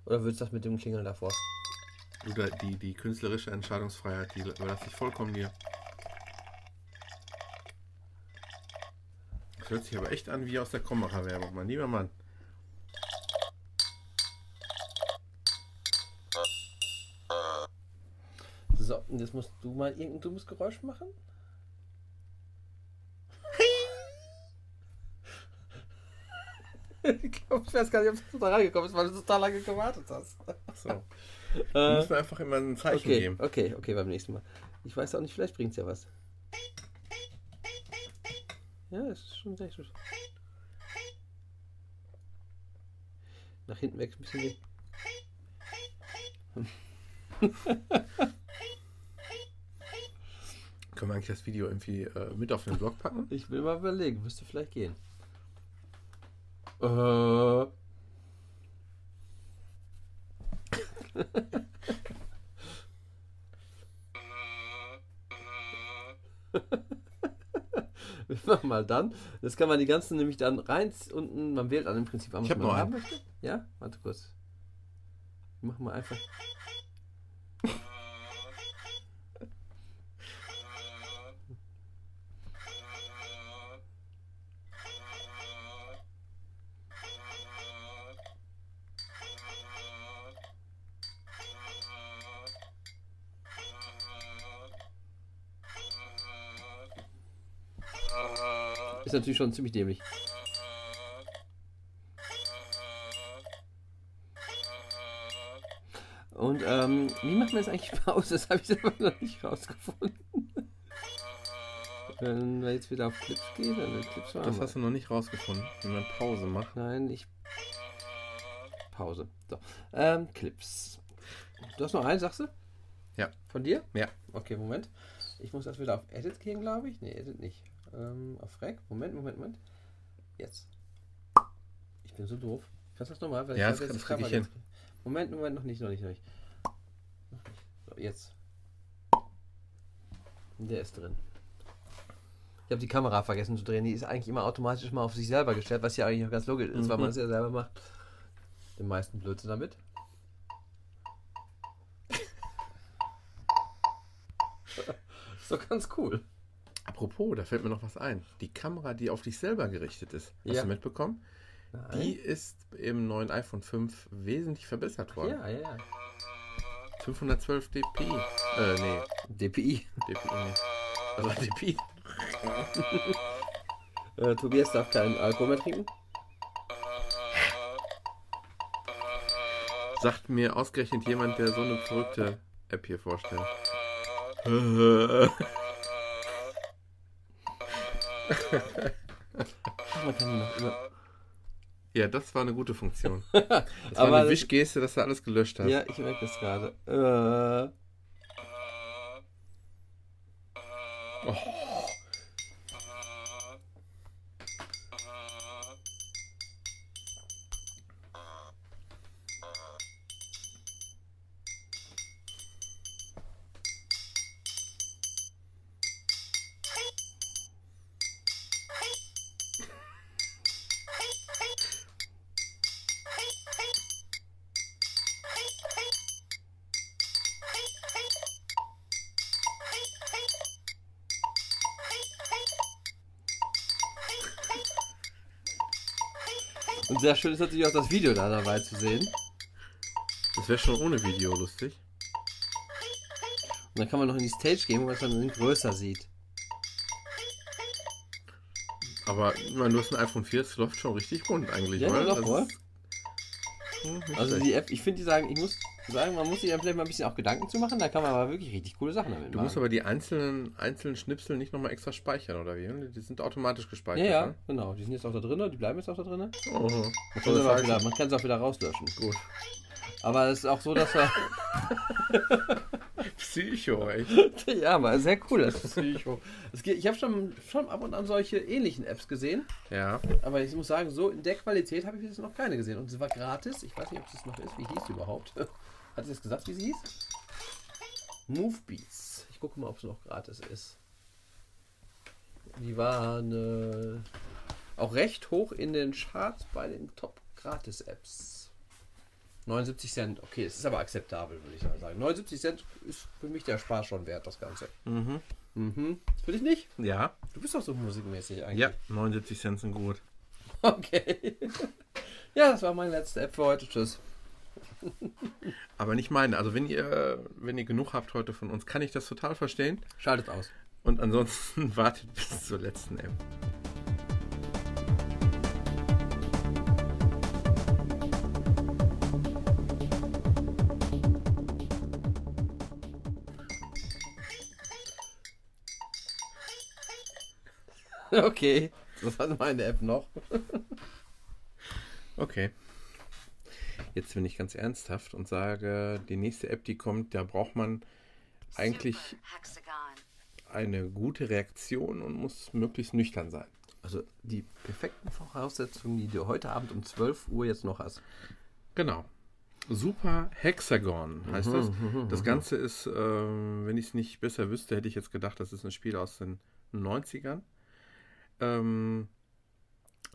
Speaker 1: Oder willst du das mit dem Klingeln davor?
Speaker 2: Oder die, die künstlerische Entscheidungsfreiheit, die überlasse ich vollkommen dir. Das hört sich aber echt an wie aus der Krombacher-Werbung, mein lieber Mann.
Speaker 1: So, und jetzt musst du mal irgendein dummes Geräusch machen. ich glaube, ich weiß gar nicht, ob du da reingekommen bist, weil du total lange gewartet hast.
Speaker 2: So.
Speaker 1: Äh,
Speaker 2: musst mir einfach immer ein Zeichen
Speaker 1: okay,
Speaker 2: geben.
Speaker 1: okay, okay, beim nächsten Mal. Ich weiß auch nicht, vielleicht bringt es ja was. Ja, es ist schon sehr gut. Nach hinten weg, ein bisschen weg.
Speaker 2: Können wir eigentlich das Video irgendwie äh, mit auf den Blog packen?
Speaker 1: Ich will mal überlegen, müsste vielleicht gehen. Äh. Wir machen mal dann. Das kann man die ganzen nämlich dann rein unten, man wählt an im Prinzip an,
Speaker 2: Ich hab
Speaker 1: man
Speaker 2: noch
Speaker 1: haben möchte. Ja, warte kurz. Machen wir einfach. Ist natürlich schon ziemlich dämlich. Und ähm, wie macht man das eigentlich Pause? Das habe ich selber noch nicht rausgefunden. Wenn wir jetzt wieder auf Clips gehen, dann Clips waren
Speaker 2: Das hast du noch nicht rausgefunden, wenn man Pause macht.
Speaker 1: Nein, ich. Pause. So. Ähm, Clips. Du hast noch einen, sagst du?
Speaker 2: Ja.
Speaker 1: Von dir?
Speaker 2: Ja.
Speaker 1: Okay, Moment. Ich muss erst wieder auf Edit gehen, glaube ich. Nee, Edit nicht. Ähm, auf Rec. Moment, Moment, Moment. Jetzt. Ich bin so doof. Kannst du das nochmal?
Speaker 2: Ja, das-
Speaker 1: jetzt
Speaker 2: das ich hin.
Speaker 1: Moment, Moment, noch nicht, noch nicht, noch nicht. So, jetzt. Der ist drin. Ich habe die Kamera vergessen zu drehen. Die ist eigentlich immer automatisch mal auf sich selber gestellt, was ja eigentlich auch ganz logisch ist, weil man es ja selber macht. Den meisten Blödsinn damit. doch ganz cool.
Speaker 2: Apropos, da fällt mir noch was ein. Die Kamera, die auf dich selber gerichtet ist, hast
Speaker 1: Ja.
Speaker 2: du mitbekommen? Die ist im neuen iPhone 5 wesentlich verbessert worden.
Speaker 1: ja, ja, ja.
Speaker 2: 512 dpi. Äh, nee,
Speaker 1: DPI.
Speaker 2: dpi. Nee. Also dpi.
Speaker 1: Äh, Tobias darf keinen Alkohol mehr trinken.
Speaker 2: Sagt mir ausgerechnet jemand, der so eine verrückte App hier vorstellt.
Speaker 1: Man kann die noch immer.
Speaker 2: Ja, das war eine gute Funktion. Das war
Speaker 1: Aber
Speaker 2: eine Wischgeste, dass du alles gelöscht hast.
Speaker 1: Ja, ich merke das gerade. Äh, Und sehr schön ist natürlich auch das Video da dabei zu sehen.
Speaker 2: Das wäre schon ohne Video lustig.
Speaker 1: Und dann kann man noch in die Stage gehen, wo man es dann größer sieht.
Speaker 2: Aber ich meine, du hast ein iPhone 4, das läuft schon richtig rund eigentlich,
Speaker 1: Ja,
Speaker 2: oder?
Speaker 1: doch,
Speaker 2: Das
Speaker 1: oder?
Speaker 2: ist- Hm,
Speaker 1: Also die App, ich finde die sagen, ich muss sagen, man muss sich ja vielleicht mal ein bisschen auch Gedanken zu machen, da kann man aber wirklich richtig coole Sachen damit
Speaker 2: Du
Speaker 1: machen.
Speaker 2: musst aber die einzelnen, einzelnen Schnipsel nicht nochmal extra speichern, oder wie? Die sind automatisch gespeichert.
Speaker 1: ja, ja,
Speaker 2: Ne?
Speaker 1: genau. Die sind jetzt auch da drin, die bleiben jetzt auch da drin. Man
Speaker 2: Oh.
Speaker 1: kann
Speaker 2: das
Speaker 1: auch
Speaker 2: heißt-
Speaker 1: wieder, man kann sie auch wieder rauslöschen.
Speaker 2: Gut.
Speaker 1: Aber es ist auch so, dass er.
Speaker 2: Psycho, echt.
Speaker 1: ja, aber sehr cool, das Psycho. Geht, ich habe schon, schon ab und an solche ähnlichen Apps gesehen,
Speaker 2: Ja.
Speaker 1: aber ich muss sagen, so in der Qualität habe ich jetzt noch keine gesehen. Und sie war gratis. Ich weiß nicht, ob es das noch ist. Wie hieß sie überhaupt? Hat sie jetzt gesagt, wie sie hieß? Movebeats. Ich gucke mal, ob es noch gratis ist. Die war eine, auch recht hoch in den Charts bei den Top-Gratis-Apps. 79 Cent. Okay, es ist aber akzeptabel, würde ich sagen. 79 Cent ist für mich der Spaß schon wert, das Ganze.
Speaker 2: Mhm.
Speaker 1: Mhm. Für dich nicht?
Speaker 2: Ja.
Speaker 1: Du bist doch so musikmäßig eigentlich.
Speaker 2: Ja, 79 Cent sind gut.
Speaker 1: Okay. ja, das war meine letzte App für heute. Tschüss.
Speaker 2: Aber nicht meine. Also wenn ihr, wenn ihr genug habt heute von uns, kann ich das total verstehen.
Speaker 1: Schaltet aus.
Speaker 2: Und ansonsten wartet bis zur letzten App.
Speaker 1: Okay. Das war meine App noch.
Speaker 2: Okay. Jetzt bin ich ganz ernsthaft und sage, die nächste App, die kommt, da braucht man eigentlich eine gute Reaktion und muss möglichst nüchtern sein.
Speaker 1: Also die perfekten Voraussetzungen, die du heute Abend um 12 Uhr jetzt noch hast.
Speaker 2: Genau. Super Hexagon heißt das. Das Ganze ist, ähm, wenn ich es nicht besser wüsste, hätte ich jetzt gedacht, das ist ein Spiel aus den 90ern. Ähm,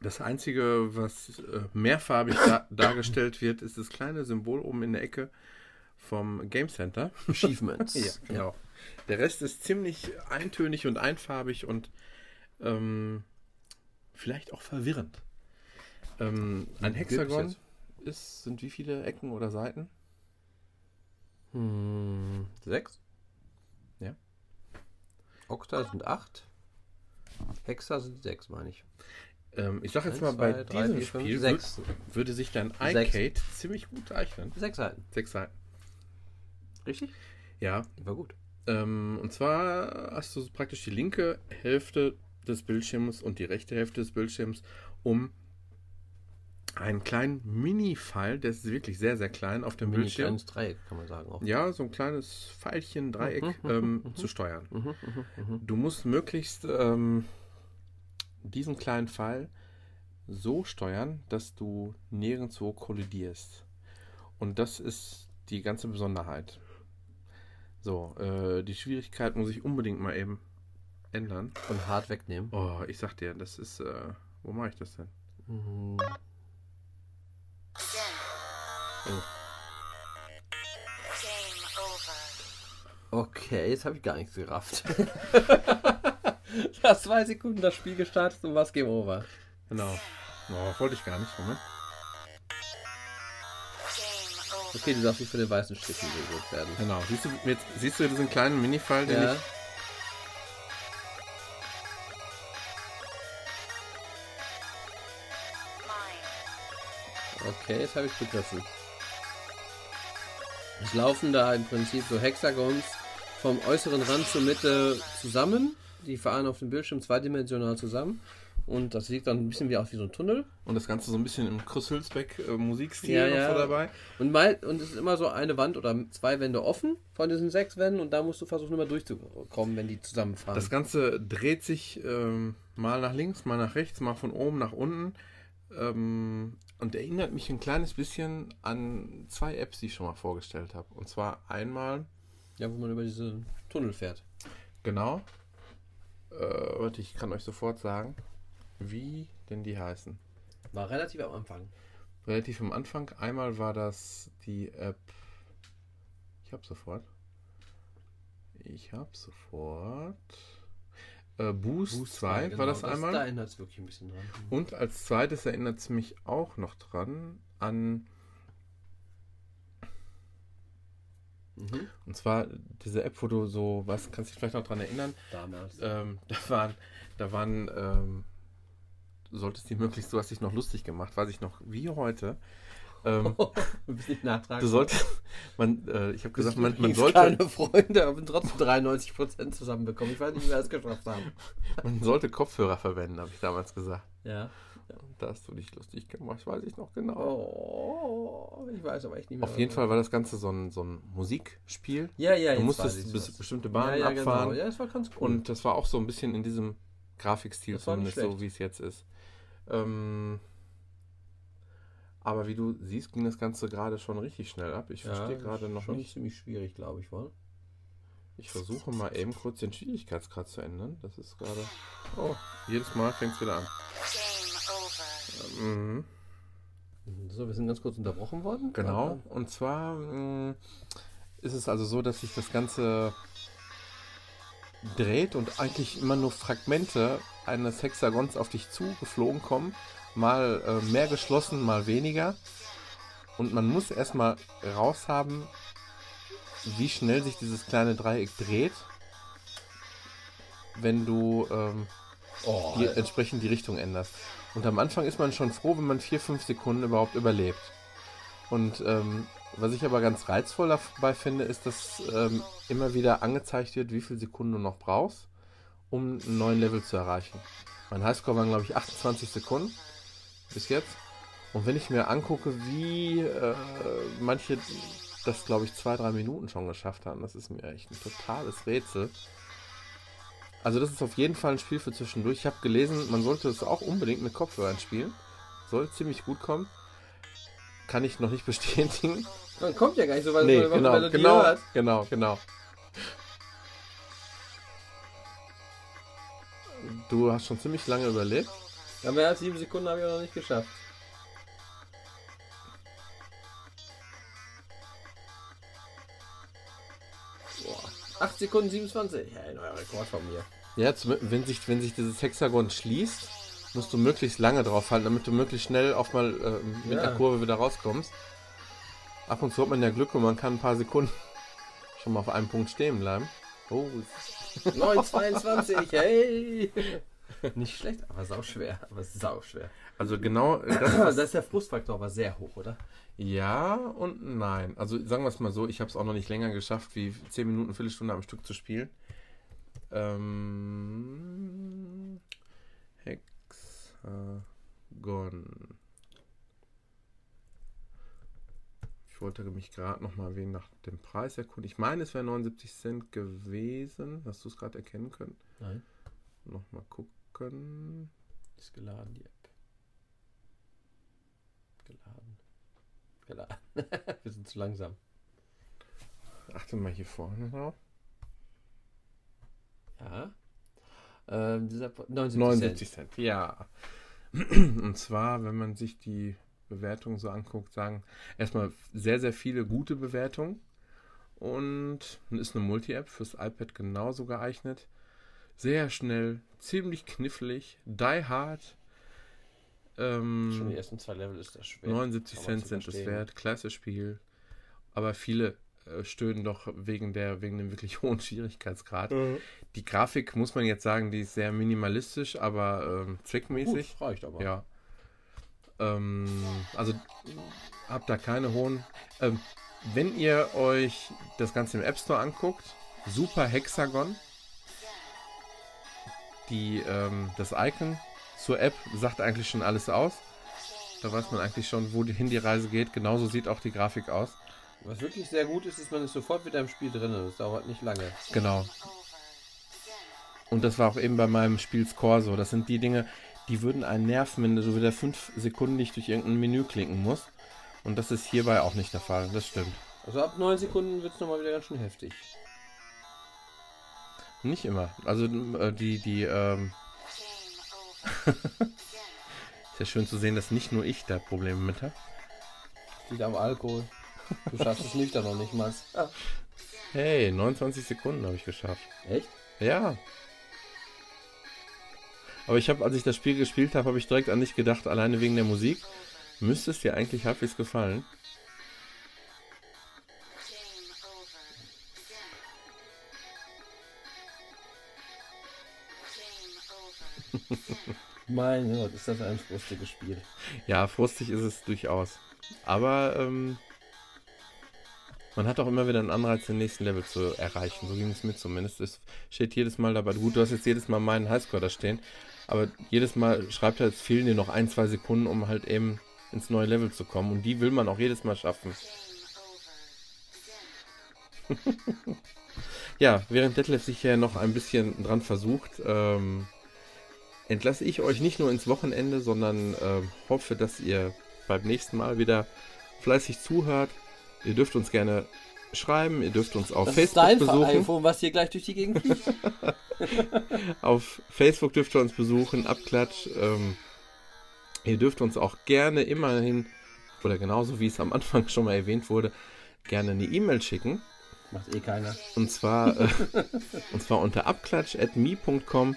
Speaker 2: das Einzige, was äh, mehrfarbig da dargestellt wird, ist das kleine Symbol oben in der Ecke vom Game Center.
Speaker 1: Achievements.
Speaker 2: ja, genau. Der Rest ist ziemlich eintönig und einfarbig und ähm, vielleicht auch verwirrend. Ähm, ein Hexagon ist, sind wie viele Ecken oder Seiten?
Speaker 1: Hm, sechs.
Speaker 2: Ja.
Speaker 1: Okta sind acht. Hexa sind sechs, meine ich.
Speaker 2: Ähm, ich sag jetzt
Speaker 1: Eins,
Speaker 2: mal, bei
Speaker 1: zwei, drei,
Speaker 2: diesem
Speaker 1: vier, fünf,
Speaker 2: Spiel
Speaker 1: sechs.
Speaker 2: wür- würde sich dein
Speaker 1: Sechs.
Speaker 2: iCade ziemlich gut eignen.
Speaker 1: Sechs Seiten.
Speaker 2: Sechs Seiten.
Speaker 1: Richtig?
Speaker 2: Ja.
Speaker 1: War gut.
Speaker 2: Ähm, und zwar hast du praktisch die linke Hälfte des Bildschirms und die rechte Hälfte des Bildschirms, um einen kleinen Mini-File, der ist wirklich sehr, sehr klein, auf dem
Speaker 1: Mini
Speaker 2: Bildschirm.
Speaker 1: kleines Dreieck, kann man sagen. Auch.
Speaker 2: Ja, so ein kleines Pfeilchen, Dreieck
Speaker 1: Mhm,
Speaker 2: ähm, zu steuern.
Speaker 1: Mhm, mhm, mhm.
Speaker 2: Du musst möglichst ähm, diesen kleinen Pfeil so steuern, dass du nirgendwo kollidierst. Und das ist die ganze Besonderheit. So, äh, die Schwierigkeit muss ich unbedingt mal eben ändern.
Speaker 1: Und hart wegnehmen.
Speaker 2: Oh, ich sag dir, das ist. Äh, wo mache ich das denn?
Speaker 1: Mhm.
Speaker 2: Oh.
Speaker 1: Okay, jetzt habe ich gar nichts gerafft. Nach zwei Sekunden das Spiel gestartet und was Game Over.
Speaker 2: Genau. Oh, wollte ich gar nicht. Moment.
Speaker 1: Okay, du darfst nicht von den weißen Strichen berührt werden.
Speaker 2: Genau. Siehst du, jetzt, siehst du diesen kleinen Mini-File, den
Speaker 1: Ja.
Speaker 2: ich.
Speaker 1: Okay, jetzt habe ich begriffen. Es laufen da im Prinzip so Hexagons vom äußeren Rand zur Mitte zusammen. Die fahren auf dem Bildschirm zweidimensional zusammen. Und das sieht dann ein bisschen wie auch wie so ein Tunnel.
Speaker 2: Und das Ganze so ein bisschen im Chris Hülsbeck äh, Musikstil
Speaker 1: Ja,
Speaker 2: noch
Speaker 1: ja.
Speaker 2: so dabei.
Speaker 1: Und, mal, und es ist immer so eine Wand oder zwei Wände offen von diesen sechs Wänden und da musst du versuchen, immer durchzukommen, wenn die zusammenfahren.
Speaker 2: Das Ganze dreht sich ähm, mal nach links, mal nach rechts, mal von oben nach unten. Ähm, und erinnert mich ein kleines bisschen an zwei Apps, die ich schon mal vorgestellt habe. Und zwar einmal,
Speaker 1: ja, wo man über diese Tunnel fährt.
Speaker 2: genau, äh, warte, ich kann euch sofort sagen, wie denn die heißen.
Speaker 1: War relativ am Anfang.
Speaker 2: Relativ am Anfang. Einmal war das die App. Ich hab sofort. Ich hab sofort. Äh, Boost, 2 war das
Speaker 1: genau.
Speaker 2: einmal.
Speaker 1: Da erinnert es wirklich ein bisschen dran.
Speaker 2: Und als zweites erinnert es mich auch noch dran an,
Speaker 1: Mhm.
Speaker 2: und zwar diese App, wo du so, was, kannst du dich vielleicht noch dran erinnern?
Speaker 1: Damals.
Speaker 2: Ähm, da waren, da waren, ähm, du solltest die möglichst, du hast dich noch lustig gemacht, weiß ich noch, wie heute. Ähm,
Speaker 1: Du bist nicht nachtragend.
Speaker 2: du solltest, man, äh, ich habe gesagt, man, man sollte,
Speaker 1: Keine Freunde, aber trotzdem 93% zusammenbekommen. Ich weiß nicht, wie wir es geschafft haben.
Speaker 2: man sollte Kopfhörer verwenden, habe ich damals gesagt.
Speaker 1: Ja.
Speaker 2: Da hast du dich lustig gemacht, weiß ich noch genau.
Speaker 1: Oh, ich weiß aber echt nicht mehr.
Speaker 2: Auf jeden Fall war das Ganze so ein, so ein Musikspiel.
Speaker 1: Ja, ja,
Speaker 2: Du
Speaker 1: jetzt
Speaker 2: musstest
Speaker 1: weiß ich's
Speaker 2: bis, bestimmte
Speaker 1: ja,
Speaker 2: Bahnen
Speaker 1: ja,
Speaker 2: abfahren.
Speaker 1: Genau. Ja, das war ganz cool.
Speaker 2: Und das war auch so ein bisschen in diesem Grafikstil,
Speaker 1: Das war nicht
Speaker 2: zumindest so wie es jetzt ist. Ähm, aber wie du siehst, ging das Ganze gerade schon richtig schnell ab. Ich
Speaker 1: ja,
Speaker 2: verstehe gerade noch
Speaker 1: schon
Speaker 2: nicht.
Speaker 1: ziemlich schwierig, glaube ich, wohl.
Speaker 2: Ich versuche mal eben kurz den Schwierigkeitsgrad zu ändern. Das ist gerade. Oh, jedes Mal fängt es wieder an. Mhm.
Speaker 1: So, wir sind ganz kurz unterbrochen worden.
Speaker 2: Genau. Und zwar mh, ist es also so, dass sich das Ganze dreht und eigentlich immer nur Fragmente eines Hexagons auf dich zugeflogen kommen. Mal äh, mehr geschlossen, mal weniger. Und man muss erstmal raushaben, wie schnell sich dieses kleine Dreieck dreht, wenn du ähm,
Speaker 1: Oh,
Speaker 2: die, entsprechend die Richtung änderst. Und am Anfang ist man schon froh, wenn man vier, fünf Sekunden überhaupt überlebt. Und ähm, was ich aber ganz reizvoll dabei finde, ist, dass ähm, immer wieder angezeigt wird, wie viele Sekunden du noch brauchst, um einen neuen Level zu erreichen. Mein Highscore waren, glaube ich, 28 Sekunden bis jetzt. Und wenn ich mir angucke, wie äh, manche das, glaube ich, zwei, drei Minuten schon geschafft haben, das ist mir echt ein totales Rätsel. Also das ist auf jeden Fall ein Spiel für zwischendurch. Ich habe gelesen, man sollte es auch unbedingt mit Kopfhörern spielen. Soll ziemlich gut kommen. Kann ich noch nicht bestätigen.
Speaker 1: Man kommt ja gar nicht so weit,
Speaker 2: Nee,
Speaker 1: wenn man
Speaker 2: genau,
Speaker 1: Melodie
Speaker 2: genau,
Speaker 1: hört.
Speaker 2: genau, genau. Du hast schon ziemlich lange überlebt.
Speaker 1: Ja, mehr als sieben Sekunden habe ich noch nicht geschafft. 8 Sekunden 27. Ja, ein neuer Rekord von mir.
Speaker 2: Ja, wenn, sich, wenn sich dieses Hexagon schließt, musst du möglichst lange drauf halten, damit du möglichst schnell auch mal äh, mit
Speaker 1: Ja.
Speaker 2: der Kurve wieder rauskommst. Ab und zu hat man ja Glück und man kann ein paar Sekunden schon mal auf einem Punkt stehen bleiben. Oh,
Speaker 1: 9,22. Hey! Nicht schlecht, aber sau schwer. Aber sau schwer.
Speaker 2: Also genau das,
Speaker 1: Da ist der Frustfaktor aber sehr hoch, oder?
Speaker 2: Ja und nein. Also sagen wir es mal so, ich habe es auch noch nicht länger geschafft, wie 10 Minuten, Viertelstunde am Stück zu spielen. Ähm, Hexagon. Ich wollte mich gerade noch mal wegen nach dem Preis erkunden. Ich meine, es wäre 79 Cent gewesen. Hast du es gerade erkennen können?
Speaker 1: Nein.
Speaker 2: Noch mal gucken.
Speaker 1: Ist geladen, die App. Geladen. Geladen. Wir sind zu langsam.
Speaker 2: Achte mal hier vorne drauf.
Speaker 1: Ja. Ähm, dieser Po- 79,
Speaker 2: 79 Cent. Ja. Und zwar, wenn man sich die Bewertungen so anguckt, sagen erstmal sehr, sehr viele gute Bewertungen. Und ist eine Multi-App fürs iPad genauso geeignet. Sehr schnell, ziemlich knifflig, die hard. Ähm,
Speaker 1: Schon die ersten zwei Level ist das schwer.
Speaker 2: 79
Speaker 1: Kann man
Speaker 2: Cent sind es wert. Klasse Spiel. Aber viele äh, stöhnen doch wegen, der, wegen dem wirklich hohen Schwierigkeitsgrad. Die Grafik, muss man jetzt sagen, die ist sehr minimalistisch, aber ähm, zweckmäßig.
Speaker 1: Gut, reicht aber.
Speaker 2: Ja. Ähm, also habt da keine hohen. Ähm, wenn ihr euch das Ganze im App Store anguckt, Super Hexagon. Die, ähm, das Icon zur App sagt eigentlich schon alles aus. Da weiß man eigentlich schon, wohin die Reise geht. Genauso sieht auch die Grafik aus.
Speaker 1: Was wirklich sehr gut ist, ist, man ist sofort wieder im Spiel drin. Das dauert nicht lange.
Speaker 2: Genau. Und das war auch eben bei meinem Spiel Score so. Das sind die Dinge, die würden einen nerven, wenn du so wieder fünf Sekunden nicht durch irgendein Menü klicken musst. Und das ist hierbei auch nicht der Fall. Das stimmt.
Speaker 1: Also ab 9 Sekunden wird es nochmal wieder ganz schön heftig.
Speaker 2: Nicht immer. Also äh, die, die, ähm, ist ja schön zu sehen, dass nicht nur ich da Probleme mit habe.
Speaker 1: Liegt am Alkohol. Du schaffst es nüchtern noch nicht mal.
Speaker 2: Hey, 29 Sekunden habe ich geschafft.
Speaker 1: Echt?
Speaker 2: Ja. Aber ich habe, als ich das Spiel gespielt habe, habe ich direkt an dich gedacht, alleine wegen der Musik. Müsste es dir eigentlich halbwegs gefallen.
Speaker 1: Mein Gott, ist das ein frustiges Spiel.
Speaker 2: Ja, frustig ist es durchaus. Aber ähm, man hat auch immer wieder einen Anreiz, den nächsten Level zu erreichen. So ging es mir zumindest. Es steht jedes Mal dabei. Gut, du hast jetzt jedes Mal meinen Highscore da stehen. Aber jedes Mal schreibt er, es fehlen dir noch ein, zwei Sekunden, um halt eben ins neue Level zu kommen. Und die will man auch jedes Mal schaffen. Ja, während Detlef sich ja noch ein bisschen dran versucht, ähm, entlasse ich euch nicht nur ins Wochenende, sondern ähm, hoffe, dass ihr beim nächsten Mal wieder fleißig zuhört. Ihr dürft uns gerne schreiben, ihr dürft uns auf
Speaker 1: Das ist
Speaker 2: Facebook
Speaker 1: dein
Speaker 2: besuchen.
Speaker 1: iPhone, was hier gleich durch die Gegend fliegt.
Speaker 2: Auf Facebook dürft ihr uns besuchen, Abklatsch. Ähm, ihr dürft uns auch gerne immerhin, oder genauso wie es am Anfang schon mal erwähnt wurde, gerne eine E-Mail schicken.
Speaker 1: Macht eh keiner.
Speaker 2: Und zwar, äh, und zwar unter abklatsch.me.com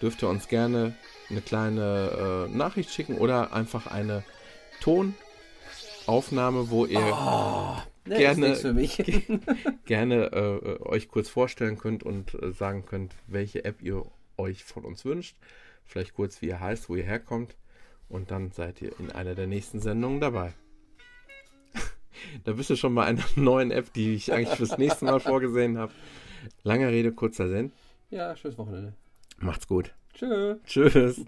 Speaker 2: dürft ihr uns gerne eine kleine äh, Nachricht schicken oder einfach eine Tonaufnahme, wo ihr
Speaker 1: Nee,
Speaker 2: Gerne.
Speaker 1: Mich.
Speaker 2: gerne äh, euch kurz vorstellen könnt und äh, sagen könnt, welche App ihr euch von uns wünscht. Vielleicht kurz, wie ihr heißt, wo ihr herkommt. Und dann seid ihr in einer der nächsten Sendungen dabei. da bist du schon bei einer neuen App, die ich eigentlich fürs nächste Mal vorgesehen habe. Lange Rede, kurzer Sinn.
Speaker 1: ja, schönes Wochenende.
Speaker 2: Macht's gut.
Speaker 1: Tschö.
Speaker 2: Tschüss.